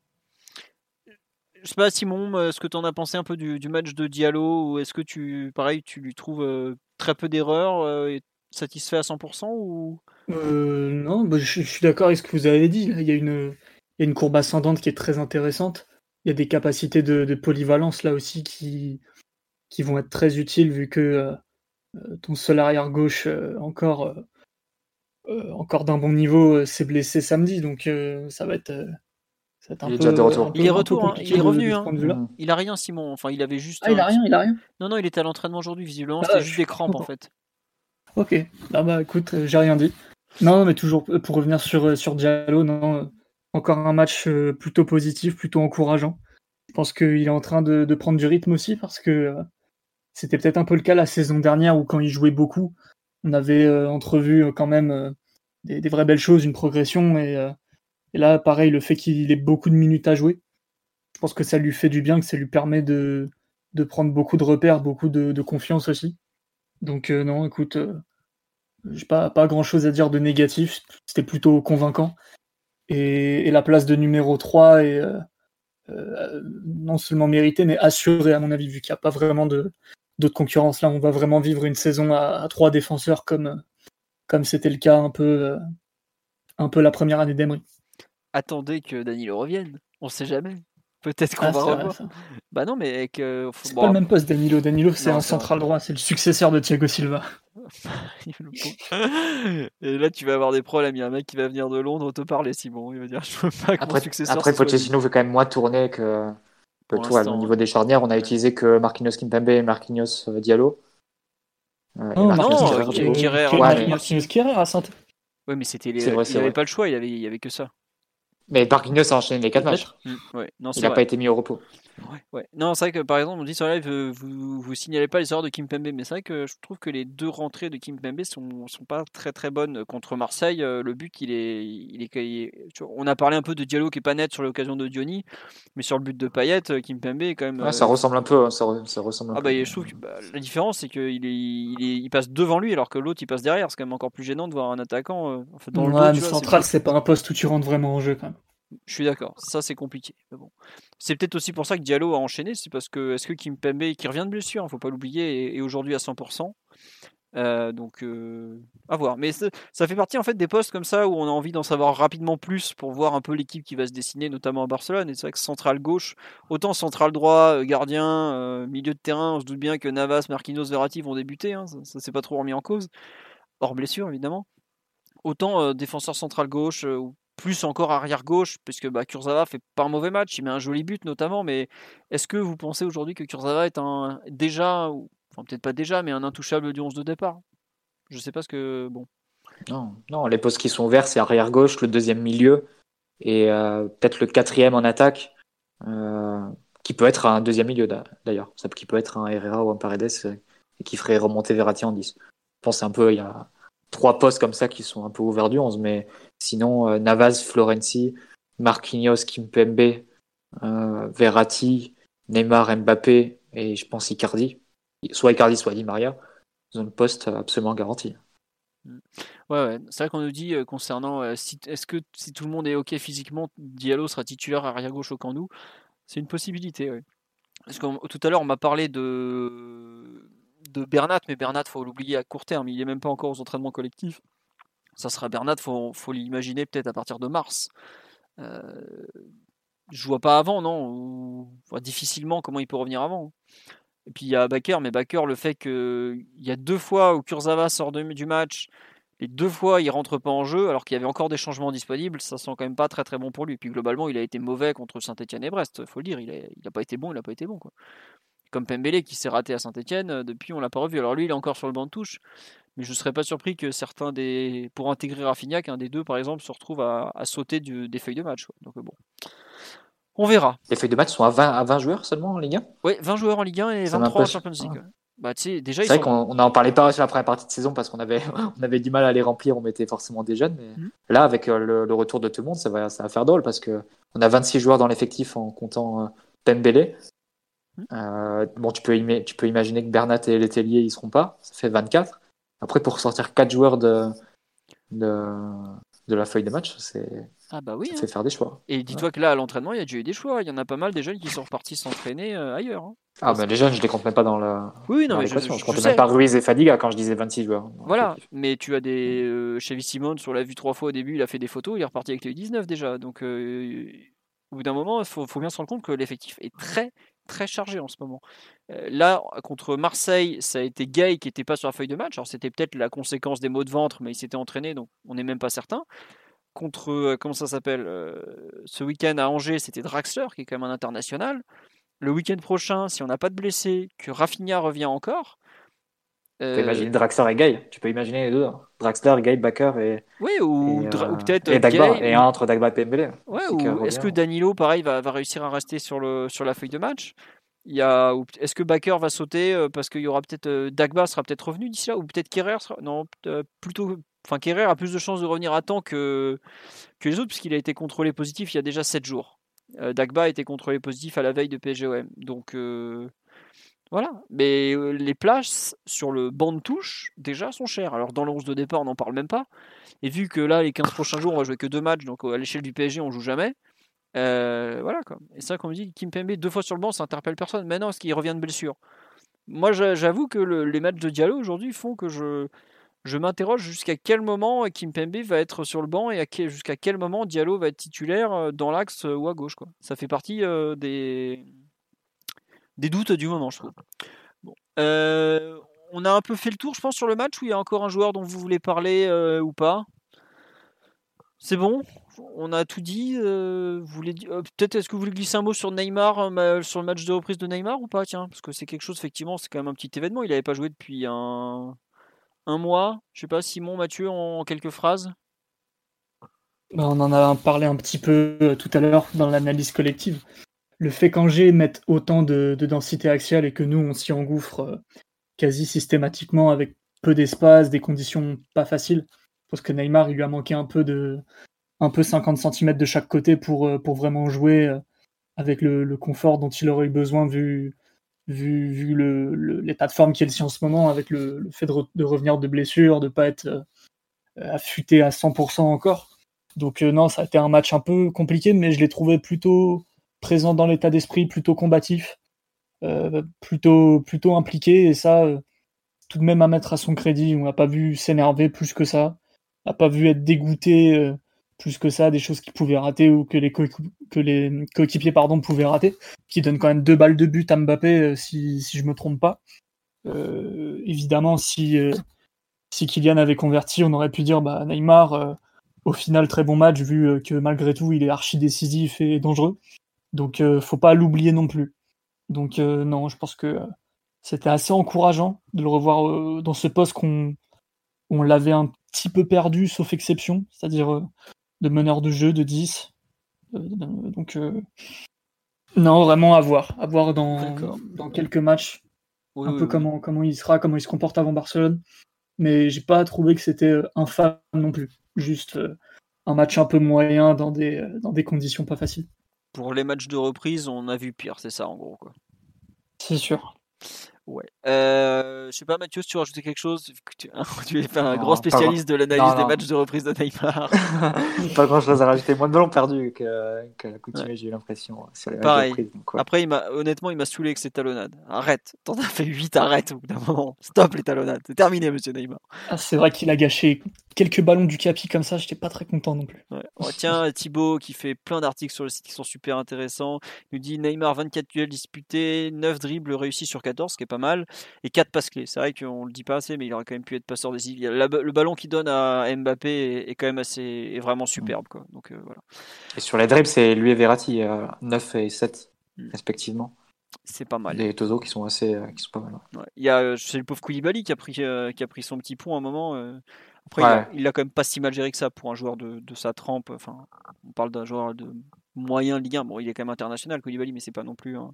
Je sais pas Simon, euh, ce que tu en as pensé un peu du, match de Diallo est-ce que tu pareil, tu lui trouves très peu d'erreurs et satisfait à 100% ou? Non, bah, je, je, suis d'accord avec ce que vous avez dit. Il y a une y a une courbe ascendante qui est très intéressante. Il y a des capacités de, polyvalence là aussi qui, qui vont être très utiles vu que euh, euh, ton seul arrière gauche euh, encore, encore d'un bon niveau s'est blessé samedi. Donc ça va être. un il est peu, de retour. il est retour, hein. il est revenu. Hein. Mm. Il a rien, Simon. Enfin, il avait juste. Ah, il a rien, il a rien. Non, non, il était à l'entraînement aujourd'hui. Visiblement, ah, c'était juste des crampes en fait. Ok. Ah bah écoute, j'ai rien dit. Non, mais toujours pour revenir sur sur Diallo, non, encore un match euh, plutôt positif, plutôt encourageant. Je pense qu'il est en train de, prendre du rythme aussi parce que euh, c'était peut-être un peu le cas la saison dernière où quand il jouait beaucoup, on avait euh, entrevu quand même des, vraies belles choses, une progression. Et, là, pareil, le fait qu'il ait beaucoup de minutes à jouer, je pense que ça lui fait du bien, que ça lui permet de, prendre beaucoup de repères, beaucoup de, confiance aussi. Donc non, écoute, j'ai pas, pas grand chose à dire de négatif, c'était plutôt convaincant et, la place de numéro 3 est euh, euh, non seulement méritée, mais assurée, à mon avis, vu qu'il n'y a pas vraiment de, concurrence. Là, on va vraiment vivre une saison à, trois défenseurs comme c'était le cas un peu, euh, un peu la première année d'Emery. Attendez que Danilo revienne, on sait jamais. Peut-être qu'on ah, va revoir. bah non, mais avec. c'est pas le même poste, Danilo. Danilo, c'est un central droit, c'est le successeur de Thiago Silva. Et là, tu vas avoir des problèmes. Il y a un mec qui va venir de Londres te parler, Simon. Il va dire Je veux pas que après, successeur. Après, Pochettino veut quand même moins tourner que, que toi. Au niveau des charnières, on a utilisé que Marquinhos Kimpembe et Marquinhos euh, Diallo. Euh, non, non, Kierer à Saint. Oui, mais c'était il n'y avait pas le choix, il y avait, il y avait que ça. Mais Marquinhos a enchaîné les 4 matchs. Mmh, non, il n'a pas été mis au repos. Ouais, Non, c'est vrai que par exemple, on dit sur live, euh, vous, vous signalez pas les erreurs de Kim Pembe, mais c'est vrai que je trouve que les deux rentrées de Kim Pembe sont, sont pas très très bonnes contre Marseille. Euh, le but, il est, il est, on a parlé un peu de Diallo qui est pas net sur l'occasion de Diony, mais sur le but de Payet, euh, Kim Pembe est quand même. ça ressemble un peu. Hein, ça, ressemble. ah bah, je trouve que bah, la différence, c'est qu'il est, il, il, passe devant lui alors que l'autre il passe derrière. C'est quand même encore plus gênant de voir un attaquant. en fait, dans le central, c'est pas un poste où tu rentres vraiment en jeu quand même. Je suis d'accord, ça c'est compliqué. bon. C'est peut-être aussi pour ça que Diallo a enchaîné, c'est parce que est-ce que Kimpembe, qui revient de blessure, il hein, faut pas l'oublier, est, aujourd'hui à 100%. Euh, donc euh, à voir. Mais ça fait partie en fait des postes comme ça où on a envie d'en savoir rapidement plus pour voir un peu l'équipe qui va se dessiner, notamment à Barcelone. Et c'est vrai que central gauche, autant central droit, euh, gardien, milieu de terrain, on se doute bien que Navas, Marquinhos, Verratti vont débuter. Hein, ça, ça s'est pas trop remis en cause, hors blessure évidemment. Autant défenseur central gauche ou plus encore arrière gauche, puisque bah, Kurzawa fait pas un mauvais match, il met un joli but notamment, mais est-ce que vous pensez aujourd'hui que Kurzawa est un déjà, enfin peut-être pas déjà, mais un intouchable du 11 de départ? Je sais pas ce que bon. Non, non, les postes qui sont ouverts, c'est arrière gauche, le deuxième milieu et euh, peut-être le quatrième en attaque, euh, qui peut être un deuxième milieu d'ailleurs, qui peut être un Herrera ou un Paredes euh, et qui ferait remonter Verratti en 10. Je pense un peu, il y a trois postes comme ça qui sont un peu ouverts du 11, mais sinon, euh, Navas, Florenzi, Marquinhos, Kimpembe, euh, Verratti, Neymar, Mbappé et je pense Icardi, soit Icardi, soit Di Maria, ils ont le poste absolument garanti. Ouais, ouais. c'est vrai qu'on nous dit euh, concernant est-ce que si tout le monde est ok physiquement, Diallo sera titulaire arrière gauche au Camp C'est une possibilité. Ouais. Parce que tout à l'heure, on m'a parlé de, de Bernat, mais Bernat, faut l'oublier à court terme. Il n'est même pas encore aux entraînements collectifs. Ça sera Bernat, faut, faut l'imaginer peut-être à partir de mars. Euh, je vois pas avant, non Difficilement comment il peut revenir avant. Et puis il y a Baker, mais Baker, le fait qu'il y a deux fois où Kurzawa sort du match, et deux fois il rentre pas en jeu, alors qu'il y avait encore des changements disponibles, ça sent quand même pas très très bon pour lui. Puis globalement, il a été mauvais contre Saint-Etienne et Brest, faut le dire, il a, pas été bon, il a pas été bon. Comme Pembele qui s'est raté à Saint-Etienne, euh, depuis on l'a pas revu. Alors lui, il est encore sur le banc de touche, mais je ne serais pas surpris que certains des. Pour intégrer Rafinha, un des deux par exemple se retrouve à, sauter des feuilles de match. Donc euh, bon. On verra. Les feuilles de match sont à 20, à 20 joueurs seulement en Ligue 1 Oui, 20 joueurs en Ligue 1 et 23 en Champions League. Bah, déjà, c'est vrai qu'on n'en parlait pas sur la première partie de saison parce qu'on avait, on avait du mal à les remplir, on mettait forcément des jeunes. Mais mhm. là, avec euh, le, retour de tout le monde, ça va, ça va faire drôle parce qu'on a 26 joueurs dans l'effectif en comptant Pembele. Euh, bon, tu peux, tu peux imaginer que Bernat et Letellier ils seront pas, ça fait 24. Après, pour sortir 4 joueurs de, de, de la feuille de match, c'est ah bah oui, ça fait hein. faire des choix. Et dis-toi que là, à l'entraînement, il y a déjà eu des choix. Il y en a pas mal des jeunes qui sont repartis s'entraîner ailleurs. Hein. Ah, bah les jeunes, je les compte même pas dans la. Oui, non, mais je, je, compte même pas Ruiz et Fadiga quand je disais 26 joueurs. Voilà, mais tu as des. Euh, Chevy Simon, sur l'a vu trois fois au début, il a fait des photos, il est reparti avec les 19 déjà. Donc, euh, au bout d'un moment, il faut, faut, bien se rendre compte que l'effectif est très, très chargé en ce moment. Là, contre Marseille, ça a été Gay qui n'était pas sur la feuille de match. Alors, c'était peut-être la conséquence des maux de ventre, mais il s'était entraîné, donc on n'est même pas certain. Contre, comment ça s'appelle Ce week-end à Angers, c'était Draxler, qui est quand même un international le week-end prochain, si on n'a pas de blessés, que Rafinha revient encore. Tu peux imaginer Draxler et Gay. Tu peux imaginer les deux. Hein. Draxler, Gay, Baker et. Oui, ou, euh, peut-être. Et Dagba. et un entre Dagba et Pembele. Ouais, ou est-ce que Danilo, pareil, va, va, réussir à rester sur, le, sur la feuille de match? Il y a, est-ce que Baker va sauter euh, parce qu'il y aura peut-être euh, Dagba sera peut-être revenu d'ici là ou peut-être Kerrer sera, non plutôt enfin Kerrer a plus de chances de revenir à temps que que les autres puisqu'il a été contrôlé positif il y a déjà 7 jours. Euh, Dagba a été contrôlé positif à la veille de PSGOM. Donc euh, voilà. Mais les places sur le banc de touche, déjà, sont chères. Alors dans le 11 de départ, on n'en parle même pas. Et vu que là, les 15 prochains jours, on va jouer que deux matchs, donc à l'échelle du PSG, on joue jamais. voilà quoi. Et ça, comme on dit, Kim Pembe deux fois sur le banc, ça interpelle personne. Maintenant, est-ce qu'il revient de blessure Moi, j'avoue que les matchs de Diallo aujourd'hui font que je, m'interroge jusqu'à quel moment Kimpembe va être sur le banc et jusqu'à quel moment Diallo va être titulaire dans l'axe ou à gauche. Quoi. Ça fait partie des... des doutes du moment, je trouve. on a un peu fait le tour, je pense, sur le match où il y a encore un joueur dont vous voulez parler ou pas? C'est bon? On a tout dit. Peut-être est-ce que vous voulez glisser un mot sur Neymar, sur le match de reprise de Neymar ou pas? Tiens, parce que c'est quelque chose, effectivement, c'est quand même un petit événement. Il n'avait pas joué depuis un, mois. Je sais pas, Simon, Mathieu, en quelques phrases? Bah, on en a parlé un petit peu euh, tout à l'heure dans l'analyse collective. Le fait qu'Angers mette autant de, densité axiale et que nous, on s'y engouffre euh, quasi systématiquement avec peu d'espace, des conditions pas faciles. Parce que Neymar, il lui a manqué un peu de un peu 50 cm de chaque côté pour, euh, pour vraiment jouer avec le, confort dont il aurait eu besoin vu, vu, vu le, l'état de forme qu'il est en ce moment, avec le, fait de, revenir de blessure, de ne pas être euh, affûté à 100% encore. Donc euh, non, ça a été un match un peu compliqué, mais je l'ai trouvé plutôt présent dans l'état d'esprit, plutôt combatif, euh, plutôt, plutôt impliqué, et ça, tout de même à mettre à son crédit. On n'a pas vu s'énerver plus que ça, on n'a pas vu être dégoûté plus que ça, des choses qu'il pouvait rater ou que les, coéquipiers pardon, pouvaient rater, qui donne quand même deux balles de but à Mbappé, euh, si, si je me trompe pas. Euh, évidemment, si, euh, si Kylian avait converti, on aurait pu dire bah, Neymar, au final, très bon match, vu que malgré tout, il est archi décisif et dangereux. Donc, faut pas l'oublier non plus. Donc, non, je pense que c'était assez encourageant de le revoir dans ce poste qu'on on l'avait un petit peu perdu, sauf exception, c'est-à-dire de meneur de jeu de 10. Euh, donc, euh, non, vraiment à voir. À voir dans, dans quelques matchs. un peu comment, comment il sera, comment il se comporte avant Barcelone. Mais j'ai pas trouvé que c'était euh, infâme non plus. Juste un match un peu moyen dans des, dans des conditions pas faciles. Pour les matchs de reprise, on a vu pire, c'est ça en gros. C'est sûr. Ouais. Euh, je sais pas, Mathieu, si tu veux rajouter quelque chose, tu, tu es un grand spécialiste de l'analyse des matchs de reprise de Neymar. pas grand chose à rajouter. Moins de ballons perdus que, que coutume, j'ai eu l'impression. Pareil. Après, il honnêtement, il m'a saoulé avec ses talonnades. Arrête. T'en as fait 8, arrête au bout d'un moment. Stop les talonnades. C'est terminé, monsieur Neymar. Ah, c'est vrai qu'il a gâché quelques ballons du capi comme ça. J'étais pas très content non plus. Ouais. Oh, tiens, Thibaut qui fait plein d'articles sur le site qui sont super intéressants. Il nous dit Neymar 24 duels disputés, 9 dribbles réussis sur 14, ce qui est pas mal, et 4 passes clés. C'est vrai qu'on le dit pas assez, mais il aurait quand même pu être passeur décisif. Le ballon qu'il donne à Mbappé est, quand même assez, est vraiment superbe. Quoi. Donc, euh, voilà. Et sur les dribbles, c'est lui et Verratti, 9 et 7 mm. respectivement. C'est pas mal. Les Tozo qui sont assez, euh, qui sont pas mal. Il y a, euh, c'est le pauvre Koulibaly qui a pris, qui a pris son petit pont à un moment. Après, il, a, quand même pas si mal géré que ça pour un joueur de, de sa trempe. Enfin, on parle d'un joueur de moyen Ligue 1. Bon, il est quand même international, Koulibaly, mais c'est pas non plus un,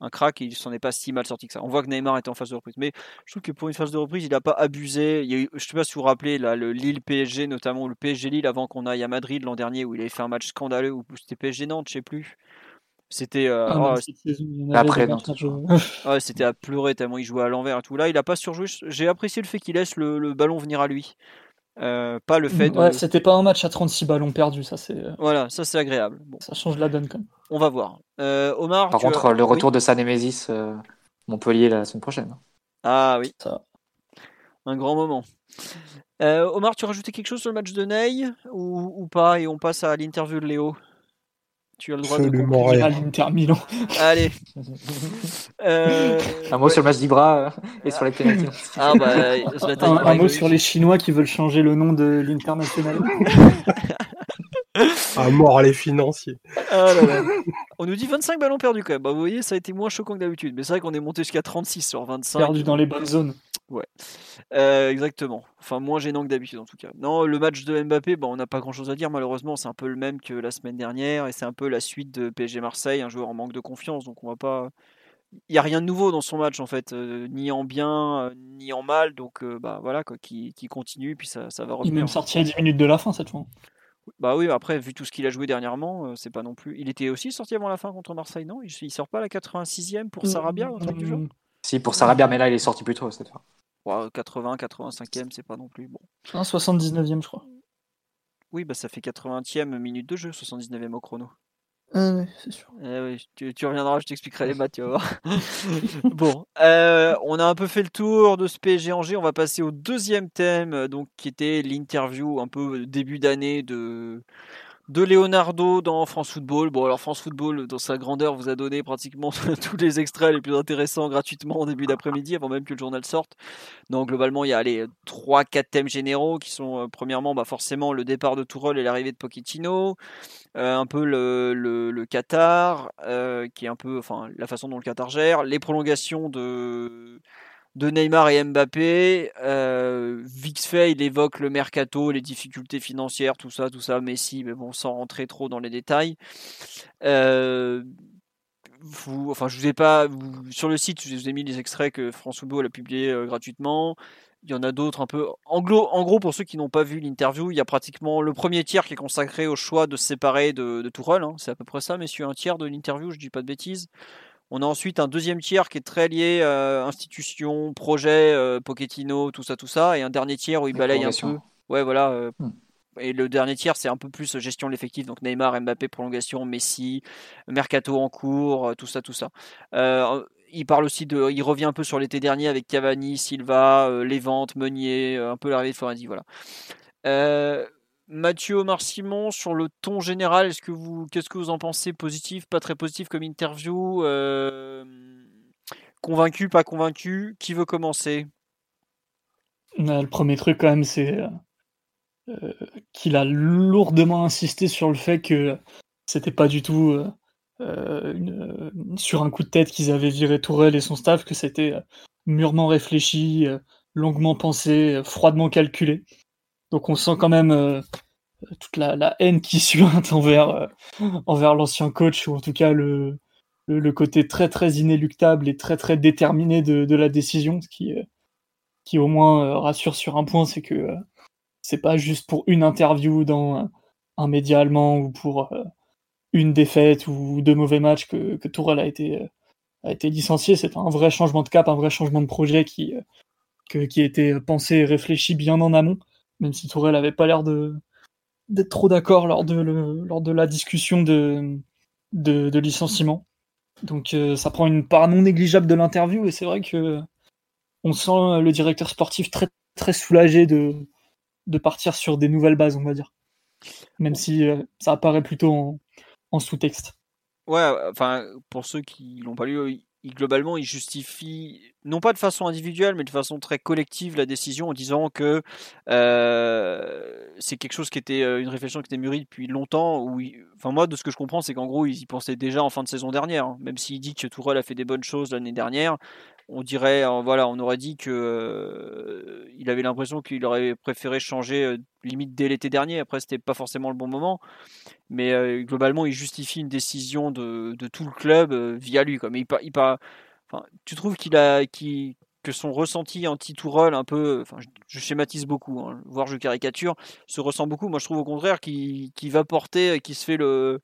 un crack il s'en est pas si mal sorti que ça. On voit que Neymar était en phase de reprise, mais je trouve que pour une phase de reprise, il n'a pas abusé. Il y a eu, je sais pas si vous vous rappelez là, le Lille PSG notamment, le PSG Lille avant qu'on aille à Madrid l'an dernier où il avait fait un match scandaleux ou c'était PSG Nantes, je sais plus. C'était euh, ah, après c'était à pleurer tellement il jouait à l'envers et tout. Là, il a pas surjoué. J'ai apprécié le fait qu'il laisse le, ballon venir à lui. Euh, pas le fait de... c'était pas un match à 36 ballons perdus, ça c'est. Euh, voilà, ça c'est agréable. Bon. Ça change la donne quand même. On va voir. Euh, Omar. Par contre, le retour de Sanémésis Montpellier la semaine prochaine. Ah oui. Ça. Un grand moment. Omar, tu as rajouté quelque chose sur le match de Ney ou, ou pas Et on passe à l'interview de Léo? Tu as le droit Absolument de à l'Inter Milan. Allez. Euh... Un mot sur le match d'Ibra euh, et sur les pénalités. Ah bah, un, un mot sur les Chinois qui veulent changer le nom de l'International. à mort les financiers. Ah On nous dit 25 ballons perdus quand même. Bah, vous voyez, ça a été moins choquant que d'habitude. Mais c'est vrai qu'on est monté jusqu'à 36 sur 25. Perdu dans les bonnes zones. Ouais, euh, exactement. Enfin, moins gênant que d'habitude en tout cas. Non, le match de Mbappé, bon, on n'a pas grand chose à dire malheureusement. C'est un peu le même que la semaine dernière et c'est un peu la suite de PSG Marseille, un joueur en manque de confiance. Donc on va pas. Il n'y a rien de nouveau dans son match en fait, euh, ni en bien, euh, ni en mal. Donc bah voilà, quoi, qui, qui continue, puis ça, ça va revenir. Il est même sorti à 10 minutes de la fin cette fois. Bah oui, après, vu tout ce qu'il a joué dernièrement, c'est pas non plus. Il était aussi sorti avant la fin contre Marseille, non? Il, sort pas la 86e pour Sarabia, truc du genre? Si, pour Sarabia, mais là, il est sorti plus tôt cette fois. 80, 85e, c'est pas non plus bon. 79e, je crois. Oui, bah ça fait 80e minute de jeu, 79e au chrono. Ah ouais, c'est sûr. Eh tu, reviendras, je t'expliquerai les maths, tu vas voir. bon, euh, on a un peu fait le tour de ce PSG Angers. On va passer au deuxième thème, donc qui était l'interview un peu début d'année de de Leonardo dans France Football. Bon, alors France Football, dans sa grandeur, vous a donné pratiquement tous les extraits les plus intéressants gratuitement en début d'après-midi, avant même que le journal sorte. Donc, globalement, il y a les 3-4 thèmes généraux qui sont, euh, premièrement, bah, forcément le départ de Tourelle et l'arrivée de Pochettino, euh, un peu le, le, Qatar, euh, qui est un peu, enfin, la façon dont le Qatar gère, les prolongations de de Neymar et Mbappé. Euh, il évoque le mercato, les difficultés financières, tout ça, tout ça, Messi, mais bon, sans rentrer trop dans les détails. Euh, enfin, je vous ai pas sur le site, je vous ai mis les extraits que France Football a publiés euh, gratuitement. Il y en a d'autres un peu. En gros, en gros pour ceux qui n'ont pas vu l'interview, il y a pratiquement le premier tiers qui est consacré au choix de se séparer de, de. Hein. C'est à peu près ça, messieurs, un tiers de l'interview, je dis pas de bêtises. On a ensuite un deuxième tiers qui est très lié à institution, projet, euh, Pochettino, tout ça, tout ça, et un dernier tiers où il balaye un peu. Ouais, voilà. Euh, hmm. Et le dernier tiers, c'est un peu plus gestion de l'effectif, donc Neymar, Mbappé, prolongation, Messi, Mercato en cours, euh, tout ça, tout ça. il parle aussi de, il revient un peu sur l'été dernier avec Cavani, Silva, les ventes, Meunier, un peu l'arrivée de Florenzi, voilà. Mathieu Omar Simon, sur le ton général, est-ce que vous, qu'est-ce que vous en pensez? Positif, pas très positif comme interview euh, Convaincu, pas convaincu? Qui veut commencer? Le premier truc, quand même, c'est euh, qu'il a lourdement insisté sur le fait que c'était pas du tout euh, sur un coup de tête qu'ils avaient viré Tourelle et son staff, que c'était mûrement réfléchi, longuement pensé, froidement calculé. Donc on sent quand même euh, toute la, haine qui suinte envers, euh, envers l'ancien coach, ou en tout cas le, le, côté très très inéluctable et très très déterminé de, la décision, ce qui, euh, qui au moins rassure sur un point, c'est que c'est pas juste pour une interview dans un média allemand ou pour une défaite ou deux mauvais matchs que, que Tourelle a été a licencié. C'est un vrai changement de cap, un vrai changement de projet qui a été pensé et réfléchi bien en amont, même si Tourelle n'avait pas l'air d'être trop d'accord lors de, la discussion de, licenciement. Donc ça prend une part non négligeable de l'interview et c'est vrai que on sent le directeur sportif très soulagé de, de partir sur des nouvelles bases, on va dire. Même si ça apparaît plutôt en sous-texte. Ouais, enfin, pour ceux qui l'ont pas lu, il, globalement, il justifie, non pas de façon individuelle, mais de façon très collective, la décision en disant que euh, c'est quelque chose qui était euh, une réflexion qui était mûrie depuis longtemps. Enfin, moi, de ce que je comprends, c'est qu'en gros, ils y pensaient déjà en fin de saison dernière. Hein. Même s'il dit que Tourelle a fait des bonnes choses l'année dernière, on dirait, euh, voilà, on aurait dit que euh, il avait l'impression qu'il aurait préféré changer euh, limite dès l'été dernier. Après, c'était pas forcément le bon moment, mais globalement, il justifie une décision de, tout le club via lui. Quoi. Mais il, enfin, tu trouves qu'il a, que son ressenti anti-Tourelle, un peu, enfin, je, schématise beaucoup, hein, voire je caricature, se ressent beaucoup. Moi, je trouve au contraire qu'il va porter, qu'il se fait le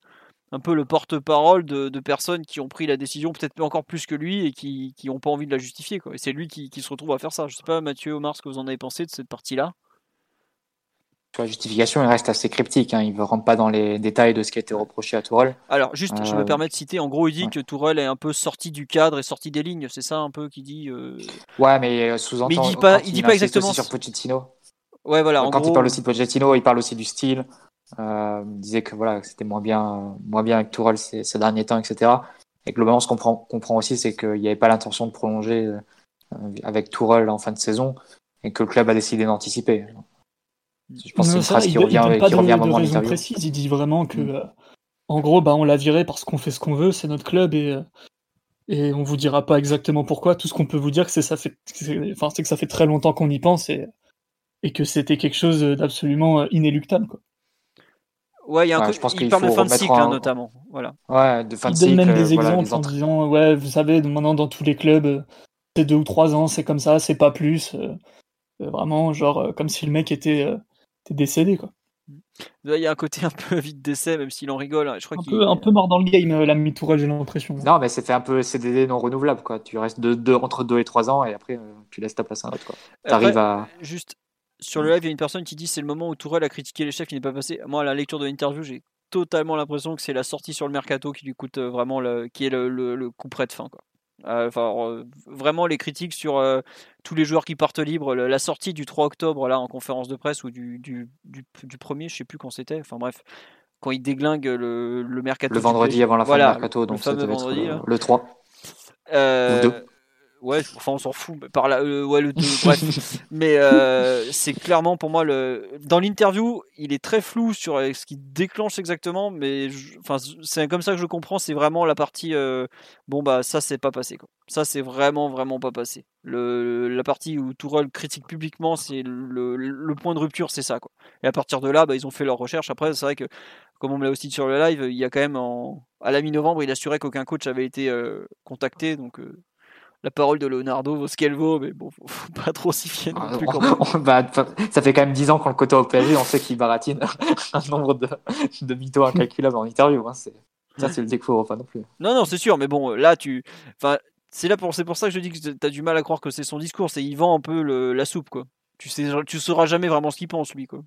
un peu le porte-parole de, personnes qui ont pris la décision peut-être encore plus que lui et qui n'ont pas envie de la justifier. Quoi. Et c'est lui qui, se retrouve à faire ça. Je sais pas, Mathieu, Omar, ce que vous en avez pensé de cette partie-là? La justification, il reste assez cryptique. Hein. Il ne rentre pas dans les détails de ce qui a été reproché à Tourelle. Alors, juste, je me euh, permets de citer. En gros, il dit que Tourelle est un peu sorti du cadre et sorti des lignes. C'est ça un peu qu'il dit. Euh... Ouais, mais euh, sous-entend. Mais il dit pas, il dit pas exactement. sur Pochettino. Ouais, voilà. Quand il parle aussi de Pochettino, il parle aussi du style. Euh, disait que voilà, c'était moins bien, moins bien avec Tourelle ces, ces, derniers temps, etc. Et globalement, ce qu'on comprend, comprend aussi, c'est qu'il n'y avait pas l'intention de prolonger euh, avec Tourelle en fin de saison et que le club a décidé d'anticiper. Je pense que c'est une phrase qui revient, qui revient à un moment de précise. Il dit vraiment que, mm. euh, en gros, bah, on l'a viré parce qu'on fait ce qu'on veut, c'est notre club et, euh, et on vous dira pas exactement pourquoi. Tout ce qu'on peut vous dire, c'est ça fait, enfin, c'est que ça fait très longtemps qu'on y pense et, et que c'était quelque chose d'absolument inéluctable. Quoi. Ouais, il y a un je pense il parle de fin de cycle, hein, notamment. Voilà. Ouais, de fin il de cycle. donne même des exemples en disant, ouais, vous savez, maintenant dans tous les clubs, euh, c'est deux ou trois ans, c'est comme ça, c'est pas plus. Euh, euh, vraiment, genre, comme si le mec était, décédé, quoi. Il y a un côté un peu vite décès, même s'il en rigole. Hein. Je crois un, peu, un peu mort dans le game, la mi-tourelle, j'ai l'impression. Non, mais c'était un peu CDD non renouvelable. Quoi. Tu restes de, entre deux et trois ans et après, tu laisses ta place à un autre. Tu arrives à. Juste, sur le live, il y a une personne qui dit c'est le moment où Tourelle a critiqué les chefs qui n'est pas passé. Moi, à la lecture de l'interview, j'ai totalement l'impression que c'est la sortie sur le mercato qui lui coûte euh, vraiment le, qui est le, coup près de fin. Quoi. Euh, enfin, euh, vraiment les critiques sur tous les joueurs qui partent libres, la sortie du 3 octobre là en conférence de presse ou du, du, du, du premier, je sais plus quand c'était. Enfin bref, quand il déglingue le, le mercato. Le vendredi avant la fin du mercato, donc ça devait être le, le 3. Euh, ou 2 ouais, enfin on s'en fout. Par là, euh, ouais, le bref. Mais euh, c'est clairement pour moi le. Dans l'interview, il est très flou sur euh, ce qui déclenche exactement, mais enfin c'est comme ça que je comprends. C'est vraiment la partie. bon bah ça c'est pas passé quoi. Ça c'est vraiment vraiment pas passé. Le, la partie où Tourelle critique publiquement, c'est le, le, point de rupture, c'est ça quoi. Et à partir de là, bah, ils ont fait leur recherche. Après, c'est vrai que comme on me l'a aussi dit sur le live, il y a quand même en, à la mi-novembre, il assurait qu'aucun coach avait été contacté, donc la parole de Leonardo vaut ce qu'elle vaut, mais bon, faut, faut pas trop s'y fier non plus. bah, ça fait quand même 10 ans qu'on le côtoie au PSG, on sait qu'il baratine un nombre de, de mythos incalculables en interview. Hein, ça, c'est le défaut, enfin non plus. Non, non, c'est sûr, mais bon, là, tu. Enfin, c'est là pour, c'est pour ça que je dis que tu as du mal à croire que c'est son discours, c'est il vend un peu le, la soupe, quoi. Tu sais, tu sauras jamais vraiment ce qu'il pense, lui, quoi.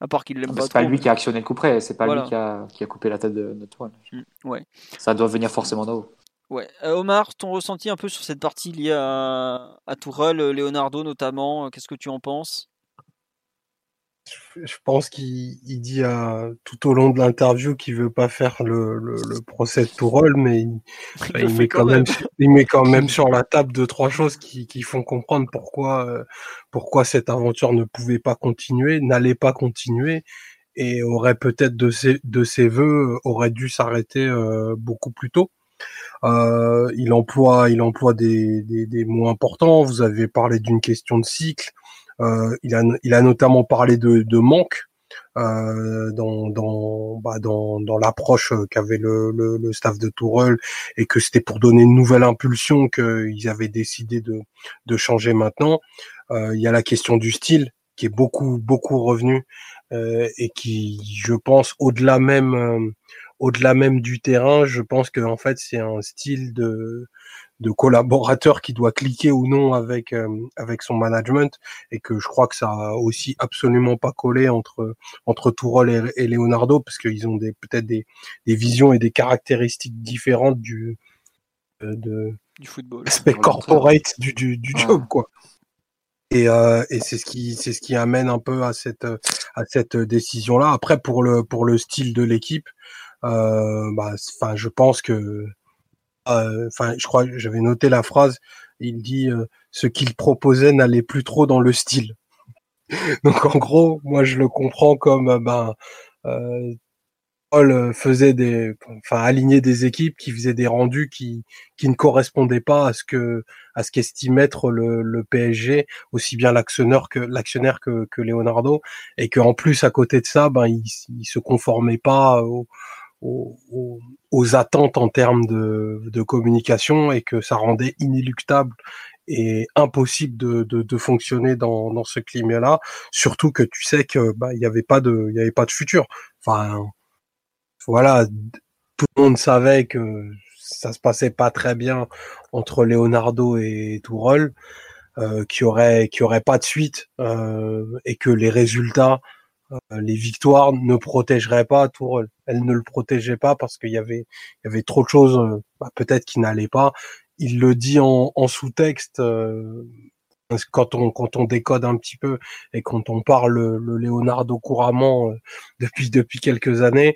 À part qu'il l'aime ah, pas. C'est pas lui qui a actionné le coup près, c'est pas lui qui a, qui a coupé la tête de, de toi. Mm, ouais. Ça doit venir forcément d'en haut. Ouais. Euh, Omar, ton ressenti un peu sur cette partie liée à, à Tourelle, euh, Leonardo notamment, euh, qu'est-ce que tu en penses? Je pense qu'il dit à, tout au long de l'interview qu'il veut pas faire le, le, procès de Tourelle, mais il, met quand même. il met quand même sur la table deux trois choses qui, qui font comprendre pourquoi pourquoi cette aventure ne pouvait pas continuer, n'allait pas continuer et aurait peut-être de ses de ses voeux aurait dû s'arrêter beaucoup plus tôt. Euh, il emploie, il emploie des, des, des, mots importants. Vous avez parlé d'une question de cycle. Euh, il, a, il a notamment parlé de, de manque euh, dans, dans, bah, dans, dans l'approche qu'avait le, le, le, staff de Tourelle et que c'était pour donner une nouvelle impulsion qu'ils avaient décidé de, de changer maintenant. Euh, il y a la question du style qui est beaucoup beaucoup revenu euh, et qui, je pense, au-delà même au-delà même du terrain, je pense que en fait c'est un style de de collaborateur qui doit cliquer ou non avec euh, avec son management et que je crois que ça a aussi absolument pas collé entre entre Tourol et, Leonardo parce qu'ils ont des peut-être des, des visions et des caractéristiques différentes du euh, de du football. aspect corporate du, du, du job quoi. Et, euh, et c'est ce qui c'est ce qui amène un peu à cette à cette décision là après pour le pour le style de l'équipe euh, bah, enfin je pense que euh, enfin, je crois, j'avais noté la phrase. Il dit euh, ce qu'il proposait n'allait plus trop dans le style. Donc en gros, moi je le comprends comme euh, ben Paul faisait des, enfin aligner des équipes qui faisaient des rendus qui qui ne correspondaient pas à ce que à ce qu'estimait être le, le PSG, aussi bien l'actionnaire que l'actionnaire que, que Leonardo, et qu'en plus à côté de ça, ben il, il se conformait pas au, aux, attentes en termes de, de, communication et que ça rendait inéluctable et impossible de, de, de fonctionner dans, dans ce climat-là. Surtout que tu sais que bah il y avait pas de il y avait pas de futur. Enfin voilà, tout le monde savait que ça se passait pas très bien entre Leonardo et Tourol, euh, qui aurait qui aurait pas de suite euh, et que les résultats les victoires ne protégeraient pas Tourelle. Elles ne le protégeaient pas parce qu'il y avait, il y avait trop de choses, euh, bah, peut-être qui n'allaient pas. Il le dit en, sous-texte euh, quand on quand on décode un petit peu et quand on parle le, Leonardo couramment depuis depuis quelques années,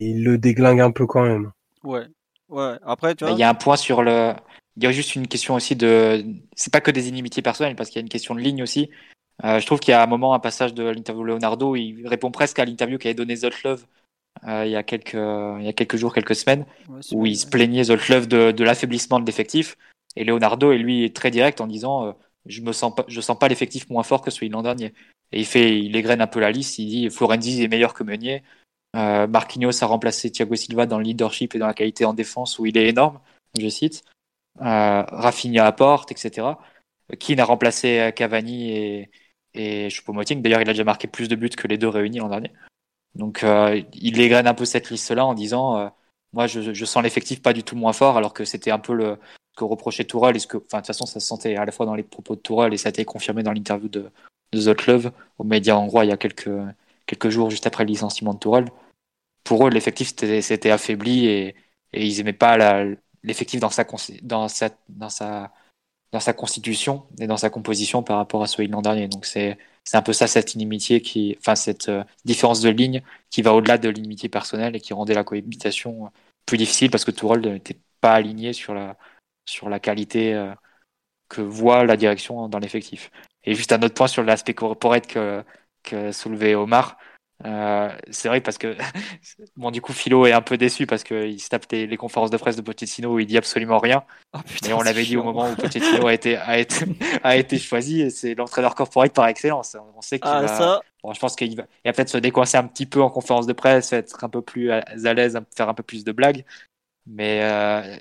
il le déglingue un peu quand même. Ouais, ouais. Après, tu vois. Il y a un point sur le. Il y a juste une question aussi de. C'est pas que des inimitiés personnelles parce qu'il y a une question de ligne aussi. Euh, je trouve qu'il y a un moment, un passage de l'interview de Leonardo, il répond presque à l'interview qu'avait donné Zotlov euh, il, y a quelques, il y a quelques jours, quelques semaines, où il se plaignait Zotlov de, de l'affaiblissement de l'effectif. Et Leonardo, et lui, est très direct en disant euh, Je me sens pas, je sens pas l'effectif moins fort que celui de l'an dernier. Et il fait, il égrène un peu la liste. Il dit Florenzi est meilleur que Meunier. Euh, Marquinhos a remplacé Thiago Silva dans le leadership et dans la qualité en défense où il est énorme, je cite. Euh, Rafinha apporte, etc. Keane a remplacé Cavani et, et Choupo-Moting. D'ailleurs, il a déjà marqué plus de buts que les deux réunis l'an dernier. Donc, euh, il égrène un peu cette liste-là en disant euh, Moi, je, sens l'effectif pas du tout moins fort, alors que c'était un peu le, ce que reprochait Tourelle. De toute façon, ça se sentait à la fois dans les propos de Tourelle et ça a été confirmé dans l'interview de, de Zotlov aux médias hongrois il y a quelques, quelques jours juste après le licenciement de Tourelle. Pour eux, l'effectif s'était affaibli et, et ils aimaient pas l'effectif dans sa, dans sa, dans sa dans sa constitution et dans sa composition par rapport à celui de l'an dernier. Donc c'est un peu ça cette inimitié qui, enfin cette euh, différence de ligne qui va au-delà de l'inimitié personnelle et qui rendait la cohabitation plus difficile parce que Tourelle n'était pas aligné sur la sur la qualité euh, que voit la direction dans l'effectif. Et juste un autre point sur l'aspect corporate que, que soulevait Omar, euh, c'est vrai parce que bon du coup Philo est un peu déçu parce qu'il se tape les, conférences de presse de Pochettino où il dit absolument rien. Oh, et on l'avait dit au moment où Pochettino a été a été a été choisi et c'est l'entraîneur corporate par excellence. On sait qu'il ah, va. Bon, je pense qu'il va, il va peut-être se décoincer un petit peu en conférence de presse, être un peu plus à l'aise, faire un peu plus de blagues, mais euh,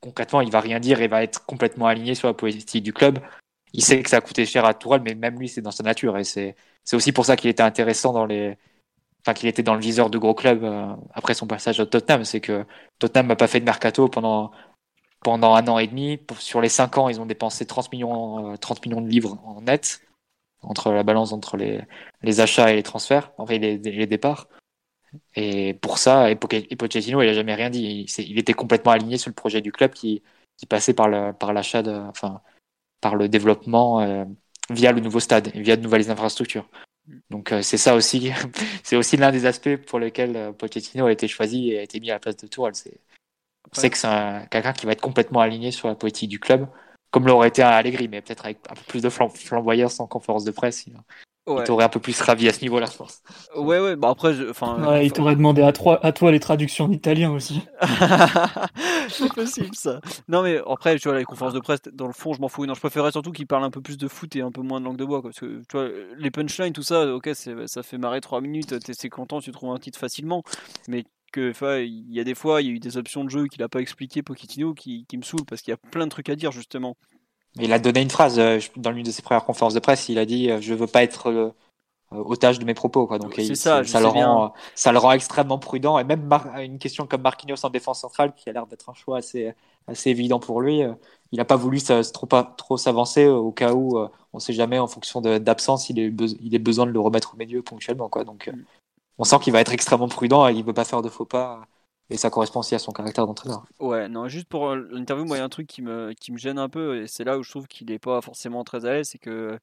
concrètement il va rien dire et va être complètement aligné sur la politique du club. Il sait que ça a coûté cher à Tourelle, mais même lui c'est dans sa nature et c'est c'est aussi pour ça qu'il était intéressant dans les enfin qu'il était dans le viseur de gros clubs euh, après son passage au Tottenham, c'est que Tottenham n'a pas fait de mercato pendant pendant un an et demi. Sur les cinq ans, ils ont dépensé 30 millions 30 euh, millions de livres en net entre la balance entre les, achats et les transferts, enfin les, les départs. Et pour ça, et il a jamais rien dit. Il, il, était complètement aligné sur le projet du club qui, qui passait par le, par l'achat de, enfin, par le développement euh, via le nouveau stade, via de nouvelles infrastructures. Donc euh, c'est ça aussi, c'est aussi l'un des aspects pour lesquels euh, Pochettino a été choisi et a été mis à la place de Tourelle. C'est, on sait que c'est quelqu'un qui va être complètement aligné sur la politique du club, comme l'aurait été un Allegri, mais peut-être avec un peu plus de flamboyance en conférence de presse. Il t'aurait un peu plus ravi à ce niveau-là, je pense. Ouais, ouais, bah après, enfin. il t'aurait demandé à toi, à toi les traductions en italien aussi. c'est possible, ça. Non, mais après, tu vois, les conférences de presse, dans le fond, je m'en fous. Non, je préférerais surtout qu'il parle un peu plus de foot et un peu moins de langue de bois, parce que, tu vois, les punchlines, tout ça, ok, ça fait marrer 3 minutes, t'es content, tu trouves un titre facilement, mais que il y a des fois il y a eu des options de jeu qu'il a pas expliqué Pochettino qui, qui me saoule parce qu'il y a plein de trucs à dire justement il a donné une phrase euh, dans l'une de ses premières conférences de presse. Il a dit euh, Je veux pas être otage de mes propos. Quoi. Donc ça, ça, le rend, ça le rend extrêmement prudent. Et même une question comme Marquinhos en défense centrale, qui a l'air d'être un choix assez, assez évident pour lui, il n'a pas voulu ça, trop, trop s'avancer au cas où on ne sait jamais en fonction d'absence, il, est il est besoin de le remettre au milieu ponctuellement. Quoi. Donc mm. on sent qu'il va être extrêmement prudent et il ne veut pas faire de faux pas. Et ça correspond aussi à son caractère d'entraîneur. Ouais, non, juste pour l'interview, moi, il y a un truc qui me, gêne un peu, et c'est là où je trouve qu'il n'est pas forcément très à l'aise, c'est que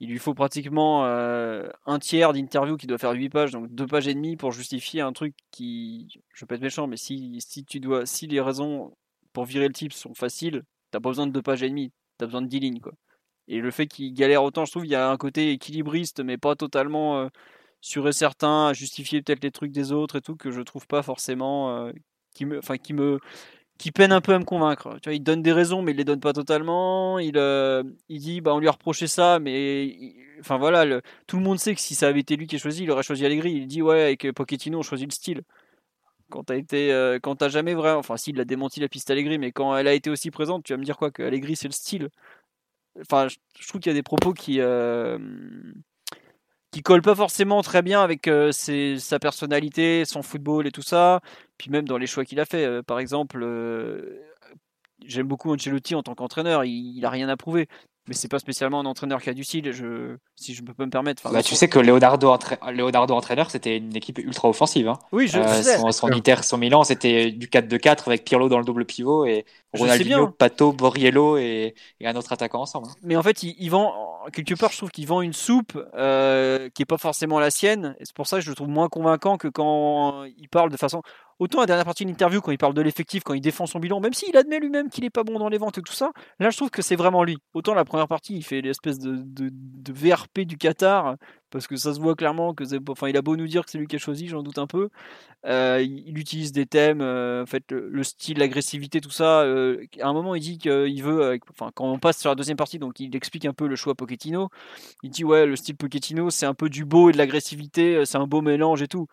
il lui faut pratiquement euh, un tiers d'interview qui doit faire 8 pages, donc 2 pages et demie pour justifier un truc qui. Je peux être méchant, mais si, si, tu dois, si les raisons pour virer le type sont faciles, t'as pas besoin de 2 pages et demie, t'as besoin de 10 lignes. Quoi. Et le fait qu'il galère autant, je trouve, il y a un côté équilibriste, mais pas totalement euh, sûr et certain, à justifier peut-être les trucs des autres et tout, que je trouve pas forcément. Euh, qui me, enfin, qui me qui peine un peu à me convaincre. Tu vois, il donne des raisons, mais il les donne pas totalement. Il, euh, il dit, bah, on lui a reproché ça, mais enfin voilà, tout le monde sait que si ça avait été lui qui a choisi, il aurait choisi Allegri. Il dit, ouais, avec Pochettino, on choisit le style. Quand t'as été, euh, quand t'as jamais vraiment, enfin, s'il a démenti la piste Allegri, mais quand elle a été aussi présente, tu vas me dire quoi que Allegri c'est le style. Enfin, je, trouve qu'il y a des propos qui qui colle pas forcément très bien avec euh, sa personnalité, son football et tout ça. Puis même dans les choix qu'il a fait. Euh, par exemple, euh, j'aime beaucoup Ancelotti en tant qu'entraîneur. Il, il, a rien à prouver mais c'est pas spécialement un entraîneur qui a du style, je, si je peux me permettre. Bah, tu sais que Leonardo, Leonardo entraîneur, c'était une équipe ultra offensive. Hein. Oui, je euh, sais. Son, son Inter, son Milan, c'était du 4-2-4 avec Pirlo dans le double pivot et Ronaldinho, Pato, Borriello et, et, un autre attaquant ensemble. Hein. Mais en fait, il, vend, quelque part, je trouve qu'il vend une soupe euh, qui est pas forcément la sienne. Et c'est pour ça que je le trouve moins convaincant que quand il parle de façon. Autant la dernière partie de l'interview, quand il parle de l'effectif, quand il défend son bilan, même s'il admet lui-même qu'il n'est pas bon dans les ventes et tout ça, là je trouve que c'est vraiment lui. Autant la première partie, il fait l'espèce de, VRP du Qatar, parce que ça se voit clairement que enfin, il a beau nous dire que c'est lui qui a choisi, j'en doute un peu. Euh, il, utilise des thèmes, euh, fait, le, style, l'agressivité, tout ça. Euh, à un moment, il dit qu'il veut, enfin, quand on passe sur la deuxième partie, donc il explique un peu le choix Pochettino. Il dit ouais, le style Pochettino, c'est un peu du beau et de l'agressivité, c'est un beau mélange et tout.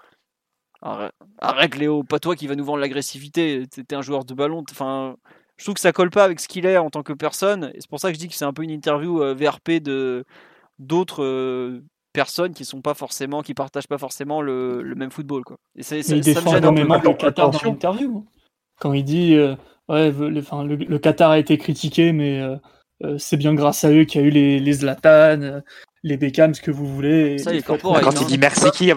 Arrête, Léo, pas toi qui va nous vendre l'agressivité. T'es un joueur de ballon. Enfin, je trouve que ça colle pas avec ce qu'il est en tant que personne. Et c'est pour ça que je dis que c'est un peu une interview euh, VRP de d'autres euh, personnes qui sont pas forcément, qui partagent pas forcément le, même football. Quoi. Et il défend énormément le Qatar dans l'interview. Hein. Quand il dit, euh, ouais, le, le, Qatar a été critiqué, mais c'est bien grâce à eux qu'il y a eu les, les Zlatan, les Beckham, ce que vous voulez. Ça, il quand il dit merci qui,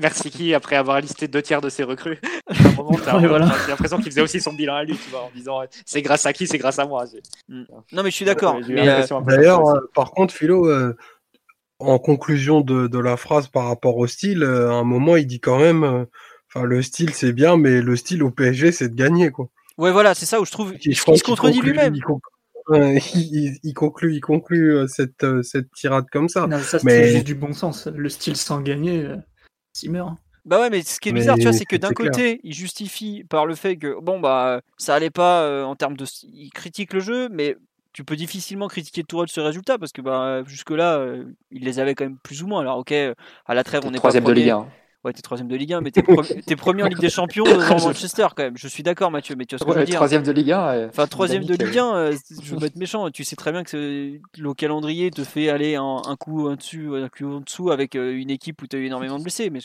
merci qui après avoir listé deux tiers de ses recrues, j'ai l'impression qu'il faisait aussi son bilan à lui, tu vois, en disant c'est grâce à qui, c'est grâce à moi. Mm. Non, mais je suis d'accord. Euh, d'ailleurs, euh, par contre, Philo, euh, en conclusion de, de, la phrase par rapport au style, à un moment, il dit quand même, enfin, le style c'est bien, mais le style au PSG c'est de gagner, quoi. Ouais, voilà, c'est ça où je trouve. Il, se contredit lui-même il, conclut, il conclut euh, cette, euh, cette tirade comme ça. ça mais du bon sens. Le style sans gagner, euh, s'il meurt. Bah ouais, mais ce qui est bizarre, tu vois, c'est que d'un côté, il justifie par le fait que bon bah ça allait pas en termes de, il critique le jeu, mais tu peux difficilement critiquer Tourelle ce résultat parce que bah jusque là, il les avait quand même plus ou moins. Alors ok, à la trêve, on est troisième de Ligue 1. Ouais, t'es troisième de Ligue 1, mais t'es, premier en Ligue des Champions devant Manchester quand même. Je suis d'accord, Mathieu, mais tu vois ce que je veux dire. Troisième de Ligue 1. Enfin, troisième de Ligue 1, euh, je veux pas être méchant. Tu sais très bien que le calendrier te fait aller un, coup en dessus, un coup en dessous avec euh, une équipe où t'as eu énormément de blessés. Mais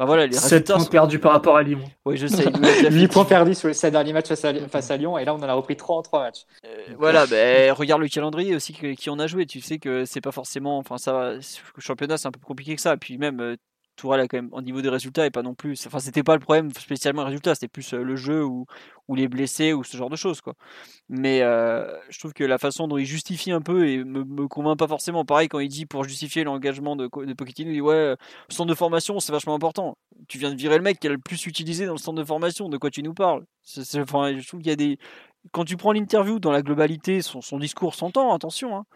voilà, les 7 points perdus par rapport à Lyon. Oui, je sais. 8 points perdus sur les 7 derniers matchs face à, Lyon, et là on en a repris 3 en 3 matchs. Euh, voilà, ben, regarde le calendrier aussi qui en a joué. Tu sais que c'est pas forcément. Enfin, ça, le championnat c'est un peu compliqué que ça. Et puis même, Tourelle a quand même au niveau des résultats et pas non plus. Enfin, c'était pas le problème spécialement les résultats, c'était plus euh, le jeu ou, ou, les blessés ou ce genre de choses quoi. Mais euh, je trouve que la façon dont il justifie un peu et me, convainc pas forcément. Pareil quand il dit pour justifier l'engagement de, de Pochettino, il dit ouais, le centre de formation c'est vachement important. Tu viens de virer le mec qui a le plus utilisé dans le centre de formation. De quoi tu nous parles? Enfin, Je trouve qu'il y a des quand tu prends l'interview dans la globalité, son, son discours s'entend, attention, hein,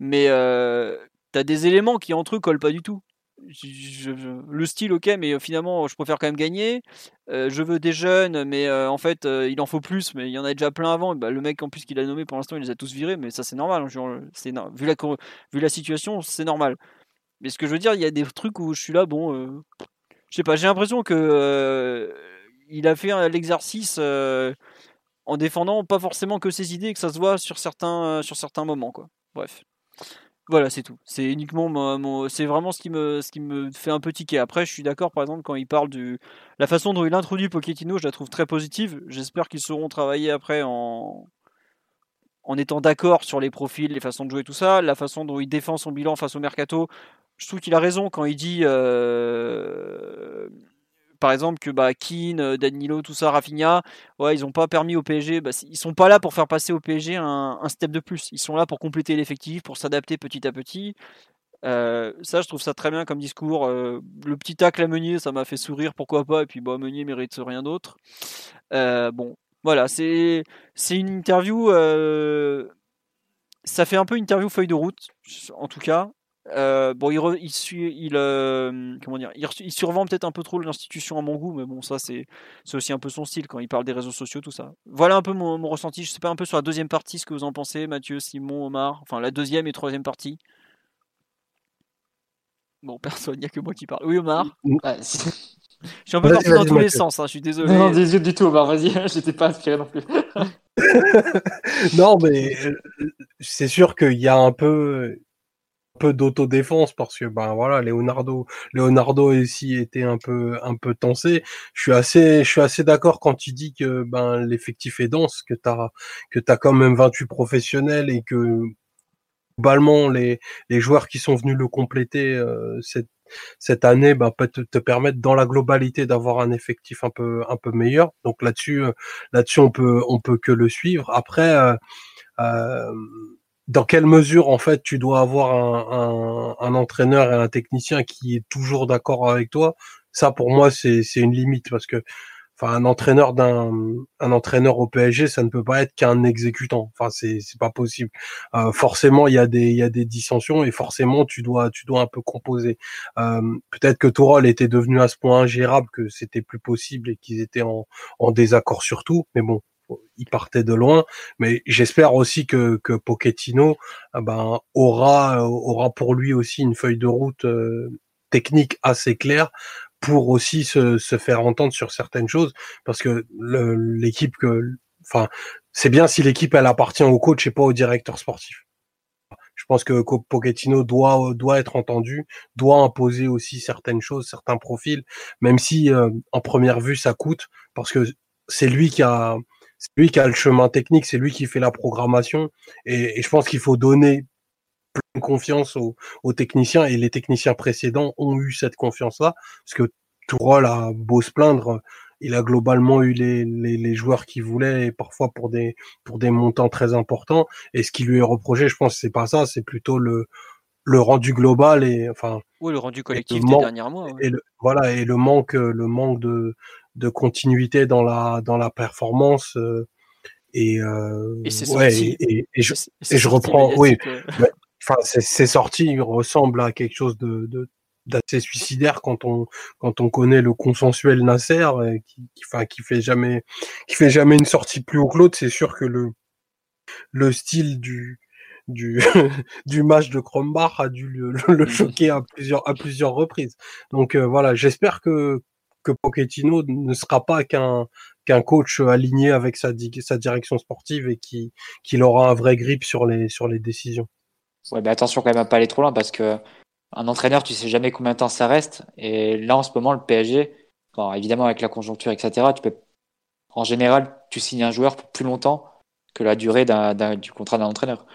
mais euh, tu as des éléments qui entre eux collent pas du tout le style, ok, mais euh, finalement, je préfère quand même gagner. Euh, je veux des jeunes, mais euh, en fait, il en faut plus, mais il y en a déjà plein avant. Bah, le mec, en plus, qu'il a nommé pour l'instant, il les a tous virés, mais ça, c'est normal. Hein, c'est, vu, la, vu la situation, c'est normal. Mais ce que je veux dire, il y a des trucs où je suis là, bon, je sais pas, j'ai l'impression que il a fait l'exercice en défendant pas forcément que ses idées, que ça se voit sur certains, sur certains moments, quoi. Bref. Voilà, c'est tout. C'est uniquement mon, c'est vraiment ce qui me ce qui me fait un peu tiquer. Après, je suis d'accord par exemple quand il parle du la façon dont il introduit Pochettino, je la trouve très positive. J'espère qu'ils sauront travailler après en en étant d'accord sur les profils, les façons de jouer tout ça, la façon dont il défend son bilan face au mercato. Je trouve qu'il a raison quand il dit euh, par exemple que bah, Keane, euh, Danilo, tout ça, Rafinha, ils n'ont pas permis au PSG, bah, ils sont pas là pour faire passer au PSG un, step de plus. Ils sont là pour compléter l'effectif, pour s'adapter petit à petit. Euh, ça, je trouve ça très bien comme discours. Euh, le petit tacle à Meunier, ça m'a fait sourire, pourquoi pas. Et puis, bah, Meunier mérite rien d'autre. bon, voilà, c'est une interview. ça fait un peu interview feuille de route, en tout cas. Euh, bon, il, il, il, euh, comment dire, il, survend peut-être un peu trop l'institution à mon goût, mais bon, ça c'est aussi un peu son style quand il parle des réseaux sociaux, tout ça. Voilà un peu mon, ressenti. Je sais pas un peu sur la deuxième partie ce que vous en pensez, Mathieu, Simon, Omar. Enfin, la deuxième et troisième partie. Bon, personne, il n'y a que moi qui parle. Oui, Omar. je suis un peu parti dans tous les sens, hein, je suis désolé. Non, non, du tout, Omar, vas-y, j'étais pas inspiré non plus. non, mais euh, c'est sûr qu'il y a un peu peu d'autodéfense parce que ben voilà Leonardo Leonardo ici était un peu un peu tensé. Je suis assez je suis assez d'accord quand tu dis que ben l'effectif est dense que tu as que tu as quand même 28 professionnels et que globalement les les joueurs qui sont venus le compléter euh, cette cette année ben, peut te, te permettre dans la globalité d'avoir un effectif un peu un peu meilleur. Donc là-dessus euh, là-dessus on peut on peut que le suivre. Après euh, euh dans quelle mesure en fait tu dois avoir un, entraîneur et un technicien qui est toujours d'accord avec toi? Ça pour moi c'est une limite parce que enfin un entraîneur d'un un entraîneur au PSG ça ne peut pas être qu'un exécutant. Enfin c'est c'est pas possible. Euh, forcément il y a des il y a des dissensions et forcément tu dois tu dois un peu composer. Euh, peut-être que Tourol était devenu à ce point ingérable que c'était plus possible et qu'ils étaient en en désaccord sur tout mais bon il partait de loin, mais j'espère aussi que, que Pochettino ah ben, aura, aura pour lui aussi une feuille de route euh, technique assez claire pour aussi se, se, faire entendre sur certaines choses, parce que l'équipe que, enfin, c'est bien si l'équipe elle appartient au coach et pas au directeur sportif. Je pense que Pochettino doit doit être entendu, doit imposer aussi certaines choses, certains profils, même si euh, en première vue ça coûte, parce que c'est lui qui a c'est lui qui a le chemin technique, c'est lui qui fait la programmation. Et, je pense qu'il faut donner plein confiance aux, techniciens. Et les techniciens précédents ont eu cette confiance-là. Parce que Tourol a beau se plaindre, il a globalement eu les, les, joueurs qu'il voulait, et parfois pour des, pour des montants très importants. Et ce qui lui est reproché, je pense, c'est pas ça, c'est plutôt le, le rendu global et enfin. Oui, le rendu collectif des derniers mois. Et voilà, et le manque, le manque de, de continuité dans la dans la performance euh, et, euh, et, et, et, je, et je reprends oui. enfin c'est sorti il ressemble à quelque chose de, d'assez suicidaire quand on quand on connaît le consensuel Nasser euh, qui, qui enfin qui fait jamais qui fait jamais une sortie plus haut que l'autre. C'est sûr que le le style du du, du match de Krombach a dû le, le, choquer à plusieurs, à plusieurs reprises. Donc voilà, j'espère que, que Pochettino ne sera pas qu'un qu'un coach aligné avec sa, sa direction sportive et qui qu'il aura un vrai grip sur les sur les décisions. Ouais, mais attention quand même à pas aller trop loin parce que un entraîneur, tu sais jamais combien de temps ça reste. Et là, en ce moment, le PSG, bon, évidemment avec la conjoncture, etc., tu peux, en général, tu signes un joueur pour plus longtemps que la durée du contrat d'un entraîneur.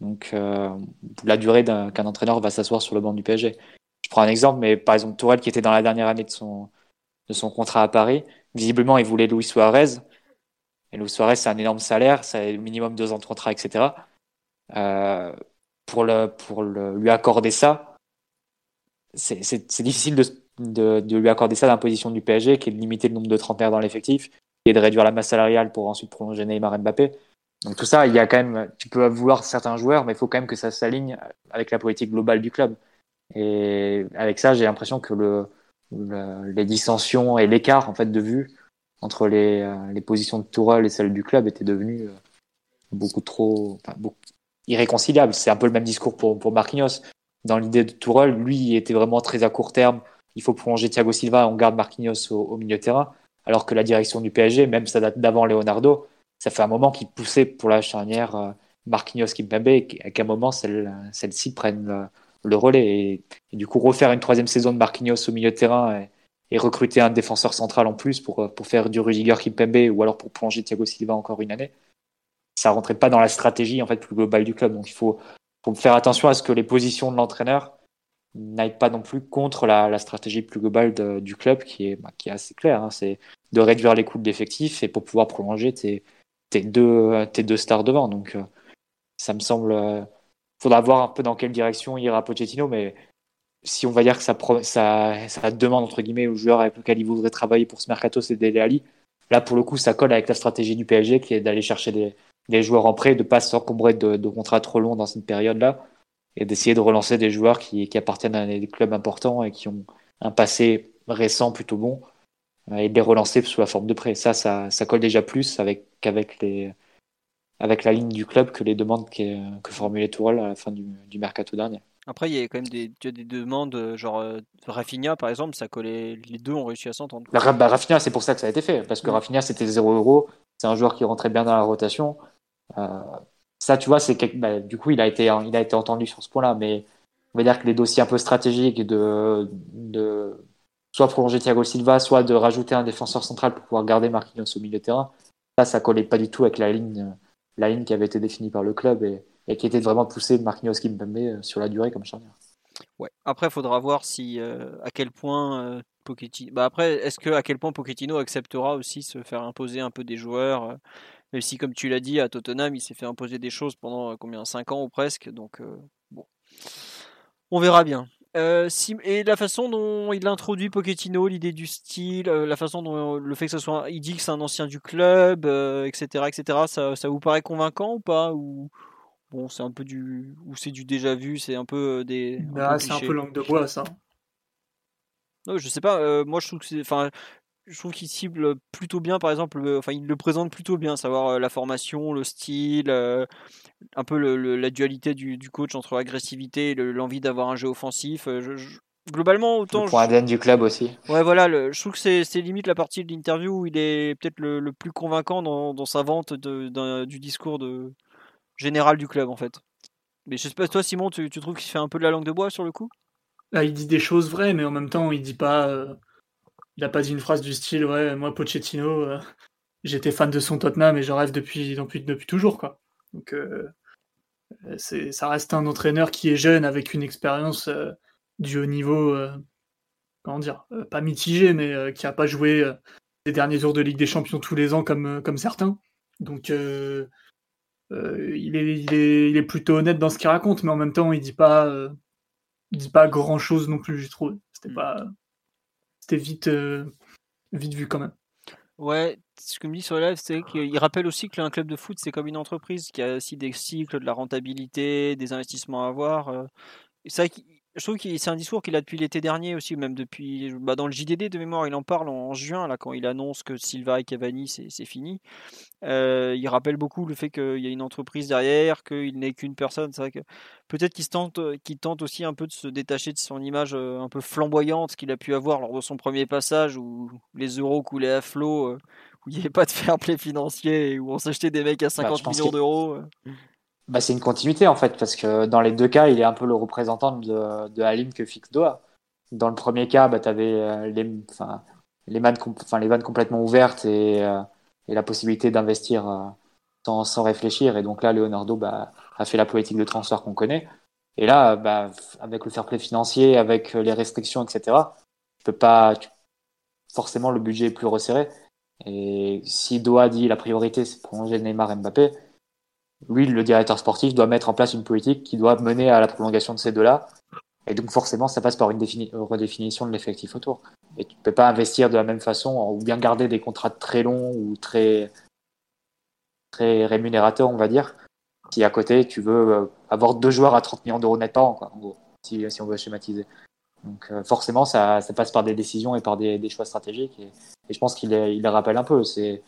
Donc, euh, la durée qu'un entraîneur va s'asseoir sur le banc du PSG. Je prends un exemple, mais par exemple, Tourelle qui était dans la dernière année de son, de son contrat à Paris. Visiblement, il voulait Luis Suarez. Et Luis Suarez, c'est un énorme salaire, c'est minimum deux ans de contrat, etc. Euh, pour le, pour le, lui accorder ça, c'est difficile de, de, lui accorder ça dans la position du PSG, qui est de limiter le nombre de trentenaires dans l'effectif, et de réduire la masse salariale pour ensuite prolonger Neymar Mbappé. Donc tout ça, il y a quand même, tu peux vouloir certains joueurs, mais il faut quand même que ça s'aligne avec la politique globale du club. Et avec ça, j'ai l'impression que le, les dissensions et l'écart en fait de vue entre les, euh, les positions de Tourelle et celles du club étaient devenues euh, beaucoup trop enfin, beaucoup, irréconciliables. C'est un peu le même discours pour, pour Marquinhos. Dans l'idée de Tourelle, lui, il était vraiment très à court terme. Il faut prolonger Thiago Silva, on garde Marquinhos au, milieu de terrain. Alors que la direction du PSG, même ça date d'avant Leonardo, ça fait un moment qu'il poussait pour la charnière euh, Marquinhos Kimpembe et qu'à un moment celle, ci prenne le, relais. Et, du coup, refaire une troisième saison de Marquinhos au milieu de terrain et, recruter un défenseur central en plus pour, pour faire du Rudiger Kimpembe ou alors pour plonger Thiago Silva encore une année, ça rentrait pas dans la stratégie en fait plus globale du club. Donc il faut, faut faire attention à ce que les positions de l'entraîneur n'aillent pas non plus contre la, stratégie plus globale du club qui est, bah, qui est assez claire. Hein. C'est de réduire les coûts d'effectifs et pour pouvoir prolonger tes, tes, deux, tes deux stars devant. Donc euh, ça me semble. Faudra voir un peu dans quelle direction ira Pochettino, mais si on va dire que ça, demande entre guillemets aux joueurs avec lesquels il voudrait travailler pour ce mercato, c'est Dele Ali. Là, pour le coup, ça colle avec la stratégie du PSG qui est d'aller chercher des, joueurs en prêt, de ne pas s'encombrer de, contrats trop longs dans cette période-là et d'essayer de relancer des joueurs qui, appartiennent à des clubs importants et qui ont un passé récent plutôt bon euh, et de les relancer sous la forme de prêt. Ça, ça, ça colle déjà plus avec, qu'avec les, avec la ligne du club que les demandes que, que formulait Tourelle à la fin du, du mercato dernier. Après, il y a quand même des, des demandes, euh, genre euh, Rafinha par exemple, ça collait, les deux ont réussi à s'entendre. Bah, bah, Rafinha, c'est pour ça que ça a été fait, parce que mm. Rafinha c'était 0 euros, c'est un joueur qui rentrait bien dans la rotation. Euh, ça, tu vois, c'est bah, du coup, il a, été, il a été entendu sur ce point-là, mais on va dire que les dossiers un peu stratégiques de, de soit prolonger Thiago Silva, soit de rajouter un défenseur central pour pouvoir garder Marquinhos au milieu de terrain, ça, ça collait pas du tout avec la ligne la ligne qui avait été définie par le club et, qui était vraiment poussée de Marquinhos Kimpembe euh, sur la durée comme charnière. Ouais. Après, faudra voir si euh, à quel point euh, Pochettino. Bah après, est-ce que à quel point Pochettino acceptera aussi se faire imposer un peu des joueurs, même si comme tu l'as dit à Tottenham, il s'est fait imposer des choses pendant combien 5 ans ou presque. Donc bon, on verra bien. Euh, et la façon dont il introduit Pochettino, l'idée du style, euh, la façon dont le fait que ce soit, il dit que c'est un ancien du club, etc., euh, etc. Ça, ça, vous paraît convaincant ou pas? Ou bon, c'est un peu du, ou c'est du déjà vu, c'est un peu des. Bah, c'est un peu langue de bois, ça. Non, je sais pas. moi, je trouve que c'est, enfin, je trouve qu'il cible plutôt bien, par exemple, enfin, il le présente plutôt bien, savoir la formation, le style, un peu la dualité du, coach entre l'agressivité et l'envie d'avoir un jeu offensif. globalement, autant. Pour ADN du club aussi. Ouais, voilà, je trouve que c'est limite la partie de l'interview où il est peut-être le, plus convaincant dans, sa vente du discours de, général du club, en fait. Mais je sais pas, toi, Simon, tu, trouves qu'il fait un peu de la langue de bois sur le coup? Là, il dit des choses vraies, mais en même temps, il dit pas il a pas dit une phrase du style ouais moi Pochettino euh, j'étais fan de son Tottenham et je rêve depuis depuis, depuis toujours quoi donc euh, c'est ça reste un entraîneur qui est jeune avec une expérience euh, du haut niveau comment dire pas mitigé mais qui a pas joué les derniers jours de Ligue des Champions tous les ans comme comme certains donc il est, il, est, il, est, plutôt honnête dans ce qu'il raconte, mais en même temps, il dit pas, il dit pas grand chose non plus, je trouve. C'était mm. pas, c'était vite, euh, vite vu quand même. Ouais, ce que me dit sur le live, c'est qu'il rappelle aussi que un club de foot, c'est comme une entreprise qui a aussi des cycles, de la rentabilité, des investissements à avoir. Euh. Et ça, je trouve que c'est un discours qu'il a depuis l'été dernier aussi, même depuis bah dans le JDD de mémoire, il en parle en, juin, là, quand il annonce que Silva et Cavani, c'est fini. Euh, il rappelle beaucoup le fait qu'il y a une entreprise derrière, qu'il n'est qu'une personne. C'est vrai que peut-être qu'il tente, qu'il tente aussi un peu de se détacher de son image euh, un peu flamboyante qu'il a pu avoir lors de son premier passage où les euros coulaient à flot, euh, où il n'y avait pas de fair play financier, et où on s'achetait des mecs à 50 bah, millions d'euros bah, c'est une continuité en fait, parce que dans les deux cas, il est un peu le représentant de, de Halim que fixe Doha. Dans le premier cas, bah, tu avais euh, les, les, vannes, les vannes complètement ouvertes et, euh, et la possibilité d'investir euh, sans, sans, réfléchir. Et donc là, Leonardo bah, a fait la politique de transfert qu'on connaît. Et là, bah, avec le fair play financier, avec les restrictions, etc., tu peux pas. Forcément, le budget est plus resserré. Et si Doha dit la priorité, c'est prolonger Neymar Mbappé, lui, le directeur sportif, doit mettre en place une politique qui doit mener à la prolongation de ces deux-là. Et donc forcément, ça passe par une redéfinition de l'effectif autour. Et tu ne peux pas investir de la même façon ou bien garder des contrats très longs ou très, très rémunérateurs, on va dire, si à côté tu veux euh, avoir deux joueurs à 30 millions d'euros net par an, en gros, si, on veut schématiser. Donc euh, forcément, ça, passe par des décisions et par des, choix stratégiques. Et, je pense qu'il il rappelle un peu. C'est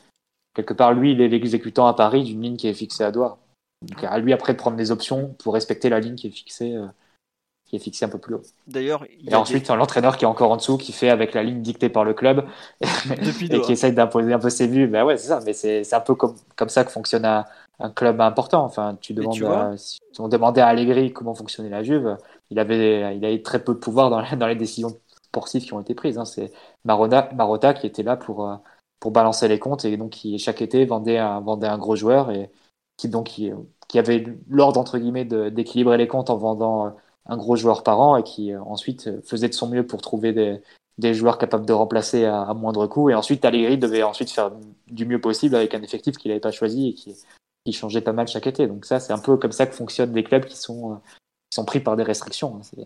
quelque part lui, il est l'exécutant à Paris d'une ligne qui est fixée à Doha. Donc à lui après de prendre des options pour respecter la ligne qui est fixée, euh, qui est fixée un peu plus haut. D'ailleurs, et ensuite l'entraîneur qui est encore en dessous, qui fait avec la ligne dictée par le club et qui essaye d'imposer un peu ses vues. Mais ouais, c'est ça. Mais c'est un peu comme, comme ça que fonctionne un club important. Enfin, tu demandes, à, si on demandait à Allegri comment fonctionnait la Juve, il avait, il avait très peu de pouvoir dans, dans les décisions sportives qui ont été prises. Hein. C'est Marotta, Marotta qui était là pour, euh, pour balancer les comptes et donc qui chaque été vendait un, vendait un gros joueur et qui donc qui, qui avait l'ordre entre guillemets d'équilibrer les comptes en vendant euh, un gros joueur par an et qui euh, ensuite faisait de son mieux pour trouver des, joueurs capables de remplacer à, moindre coût. Et ensuite, Allegri devait ensuite faire du mieux possible avec un effectif qu'il n'avait pas choisi et qui, changeait pas mal chaque été. Donc ça, c'est un peu comme ça que fonctionnent des clubs qui sont, pris par des restrictions. Hein.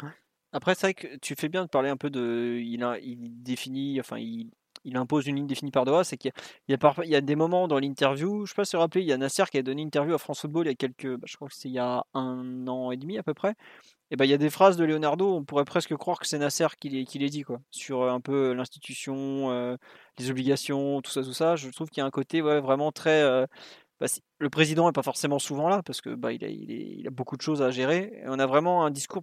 Après, c'est vrai que tu fais bien de parler un peu de. Il, définit, il impose une ligne définie par Doha, c'est qu'il y, il y, a des moments dans l'interview, je ne sais pas si vous rappelez, il y a Nasser qui a donné une interview à France Football il y a quelques, bah, je crois que c'est il y a un an et demi à peu près. Et ben il y a des phrases de Leonardo, on pourrait presque croire que c'est Nasser qui les, qui les dit quoi, sur euh, un peu l'institution, euh, les obligations, tout ça, tout ça. Je trouve qu'il y a un côté ouais, vraiment très. Euh, bah, le président n'est pas forcément souvent là parce que bah, il, a, il, il, a, beaucoup de choses à gérer. Et on a vraiment un discours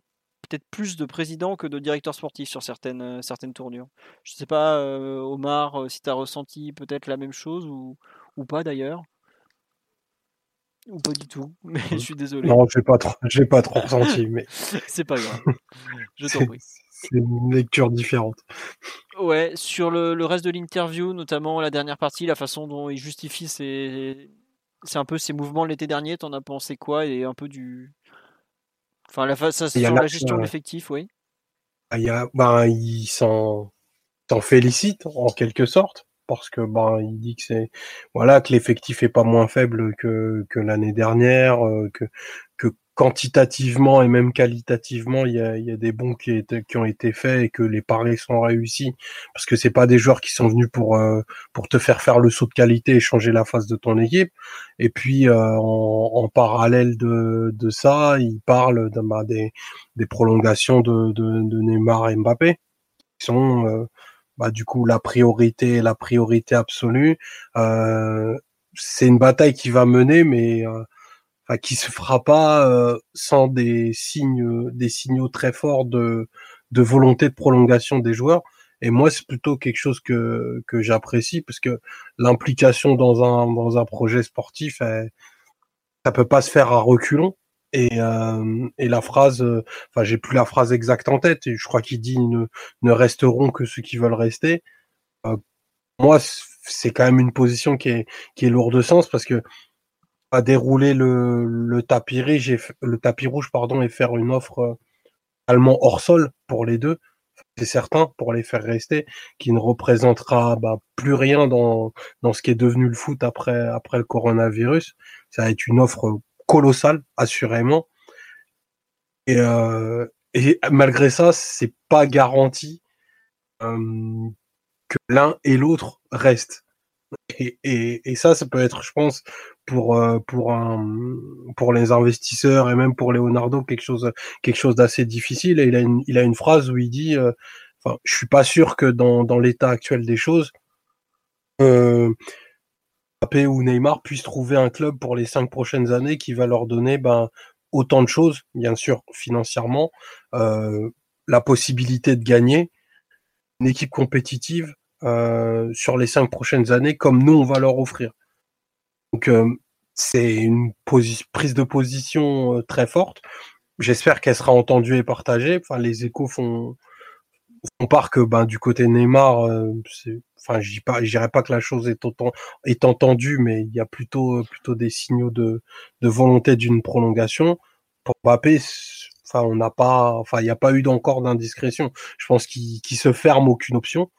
peut-être plus de président que de directeur sportif sur certaines, euh, certaines tournures. Je ne sais pas, euh, Omar, euh, si tu as ressenti peut-être la même chose ou, ou pas d'ailleurs. Ou pas du tout, mais je suis désolé. Non, j'ai pas trop, j'ai pas trop ressenti, mais c'est pas grave. Je t'en prie. C'est une lecture différente. Ouais, sur le, le reste de l'interview, notamment la dernière partie, la façon dont il justifie ses, c'est un peu ses mouvements l'été dernier. T'en as pensé quoi et un peu du, Enfin, la, ça, sur la gestion de l'effectif, oui. Ah, il, y a, ben, il s'en félicite en quelque sorte parce que ben il dit que c'est voilà que l'effectif est pas moins faible que, que l'année dernière, euh, que que quantitativement et même qualitativement, il y a, y a des bons qui, qui ont été faits et que les paris sont réussis parce que c'est pas des joueurs qui sont venus pour euh, pour te faire faire le saut de qualité et changer la face de ton équipe. Et puis euh, en, en, parallèle de, de ça, il parle de, bah, des, des prolongations de, de, de, Neymar et Mbappé qui sont euh, bah, du coup la priorité la priorité absolue. c'est une bataille qui va mener, mais qui se fera pas euh, sans des signes, des signaux très forts de, volonté de prolongation des joueurs. Et moi, c'est plutôt quelque chose que, que j'apprécie parce que l'implication dans un, dans un projet sportif, elle, ça peut pas se faire à reculons. Et, euh, la phrase, euh, enfin, j'ai plus la phrase exacte en tête. Et je crois qu'il dit ne, ne resteront que ceux qui veulent rester. Euh, moi, c'est quand même une position qui est, qui est lourde de sens parce que à dérouler le, tapis rouge, le tapis rouge pardon, et faire une offre euh, allemand hors sol pour les deux, c'est certain, pour les faire rester, qui ne représentera bah, plus rien dans, dans ce qui est devenu le foot après, après le coronavirus. Ça va être une offre colossale, assurément. Et, euh, et malgré ça, c'est pas garanti euh, que l'un et l'autre restent. Et, et, ça, ça peut être, je pense, pour euh, pour un pour les investisseurs et même pour Leonardo quelque chose quelque chose d'assez difficile. Et il a une il a une phrase où il dit, euh, enfin, je suis pas sûr que dans dans l'état actuel des choses, euh, ou Neymar puissent trouver un club pour les cinq prochaines années qui va leur donner ben autant de choses, bien sûr financièrement, euh, la possibilité de gagner, une équipe compétitive euh, sur les cinq prochaines années comme nous on va leur offrir. Donc euh, c'est une prise de position euh, très forte. J'espère qu'elle sera entendue et partagée. Enfin, les échos font, font part que ben, du côté Neymar, enfin, je pas, dirais pas que la chose est entendue, mais il y a plutôt, plutôt des signaux de, de volonté d'une prolongation. Pour Mbappé, enfin, on n'a pas, enfin, il n'y a pas eu encore d'indiscrétion. Je pense qu'il qu se ferme aucune option,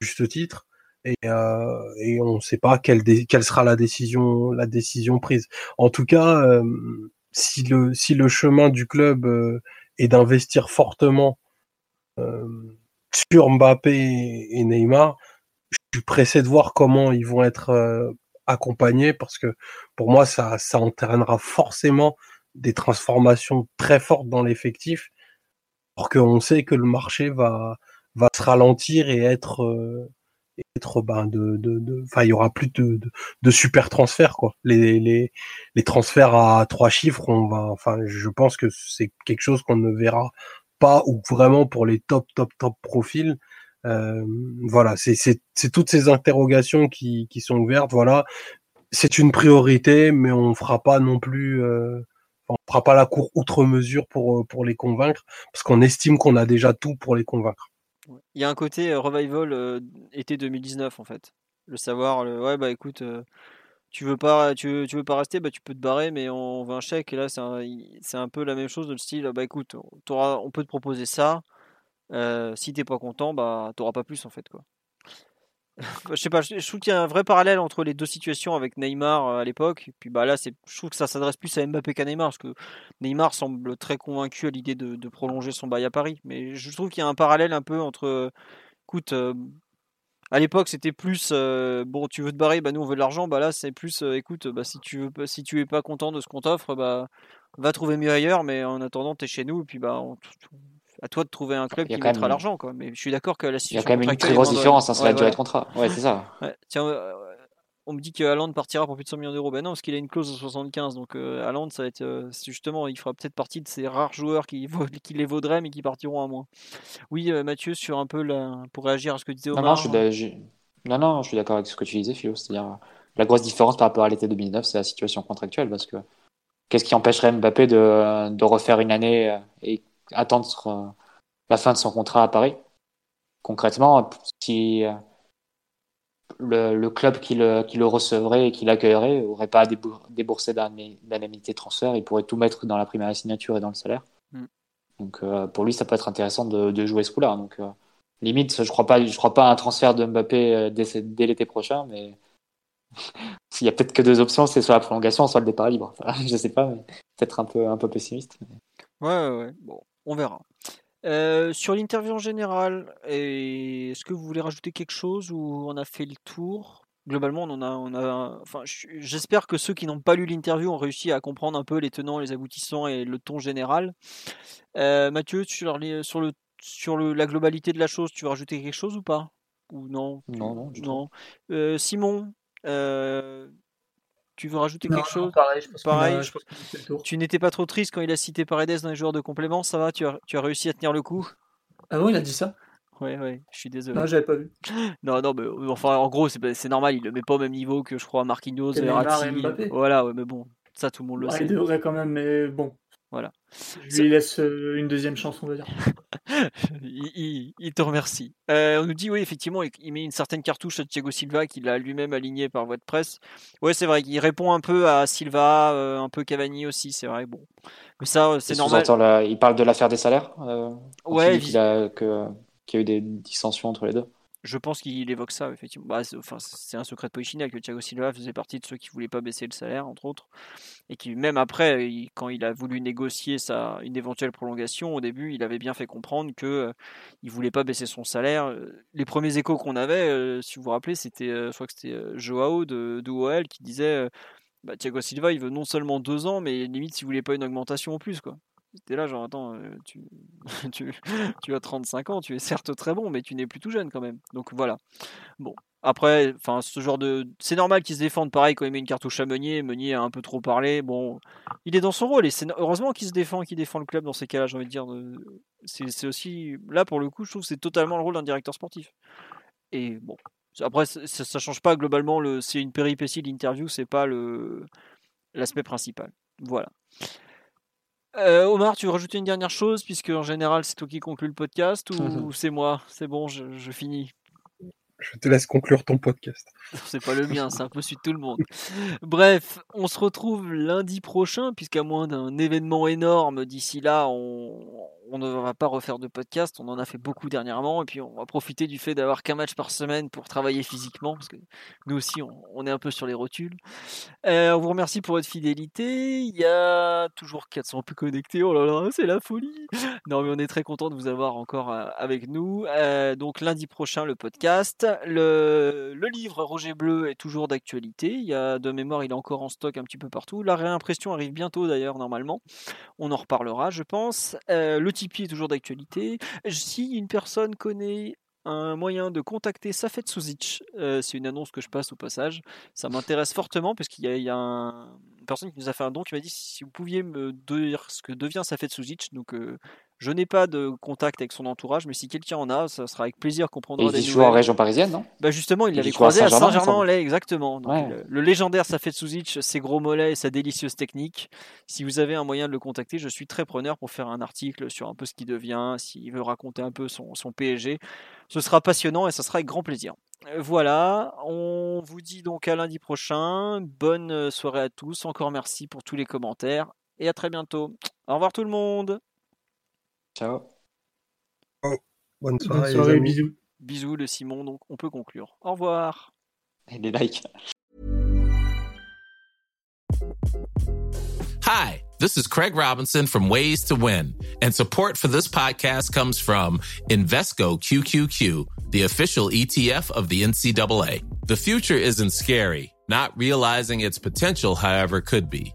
juste titre et, euh, et on ne sait pas quelle, quelle sera la décision, la décision prise. En tout cas, euh, si, le, si le chemin du club euh, est d'investir fortement euh, sur Mbappé et Neymar, je suis pressé de voir comment ils vont être accompagnés parce que pour moi, ça, ça entraînera forcément des transformations très fortes dans l'effectif, alors qu'on sait que le marché va, va se ralentir et être être ben, de, de, enfin il y aura plus de, de, super transferts quoi. Les, les, les transferts à trois chiffres, on va, enfin je pense que c'est quelque chose qu'on ne verra pas ou vraiment pour les top top top profils. Euh, voilà, c'est c'est toutes ces interrogations qui, qui sont ouvertes. Voilà, c'est une priorité, mais on fera pas non plus, euh, on fera pas la cour outre mesure pour, pour les convaincre, parce qu'on estime qu'on a déjà tout pour les convaincre. Il y a un côté revival été 2019 en fait. Le savoir, le, ouais bah écoute, tu veux pas, tu veux, pas rester, bah tu peux te barrer, mais on, veut un chèque. Et là c'est un, un, peu la même chose de le style, bah écoute, on peut te proposer ça. Si t'es pas content, bah t'auras pas plus en fait quoi. Je sais pas, je, trouve qu'il y a un vrai parallèle entre les deux situations avec Neymar euh, à l'époque. Puis bah là, je trouve que ça s'adresse plus à Mbappé qu'à Neymar parce que Neymar semble très convaincu à l'idée de, prolonger son bail à Paris. Mais je trouve qu'il y a un parallèle un peu entre, écoute, euh, à l'époque c'était plus bon, tu veux te barrer, bah nous on veut de l'argent. Bah là c'est plus, écoute, bah si tu veux, si tu es pas content de ce qu'on t'offre, bah va trouver mieux ailleurs. Mais en attendant, t'es chez nous et puis bah à toi de trouver un club qui mettra l'argent. Quoi. Mais je suis d'accord que la situation. Il y a quand même une très grosse différence, hein, c'est la durée de contrat. Ouais, c'est ça. Tiens, euh, on me dit que Haaland partira pour plus de 100 millions d'euros. Ben non, parce qu'il a une clause de 75. Donc euh, Haaland, ça va être. Euh, justement, il fera peut-être partie de ces rares joueurs qui, qui les vaudraient, mais qui partiront à moins. Oui, Mathieu, sur un peu la... pour réagir à ce que disait Omar. Non, non, je suis, non, non, je suis d'accord avec ce que tu disais, Philo. C'est-à-dire, la grosse différence par rapport à l'été 2009, c'est la situation contractuelle. Parce que qu'est-ce qui empêcherait Mbappé de, de refaire une année et attendre la fin de son contrat à Paris. Concrètement, si euh, le, club qui le, qui le, recevrait et qui l'accueillerait n'aurait pas à débourser d'indemnité de transfert, il pourrait tout mettre dans la première signature et dans le salaire. Mm. Donc euh, pour lui, ça peut être intéressant de, jouer ce coup-là. Donc euh, limite, je crois pas, je crois pas à un transfert de Mbappé dès, dès l'été prochain, mais s'il y a peut-être que deux options, c'est soit la prolongation, soit le départ libre. je sais pas, mais peut-être un peu, un peu pessimiste. Ouais, ouais, ouais. Bon, on verra. Euh, sur l'interview en général, est-ce que vous voulez rajouter quelque chose ou on a fait le tour? Globalement, on a, on a, enfin, j'espère que ceux qui n'ont pas lu l'interview ont réussi à comprendre un peu les tenants, les aboutissants et le ton général. Euh, Mathieu, sur, sur, le, sur le, la globalité de la chose, tu veux rajouter quelque chose ou pas? Ou non? Non, non. non. Euh, Simon, tu veux rajouter quelque chose Pareil, je pense Tu n'étais pas trop triste quand il a cité Paredes dans les joueurs de complément, ça va tu as, tu as réussi à tenir le coup? Ah bon, il a dit ça? Ouais, ouais, je suis désolé. Non, j'avais pas vu. non, non, mais enfin, en gros, c'est normal, il le met pas au même niveau que je crois Marquinhos, Verratti. Voilà, ouais, mais bon, ça tout le monde le sait. Il devrait quand même, mais bon. Voilà. Je lui laisse euh, une deuxième chance, on va dire. il, te remercie. Euh, on nous dit, oui, effectivement, il met une certaine cartouche à Thiago Silva qu'il a lui-même aligné par voie de presse. Ouais, c'est vrai, qu'il répond un peu à Silva, euh, un peu Cavani aussi, c'est vrai. Bon. Mais ça, c'est normal. il parle de l'affaire des salaires Ouais, qu'il a, que, qu'il y a eu des dissensions entre les deux je pense qu'il évoque ça, effectivement. Bah, c'est, un secret de Polichinelle que Thiago Silva faisait partie de ceux qui voulaient pas baisser le salaire, entre autres. Et qui, même après, quand il a voulu négocier sa, une éventuelle prolongation, au début, il avait bien fait comprendre que euh, voulait pas baisser son salaire. Les premiers échos qu'on avait, euh, si vous vous rappelez, c'était, euh, je crois que c'était Joao de, de qui disait bah, Thiago Silva, il veut non seulement deux ans, mais limite, s'il voulait pas une augmentation en plus, quoi. C'était là, genre, attends, euh, tu, tu, tu, as 35 ans, tu es certes très bon, mais tu n'es plus tout jeune quand même. Donc voilà. Bon. Après, enfin, ce genre de. C'est normal qu'il se défende pareil quand il met une cartouche à Meunier. Meunier a un peu trop parlé. Bon, il est dans son rôle et c'est heureusement qu'il se défend, qu'il défend le club dans ces cas-là, j'ai envie de dire. C'est aussi. Là, pour le coup, je trouve que c'est totalement le rôle d'un directeur sportif. Et bon. Après, ça, ça change pas globalement. Le... C'est une péripétie l'interview, c'est pas l'aspect principal. Voilà. Euh, Omar, tu veux rajouter une dernière chose, puisque en général c'est toi qui conclut le podcast, ou c'est moi? C'est bon, je finis. Je te laisse conclure ton podcast. C'est pas le mien, c'est un peu celui de tout le monde. Bref, on se retrouve lundi prochain, puisqu'à moins d'un événement énorme d'ici là, on, on, ne va pas refaire de podcast. On en a fait beaucoup dernièrement, et puis on va profiter du fait d'avoir qu'un match par semaine pour travailler physiquement, parce que nous aussi, on, est un peu sur les rotules. Euh, on vous remercie pour votre fidélité. Il y a toujours 400 plus connectés. Oh là là, c'est la folie. Non, mais on est très content de vous avoir encore euh, avec nous. Euh, donc lundi prochain, le podcast. Le, livre Roger Bleu est toujours d'actualité. Il y a de mémoire, il est encore en stock un petit peu partout. La réimpression arrive bientôt d'ailleurs, normalement. On en reparlera, je pense. Est toujours d'actualité. Si une personne connaît un moyen de contacter Safet Suzic. Euh, c'est une annonce que je passe au passage. Ça m'intéresse fortement parce qu'il y a, une personne qui nous a fait un don qui m'a dit si vous pouviez me dire ce que devient Safet Suzic, euh, Je n'ai pas de contact avec son entourage, mais si quelqu'un en a, ça sera avec plaisir qu'on prendra des nouvelles. Il en région parisienne, non? Bah Justement, il l'avait croisé à Saint-Germain-en-Laye, exactement. le, légendaire Safet Suzic, ses gros mollets et sa délicieuse technique. Si vous avez un moyen de le contacter, je suis très preneur pour faire un article sur un peu ce qu'il devient, s'il veut raconter un peu son, son PSG. Ce sera passionnant et ça sera avec grand plaisir. Euh, voilà, on vous dit donc à lundi prochain. Bonne soirée à tous. Encore merci pour tous les commentaires et à très bientôt. Au revoir tout le monde. Ciao. Bonne soirée, bisous. Bisous le Simon, donc on peut conclure. Au revoir. Et des likes. Hi, this is Craig Robinson from Ways to Win, and support for this podcast comes from Invesco QQQ, the official ETF of the NCAA. The future isn't scary. Not realizing its potential, however, could be.